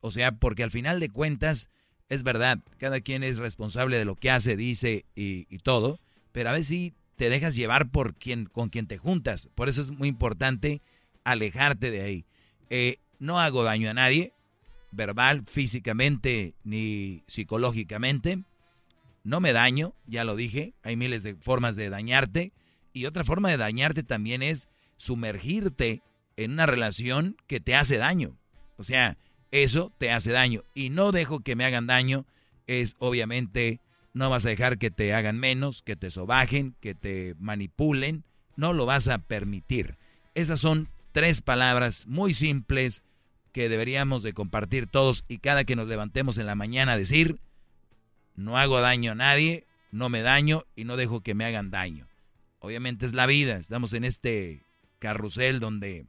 O sea, porque al final de cuentas, es verdad, cada quien es responsable de lo que hace, dice y, todo, pero a veces sí te dejas llevar por quien, con quien te juntas. Por eso es muy importante alejarte de ahí. Eh, no hago daño a nadie, verbal, físicamente ni psicológicamente. No me daño, ya lo dije, hay miles de formas de dañarte. Y otra forma de dañarte también es sumergirte en una relación que te hace daño. O sea, eso te hace daño. Y no dejo que me hagan daño es obviamente no vas a dejar que te hagan menos, que te sobajen, que te manipulen. No lo vas a permitir. Esas son tres palabras muy simples que deberíamos de compartir todos y cada que nos levantemos en la mañana decir, no hago daño a nadie, no me daño y no dejo que me hagan daño. Obviamente es la vida, estamos en este carrusel donde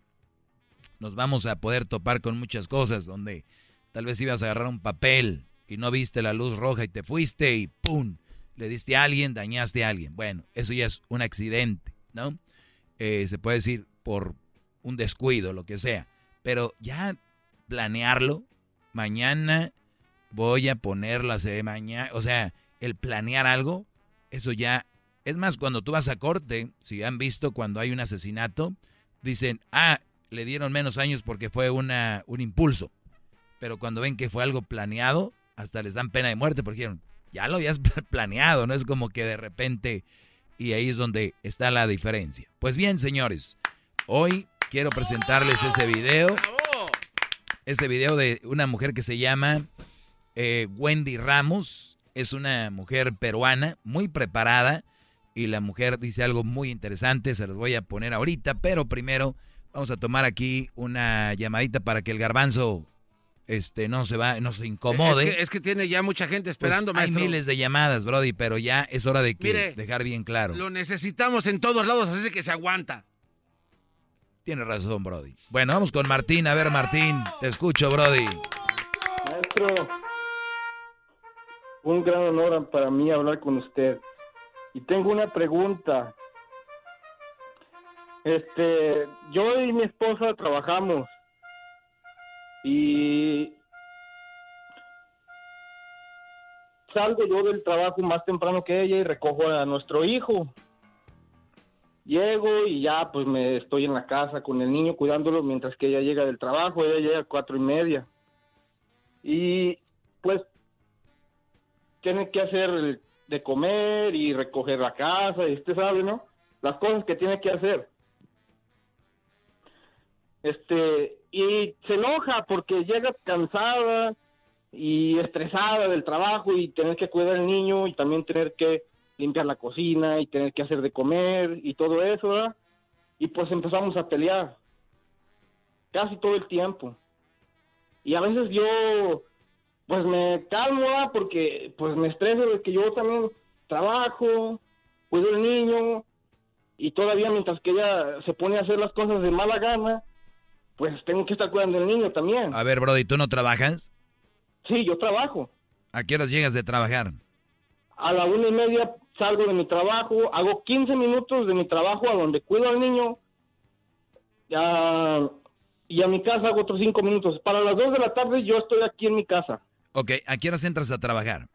nos vamos a poder topar con muchas cosas donde tal vez ibas a agarrar un papel y no viste la luz roja y te fuiste y ¡pum! Le diste a alguien, dañaste a alguien. Bueno, eso ya es un accidente, ¿no? Eh, se puede decir por un descuido, lo que sea. Pero ya planearlo, mañana voy a ponerla de mañana, o sea, el planear algo, eso ya, es más, cuando tú vas a corte, si han visto cuando hay un asesinato, dicen, ah, le dieron menos años porque fue una, un impulso. Pero cuando ven que fue algo planeado, hasta les dan pena de muerte porque dijeron, ya lo habías planeado, no es como que de repente, y ahí es donde está la diferencia. Pues bien, señores, hoy quiero presentarles ese video. Ese video de una mujer que se llama eh, Wendy Ramos. Es una mujer peruana, muy preparada. Y la mujer dice algo muy interesante, se los voy a poner ahorita, pero primero vamos a tomar aquí una llamadita para que el garbanzo este no se va, no se incomode. Es que, tiene ya mucha gente Pues esperando, hay maestro. miles de llamadas, Brody, pero ya es hora de que Mire, dejar bien claro. Lo necesitamos en todos lados, así que se aguanta. Tiene razón, Brody. Bueno, vamos con Martín. A ver, Martín, te escucho, Brody. Maestro, un gran honor para mí hablar con usted. Y tengo una pregunta. Este, yo y mi esposa trabajamos y salgo yo del trabajo más temprano que ella y recojo a nuestro hijo. Llego y ya pues me estoy en la casa con el niño cuidándolo mientras que ella llega del trabajo, ella llega a cuatro y media. Y pues tiene que hacer de comer y recoger la casa y usted sabe, ¿no? Las cosas que tiene que hacer. Este, y se enoja porque llega cansada y estresada del trabajo y tener que cuidar al niño y también tener que limpiar la cocina y tener que hacer de comer y todo eso, ¿verdad? Y pues empezamos a pelear casi todo el tiempo. Y a veces yo pues me calmo ¿verdad? porque pues me estreso de que yo también trabajo, cuido al niño y todavía mientras que ella se pone a hacer las cosas de mala gana, pues tengo que estar cuidando del niño también. A ver, Brody, ¿tú no trabajas? Sí, yo trabajo. ¿A qué horas llegas de trabajar? A la una y media salgo de mi trabajo, hago 15 minutos de mi trabajo a donde cuido al niño y a mi casa hago otros cinco minutos. Para las dos de la tarde yo estoy aquí en mi casa, Ok, ¿a qué horas entras a trabajar?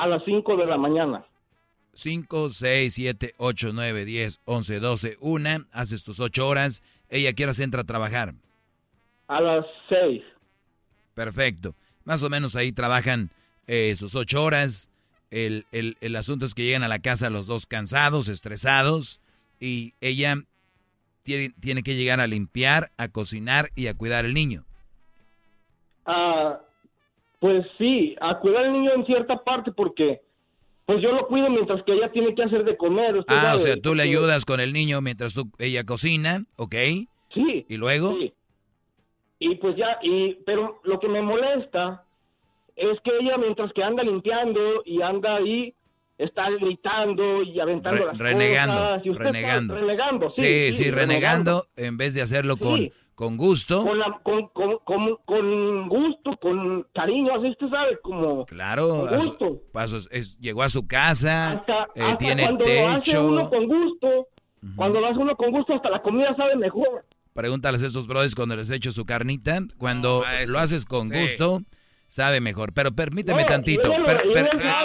a las 5 de la mañana. 5, 6, 7, 8, 9, 10, 11, 12, 1. Haces tus 8 horas. ¿Ella a qué horas entra a trabajar? A las 6. Perfecto. Más o menos ahí trabajan eh, sus 8 horas. El, el, el asunto es que llegan a la casa los dos cansados, estresados. Y ella tiene, tiene que llegar a limpiar, a cocinar y a cuidar al niño. Ah, pues sí, a cuidar al niño en cierta parte porque pues yo lo cuido mientras que ella tiene que hacer de comer. usted Ah, o sea, tú le ayudas con el niño mientras tú, ella cocina, ¿ok? Sí. ¿Y luego? Sí. Y pues ya, y pero lo que me molesta es que ella mientras que anda limpiando y anda ahí está gritando y aventando Re- las renegando, cosas. y usted está renegando. renegando, sí, Sí, sí, renegando, en vez de hacerlo Sí. con gusto. Con, la- con, con, con, con gusto, con cariño, así usted sabe, como... Claro, Con a su- gusto. pasos- es- llegó a su casa, eh, Hasta tiene cuando lo hace uno techo. con gusto, cuando lo hace uno con gusto, hasta la comida sabe mejor. Pregúntales a estos brothers cuando les echo su carnita. Cuando lo haces con sí. gusto, sabe mejor. Pero permíteme No, tantito. per- per- ella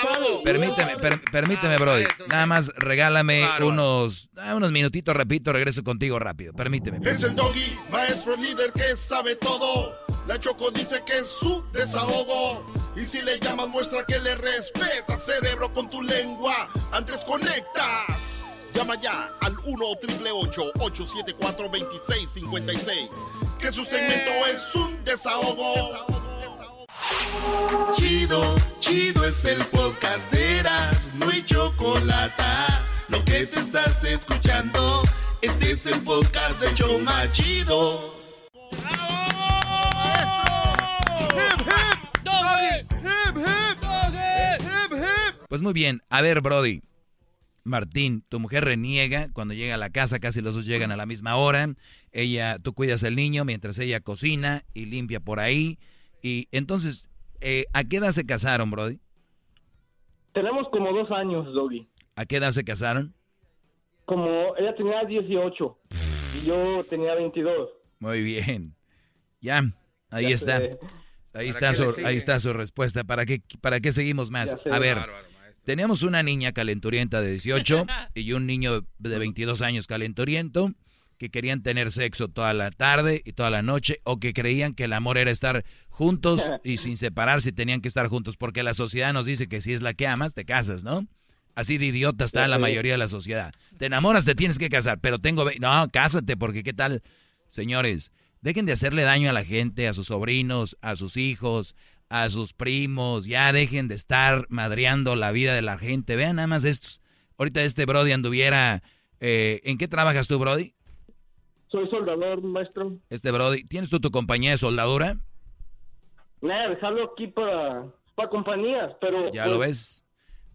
sabe, permíteme, per- permíteme, Brody. Nada más regálame unos, ah, unos minutitos, repito, regreso contigo rápido. Permíteme. Es el doggy, maestro líder que sabe todo. La Choco dice que es su desahogo. Y si le llamas, muestra que le respeta, cerebro, con tu lengua. Antes conectas. Llama ya al 1-888-874-2656. Que su segmento es un desahogo. Chido, chido es el podcast de Eras, no hay chocolate. Lo que te estás escuchando, este es el podcast de Choma Chido. Pues muy bien. A ver, Brody. Martín, tu mujer reniega cuando llega a la casa, casi los dos llegan a la misma hora. Ella, tú cuidas al niño mientras ella cocina y limpia por ahí. Y entonces, eh, ¿a qué edad se casaron, Brody? Tenemos como dos años, Doggy. ¿A qué edad se casaron? Como ella tenía 18 y yo tenía 22. Muy bien. Ya, ahí Ya está. sé. Ahí ¿Para está, su, ahí está su respuesta. ¿Para qué, ¿Para qué seguimos más? A ver, Bárbaro, tenemos una niña calenturienta de 18 y un niño de 22 años calenturiento que querían tener sexo toda la tarde y toda la noche o que creían que el amor era estar juntos y sin separarse tenían que estar juntos porque la sociedad nos dice que si es la que amas, te casas, ¿no? Así de idiota está la mayoría de la sociedad. Te enamoras, te tienes que casar, pero tengo... No, cásate porque qué tal... Señores, dejen de hacerle daño a la gente, a sus sobrinos, a sus hijos, a sus primos. Ya dejen de estar madreando la vida de la gente. Vean nada más estos. Ahorita este Brody anduviera... eh, ¿En qué trabajas tú, Brody? Soy soldador, maestro. Este Brody, ¿tienes tú tu compañía de soldadura? Nada, dejarlo aquí para, para compañías, pero... Ya pues, lo ves.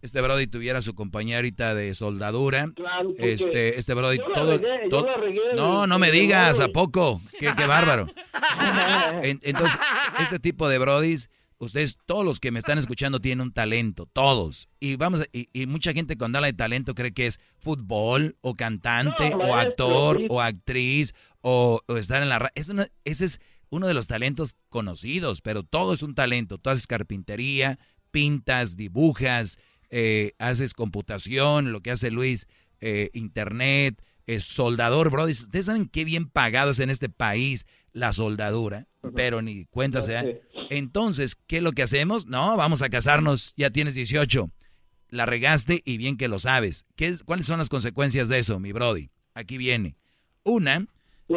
Este Brody tuviera su compañía ahorita de soldadura. Claro, Este, este Brody, yo la todo, regué, yo todo- la regué el- no, no me digas, ¿a poco? Qué, qué bárbaro. En- entonces, este tipo de Brodis, ustedes, todos los que me están escuchando tienen un talento, todos. Y vamos, a- y, y mucha gente cuando habla de talento cree que es fútbol, o cantante, No, o actor, o actriz, o, o estar en la radio. ese es uno de los talentos conocidos, pero todo es un talento. Tú haces carpintería, pintas, dibujas, eh, haces computación, lo que hace Luis, eh, internet, es soldador, bro. Ustedes saben qué bien pagado es en este país la soldadura, pero ni cuenta se da. Entonces, ¿qué es lo que hacemos? No, vamos a casarnos, ya tienes 18. La regaste y bien que lo sabes. ¿Qué, es- ¿Cuáles son las consecuencias de eso, mi Brody? Aquí viene. Una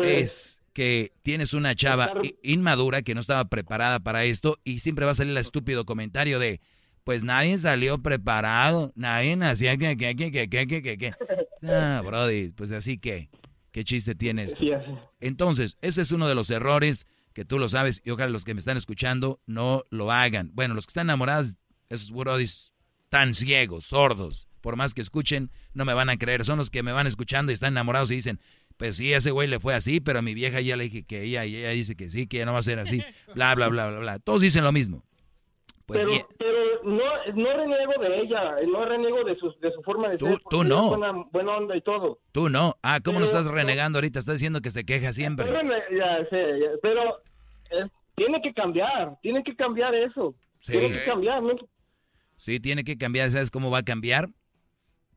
es que tienes una chava inmadura que no estaba preparada para esto y siempre va a salir el estúpido comentario de, pues nadie salió preparado, nadie nacía que, que, que, que, que, que, que, que. Ah, Brody, pues así que, ¿qué chiste tienes? Entonces, ese es uno de los errores que tú lo sabes y ojalá los que me están escuchando no lo hagan. Bueno, los que están enamorados, esos brodis tan ciegos, sordos, por más que escuchen, no me van a creer. Son los que me van escuchando y están enamorados y dicen, pues sí, ese güey le fue así, pero a mi vieja ya le dije que ella, y ella dice que sí, que ya no va a ser así, bla, bla, bla, bla, bla. Todos dicen lo mismo. Pues pero, bien, pero no, no reniego de ella, no reniego de su, de su forma de Tú- ser. tú no. Buena, buena onda y todo. tú no. Ah, ¿cómo no Pero- estás renegando ahorita? Estás diciendo que se queja siempre. Pero, ya sé, ya- pero eh, tiene que cambiar, tiene que cambiar eso. Sí. Tiene que cambiar, ¿no? Sí, tiene que cambiar. ¿Sabes cómo va a cambiar?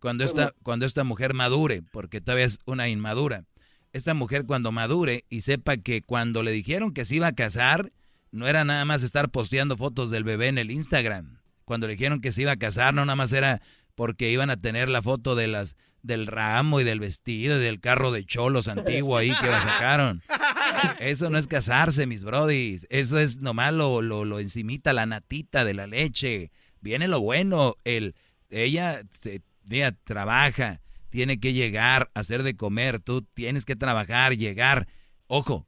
Cuando esta, cuando esta mujer madure, porque todavía es una inmadura. Esta mujer cuando madure y sepa que cuando le dijeron que se iba a casar, no era nada más estar posteando fotos del bebé en el Instagram. Cuando le dijeron que se iba a casar, no nada más era porque iban a tener la foto de las del ramo y del vestido y del carro de cholos antiguo ahí que la sacaron. Eso no es casarse, mis brodis. Eso es nomás lo, lo, lo encimita, la natita de la leche. Viene lo bueno. El, ella mira, trabaja, tiene que llegar hacer de comer. Tú tienes que trabajar, llegar. Ojo,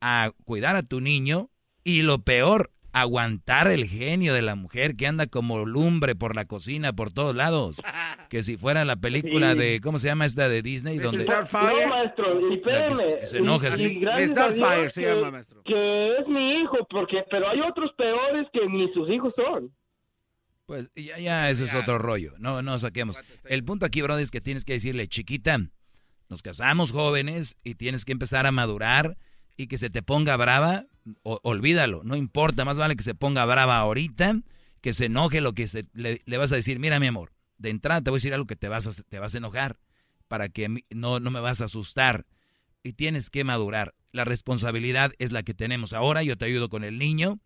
a cuidar a tu niño. Y lo peor, aguantar el genio de la mujer que anda como lumbre por la cocina, por todos lados. Que si fuera la película Sí. de, ¿cómo se llama esta de Disney? Donde, No, maestro, y que- se enoja, y- sí. y Dios se llama, maestro. Que es mi hijo, porque pero hay otros peores que ni sus hijos son. Pues ya, ya eso es otro rollo. No, no saquemos. El punto aquí, brother, es que tienes que decirle, chiquita, nos casamos jóvenes y tienes que empezar a madurar y que se te ponga brava, olvídalo, no importa, más vale que se ponga brava ahorita, que se enoje lo que se, le, vas a decir, mira mi amor, de entrada te voy a decir algo que te vas a, te vas a enojar, para que no, no me vas a asustar y tienes que madurar. La responsabilidad es la que tenemos ahora, yo te ayudo con el niño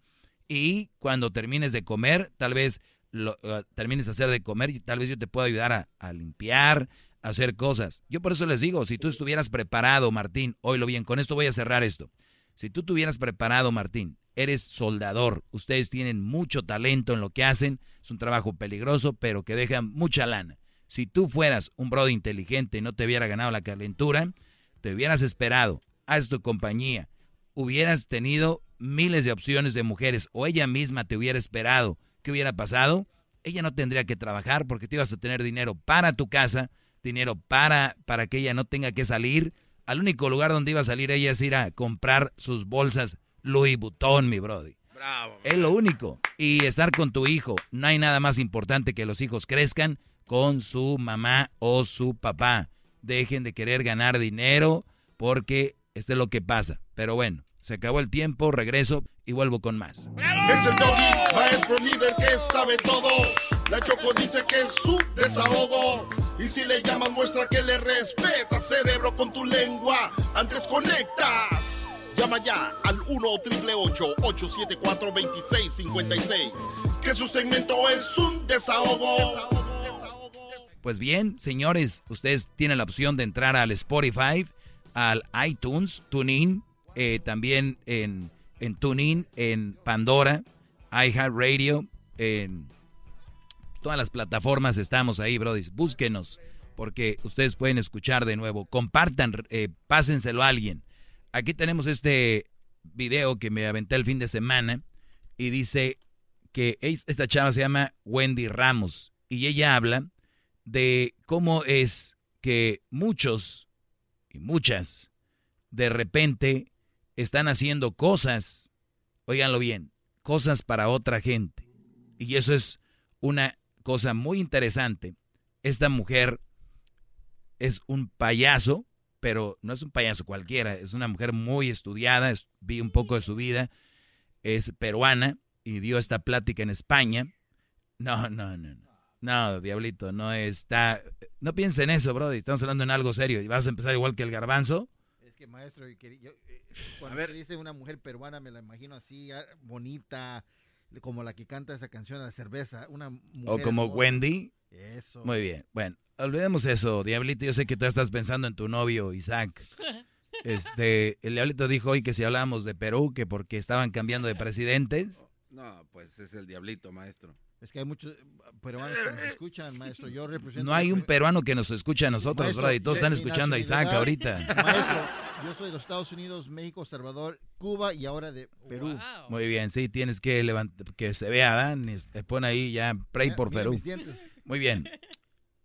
y cuando termines de comer, tal vez lo, eh, termines de hacer de comer y tal vez yo te pueda ayudar a, a limpiar, a hacer cosas. Yo por eso les digo, si tú estuvieras preparado, Martín, oílo bien, con esto voy a cerrar esto. Si tú estuvieras preparado, Martín, eres soldador, ustedes tienen mucho talento en lo que hacen, es un trabajo peligroso, pero que deja mucha lana. Si tú fueras un brother inteligente y no te hubiera ganado la calentura, te hubieras esperado, haz tu compañía, hubieras tenido miles de opciones de mujeres o ella misma te hubiera esperado, ¿qué hubiera pasado? ella no tendría que trabajar porque tú ibas a tener dinero para tu casa, dinero para, para que ella no tenga que salir. Al único lugar donde iba a salir ella es ir a comprar sus bolsas Louis Vuitton, mi brody. Bravo. Es lo único. Y estar con tu hijo. No hay nada más importante que los hijos crezcan con su mamá o su papá. Dejen de querer ganar dinero porque esto es lo que pasa. Pero bueno, se acabó el tiempo, regreso y vuelvo con más. Es el doggy, maestro líder que sabe todo. La Choco dice que es su desahogo. Y si le llamas, muestra que le respeta, cerebro, con tu lengua. Antes conectas. Llama ya al 1-888-874-2656. Que su segmento es un desahogo. Pues bien, señores, ustedes tienen la opción de entrar al Spotify, al iTunes, TuneIn, eh, también en, en TuneIn, en Pandora, iHeartRadio, en todas las plataformas estamos ahí, Brody. Búsquenos, porque ustedes pueden escuchar de nuevo. Compartan, eh, pásenselo a alguien. Aquí tenemos este video que me aventé el fin de semana y dice que esta chava se llama Wendy Ramos y ella habla de cómo es que muchos y muchas de repente están haciendo cosas, oiganlo bien, cosas para otra gente. Y eso es una cosa muy interesante. Esta mujer es un payaso, pero no es un payaso cualquiera, es una mujer muy estudiada, vi un poco de su vida, es peruana y dio esta plática en España. No, no, no, no. No, diablito, no está. No piensen en eso, bro. Estamos hablando en algo serio. ¿Y vas a empezar igual que el garbanzo? Es que, maestro, yo, eh, cuando a dice una mujer peruana, me la imagino así, ah, bonita, como la que canta esa canción a la cerveza. Una o como Wendy. Eso. Muy bien. Bueno, olvidemos eso, Diablito. Yo sé que tú estás pensando en tu novio, Isaac. Este, el Diablito dijo hoy que si hablábamos de Perú, que porque estaban cambiando de presidentes. No, pues es el Diablito, maestro. Es que hay muchos peruanos que nos escuchan, maestro. Yo represento. No hay un peruano que nos escuche a nosotros, maestro, Y Todos están escuchando a Isaac ahorita. Maestro, yo soy de los Estados Unidos, México, Salvador, Cuba y ahora de Perú. Muy bien, sí, tienes que levantar, que se vea, Dan. Pon ahí ya, pray por Perú. Muy bien.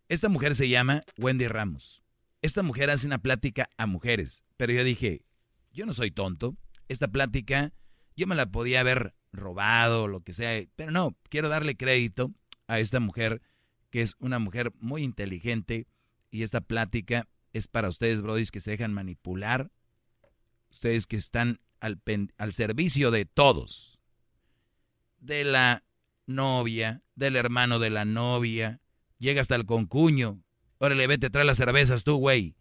Esta mujer se llama Wendy Ramos. Esta mujer hace una plática a mujeres. Pero yo dije, yo no soy tonto. Esta plática yo me la podía haber robado, lo que sea. Pero no, quiero darle crédito a esta mujer, que es una mujer muy inteligente. Y esta plática es para ustedes, brodis, que se dejan manipular. Ustedes que están al, al servicio de todos. De la novia, del hermano de la novia. Llega hasta el concuño. Órale, vete, trae las cervezas tú, güey.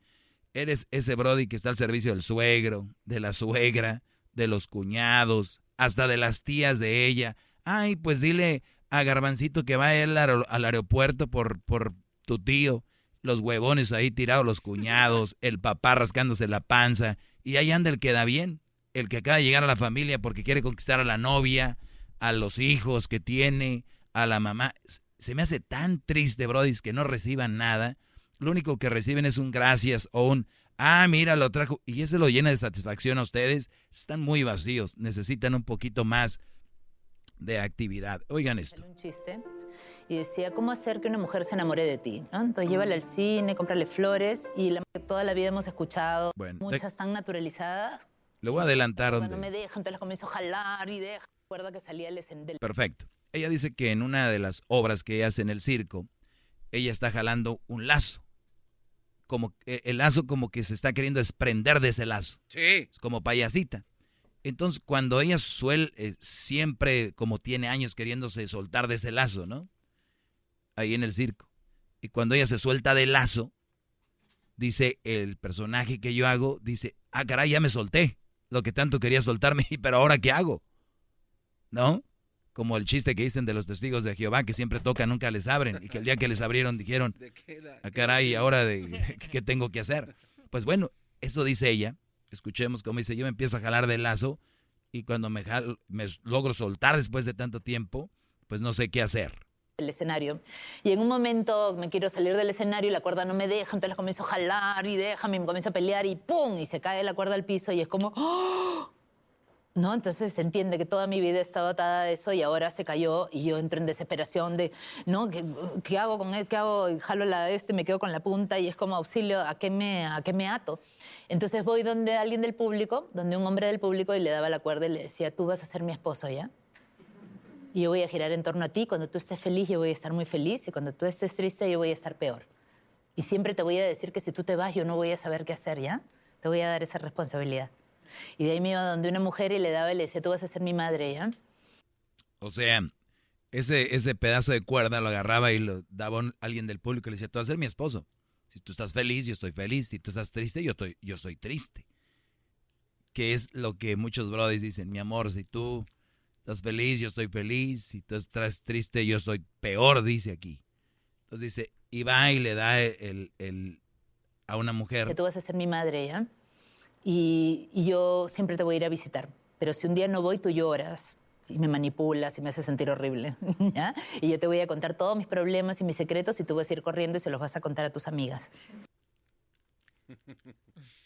Eres ese brody que está al servicio del suegro, de la suegra, de los cuñados, hasta de las tías de ella. Ay, pues dile a Garbancito que va a ir al, aeropuerto por, por tu tío. Los huevones ahí tirados, los cuñados, el papá rascándose la panza. Y ahí anda el que da bien, el que acaba de llegar a la familia porque quiere conquistar a la novia, a los hijos que tiene, a la mamá. Se me hace tan triste, brodis, que no reciban nada. Lo único que reciben es un gracias o un Ah, mira, lo trajo. Y ese lo llena de satisfacción a ustedes. Están muy vacíos. Necesitan un poquito más de actividad. Oigan esto. Un chiste y decía, ¿cómo hacer que una mujer se enamore de ti? Entonces llévala al cine, cómprale flores y la, toda la vida hemos escuchado muchas tan naturalizadas. Le voy a adelantar. Cuando me dejan, entonces las comienzo a jalar y deja. Recuerda que salía el escendel. Perfecto. Ella dice que en una de las obras que hace en el circo, ella está jalando un lazo como eh, el lazo como que se está queriendo desprender de ese lazo. Sí. Como payasita. Entonces, cuando ella suele, eh, siempre como tiene años queriéndose soltar de ese lazo, ¿no? Ahí en el circo. Y cuando ella se suelta del lazo, dice el personaje que yo hago, dice, ah, caray, ya me solté. Lo que tanto quería soltarme, pero ahora ¿qué hago? ¿No? Como el chiste que dicen de los testigos de Jehová, que siempre tocan, nunca les abren, y que el día que les abrieron dijeron, a ah, caray, ahora de qué tengo que hacer. Pues bueno, eso dice ella, escuchemos cómo dice, yo me empiezo a jalar del lazo, y cuando me, me logro soltar después de tanto tiempo, pues no sé qué hacer. El escenario. Y en un momento me quiero salir del escenario y la cuerda no me deja, entonces comienzo a jalar y déjame, me comienzo a pelear y ¡pum! Y se cae la cuerda al piso y es como... ¡oh! ¿No? Entonces se entiende que toda mi vida he estado atada a eso y ahora se cayó y yo entro en desesperación de, ¿no? ¿Qué, hago con él? ¿Qué hago? Jalo la esto y me quedo con la punta y es como auxilio, ¿a qué me, a qué me ato? Entonces voy donde alguien del público, donde un hombre del público y le daba la cuerda y le decía, tú vas a ser mi esposo, ¿ya? Y yo voy a girar en torno a ti, cuando tú estés feliz yo voy a estar muy feliz y cuando tú estés triste yo voy a estar peor. Y siempre te voy a decir que si tú te vas yo no voy a saber qué hacer, ¿ya? Te voy a dar esa responsabilidad. Y de ahí me iba donde una mujer y le daba y le decía, tú vas a ser mi madre, ¿ya? O sea, ese, ese pedazo de cuerda lo agarraba y lo daba a alguien del público y le decía, tú vas a ser mi esposo. Si tú estás feliz, yo estoy feliz. Si tú estás triste, yo estoy, yo estoy triste. Que es lo que muchos brothers dicen, mi amor, si tú estás feliz, yo estoy feliz. Si tú estás triste, yo estoy peor, dice aquí. Entonces dice, y va y le da el, el, a una mujer. Que tú vas a ser mi madre, ¿ya? Y, y yo siempre te voy a ir a visitar. Pero si un día no voy, tú lloras y me manipulas y me haces sentir horrible. ¿ya? Y yo te voy a contar todos mis problemas y mis secretos y tú vas a ir corriendo y se los vas a contar a tus amigas.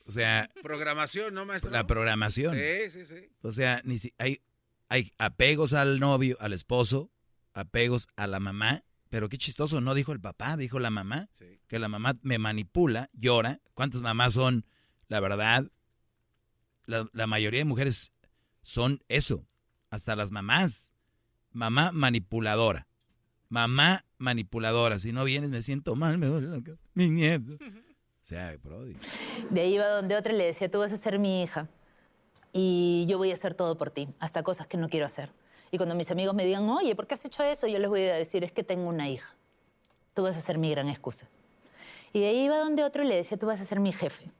O sea, Programación, ¿no, maestro? la programación. Sí, sí, sí. O sea, ni si, hay, hay apegos al novio, al esposo, apegos a la mamá, pero qué chistoso, no dijo el papá, dijo la mamá, que la mamá me manipula, llora. ¿Cuántas mamás son? La verdad, la, mayoría de mujeres son eso, hasta las mamás. Mamá manipuladora. Mamá manipuladora. Si no vienes me siento mal, me duele la cabeza. Mi nieto. O sea. De ahí iba donde otra le decía, tú vas a ser mi hija y yo voy a hacer todo por ti, hasta cosas que no quiero hacer. Y cuando mis amigos me digan, oye, ¿por qué has hecho eso? Yo les voy a decir, es que tengo una hija. Tú vas a ser mi gran excusa. Y de ahí iba donde otro le decía, tú vas a ser mi jefe.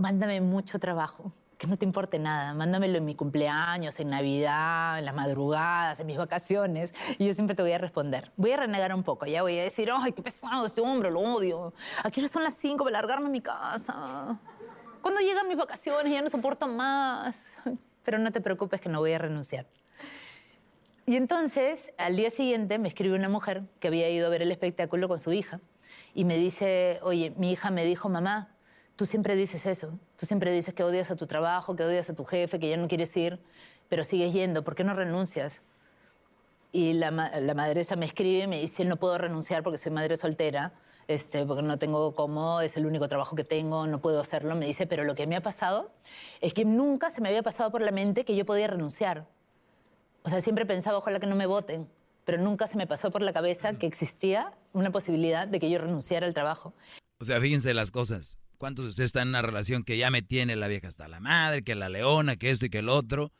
Mándame mucho trabajo, que no te importe nada. Mándamelo en mi cumpleaños, en Navidad, en las madrugadas, en mis vacaciones. Y yo siempre te voy a responder. Voy a renegar un poco, ya voy a decir, ay, qué pesado este hombre, lo odio. Aquí son las 5 para largarme a mi casa. Cuando llegan mis vacaciones ya no soporto más. Pero no te preocupes que no voy a renunciar. Y entonces, al día siguiente, me escribe una mujer que había ido a ver el espectáculo con su hija y me dice, oye, mi hija me dijo, mamá, tú siempre dices eso, tú siempre dices que odias a tu trabajo, que odias a tu jefe, que ya no quieres ir, pero sigues yendo, ¿por qué no renuncias? Y la, la madre esa me escribe y me dice, no puedo renunciar porque soy madre soltera, este, porque no tengo cómo, es el único trabajo que tengo, no puedo hacerlo. Me dice, pero lo que me ha pasado es que nunca se me había pasado por la mente que yo podía renunciar. O sea, siempre pensaba, ojalá que no me voten, pero nunca se me pasó por la cabeza que existía una posibilidad de que yo renunciara al trabajo. O sea, fíjense las cosas. ¿Cuántos de ustedes están en una relación que ya me tiene la vieja hasta la madre, que la leona, que esto y que el otro?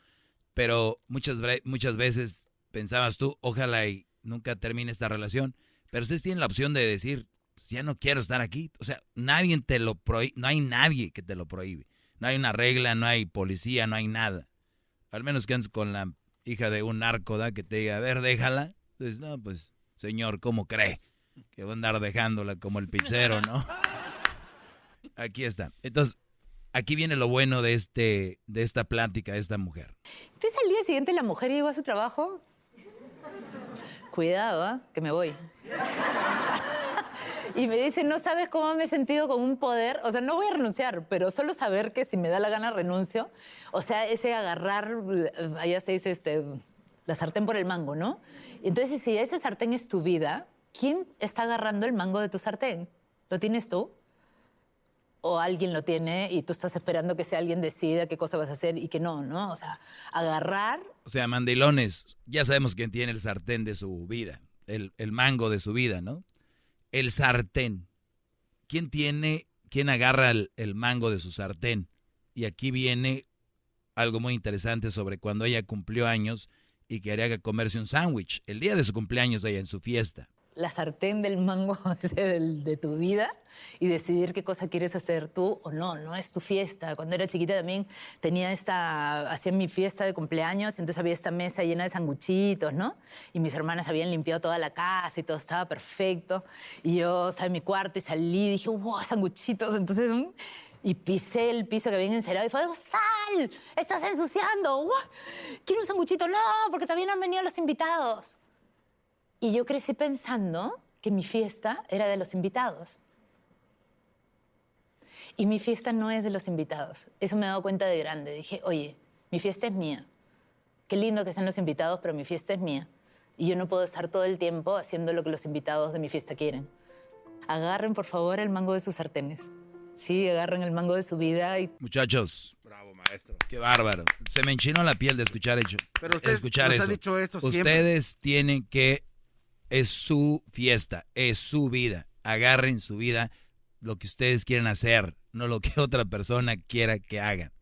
Pero muchas, muchas veces pensabas tú, ojalá y nunca termine esta relación. Pero ustedes tienen la opción de decir, "Pues ya no quiero estar aquí. O sea, nadie te lo prohíbe, no hay nadie que te lo prohíbe. No hay una regla, no hay policía, no hay nada. Al menos que andes con la hija de un narco, ¿da? Que te diga, a ver, déjala. Entonces, no, pues, señor, ¿cómo cree? Que va a andar dejándola como el pizzero, ¿no? Aquí está. Entonces, aquí viene lo bueno de, este, de esta plática de esta mujer. Entonces al día siguiente la mujer llegó a su trabajo. Cuidado, ¿ah? que me voy. y me dice, no sabes cómo me he sentido con un poder. O sea, no voy a renunciar, pero solo saber que si me da la gana renuncio. O sea, ese agarrar, eh, allá se dice, este, la sartén por el mango, ¿no? Entonces, si ese sartén es tu vida, ¿quién está agarrando el mango de tu sartén? ¿Lo tienes tú? O alguien lo tiene y tú estás esperando que sea alguien decida qué cosa vas a hacer y que no, ¿no? O sea, agarrar O sea, mandilones, ya sabemos quién tiene el sartén de su vida, el, el mango de su vida, ¿no? El sartén. ¿Quién tiene, quién agarra el, el mango de su sartén? Y aquí viene algo muy interesante sobre cuando ella cumplió años y quería comerse un sándwich. El día de su cumpleaños ella en su fiesta. La sartén del mango de tu vida y decidir qué cosa quieres hacer tú o no, no es tu fiesta. Cuando era chiquita también tenía esta, hacía mi fiesta de cumpleaños, entonces había esta mesa llena de sanguchitos, ¿no? Y mis hermanas habían limpiado toda la casa y todo estaba perfecto. Y yo estaba en mi cuarto y salí y dije, wow, sanguchitos. Entonces, mm, y pisé el piso que habían encerado y fue, ¡sal! ¡Estás ensuciando! ¡Guau! ¿Quiere un sanguchito? No, porque también han venido los invitados. Y yo crecí pensando que mi fiesta era de los invitados. Y mi fiesta no es de los invitados. Eso me he dado cuenta de grande. Dije, oye, Mi fiesta es mía. Qué lindo que sean los invitados, pero mi fiesta es mía. Y yo no puedo estar todo el tiempo haciendo lo que los invitados de mi fiesta quieren. Agarren, por favor, el mango de sus sartenes. Sí, agarren el mango de su vida y... Muchachos. Bravo, maestro. Qué bárbaro. Se me enchinó la piel de escuchar, hecho, Pero usted escuchar nos ha eso. dicho esto siempre. Ustedes tienen que... Es su fiesta, es su vida. Agarren su vida, lo que ustedes quieren hacer, no lo que otra persona quiera que hagan.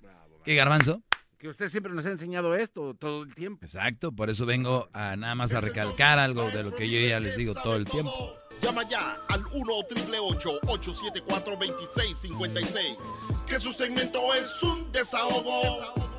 ¿Qué, Garbanzo? Que usted siempre nos ha enseñado esto todo el tiempo. Exacto, por eso vengo a nada más a recalcar algo de lo que yo ya les digo todo el tiempo. Llama ya al 1 874 2656 Que su segmento es un desahogo.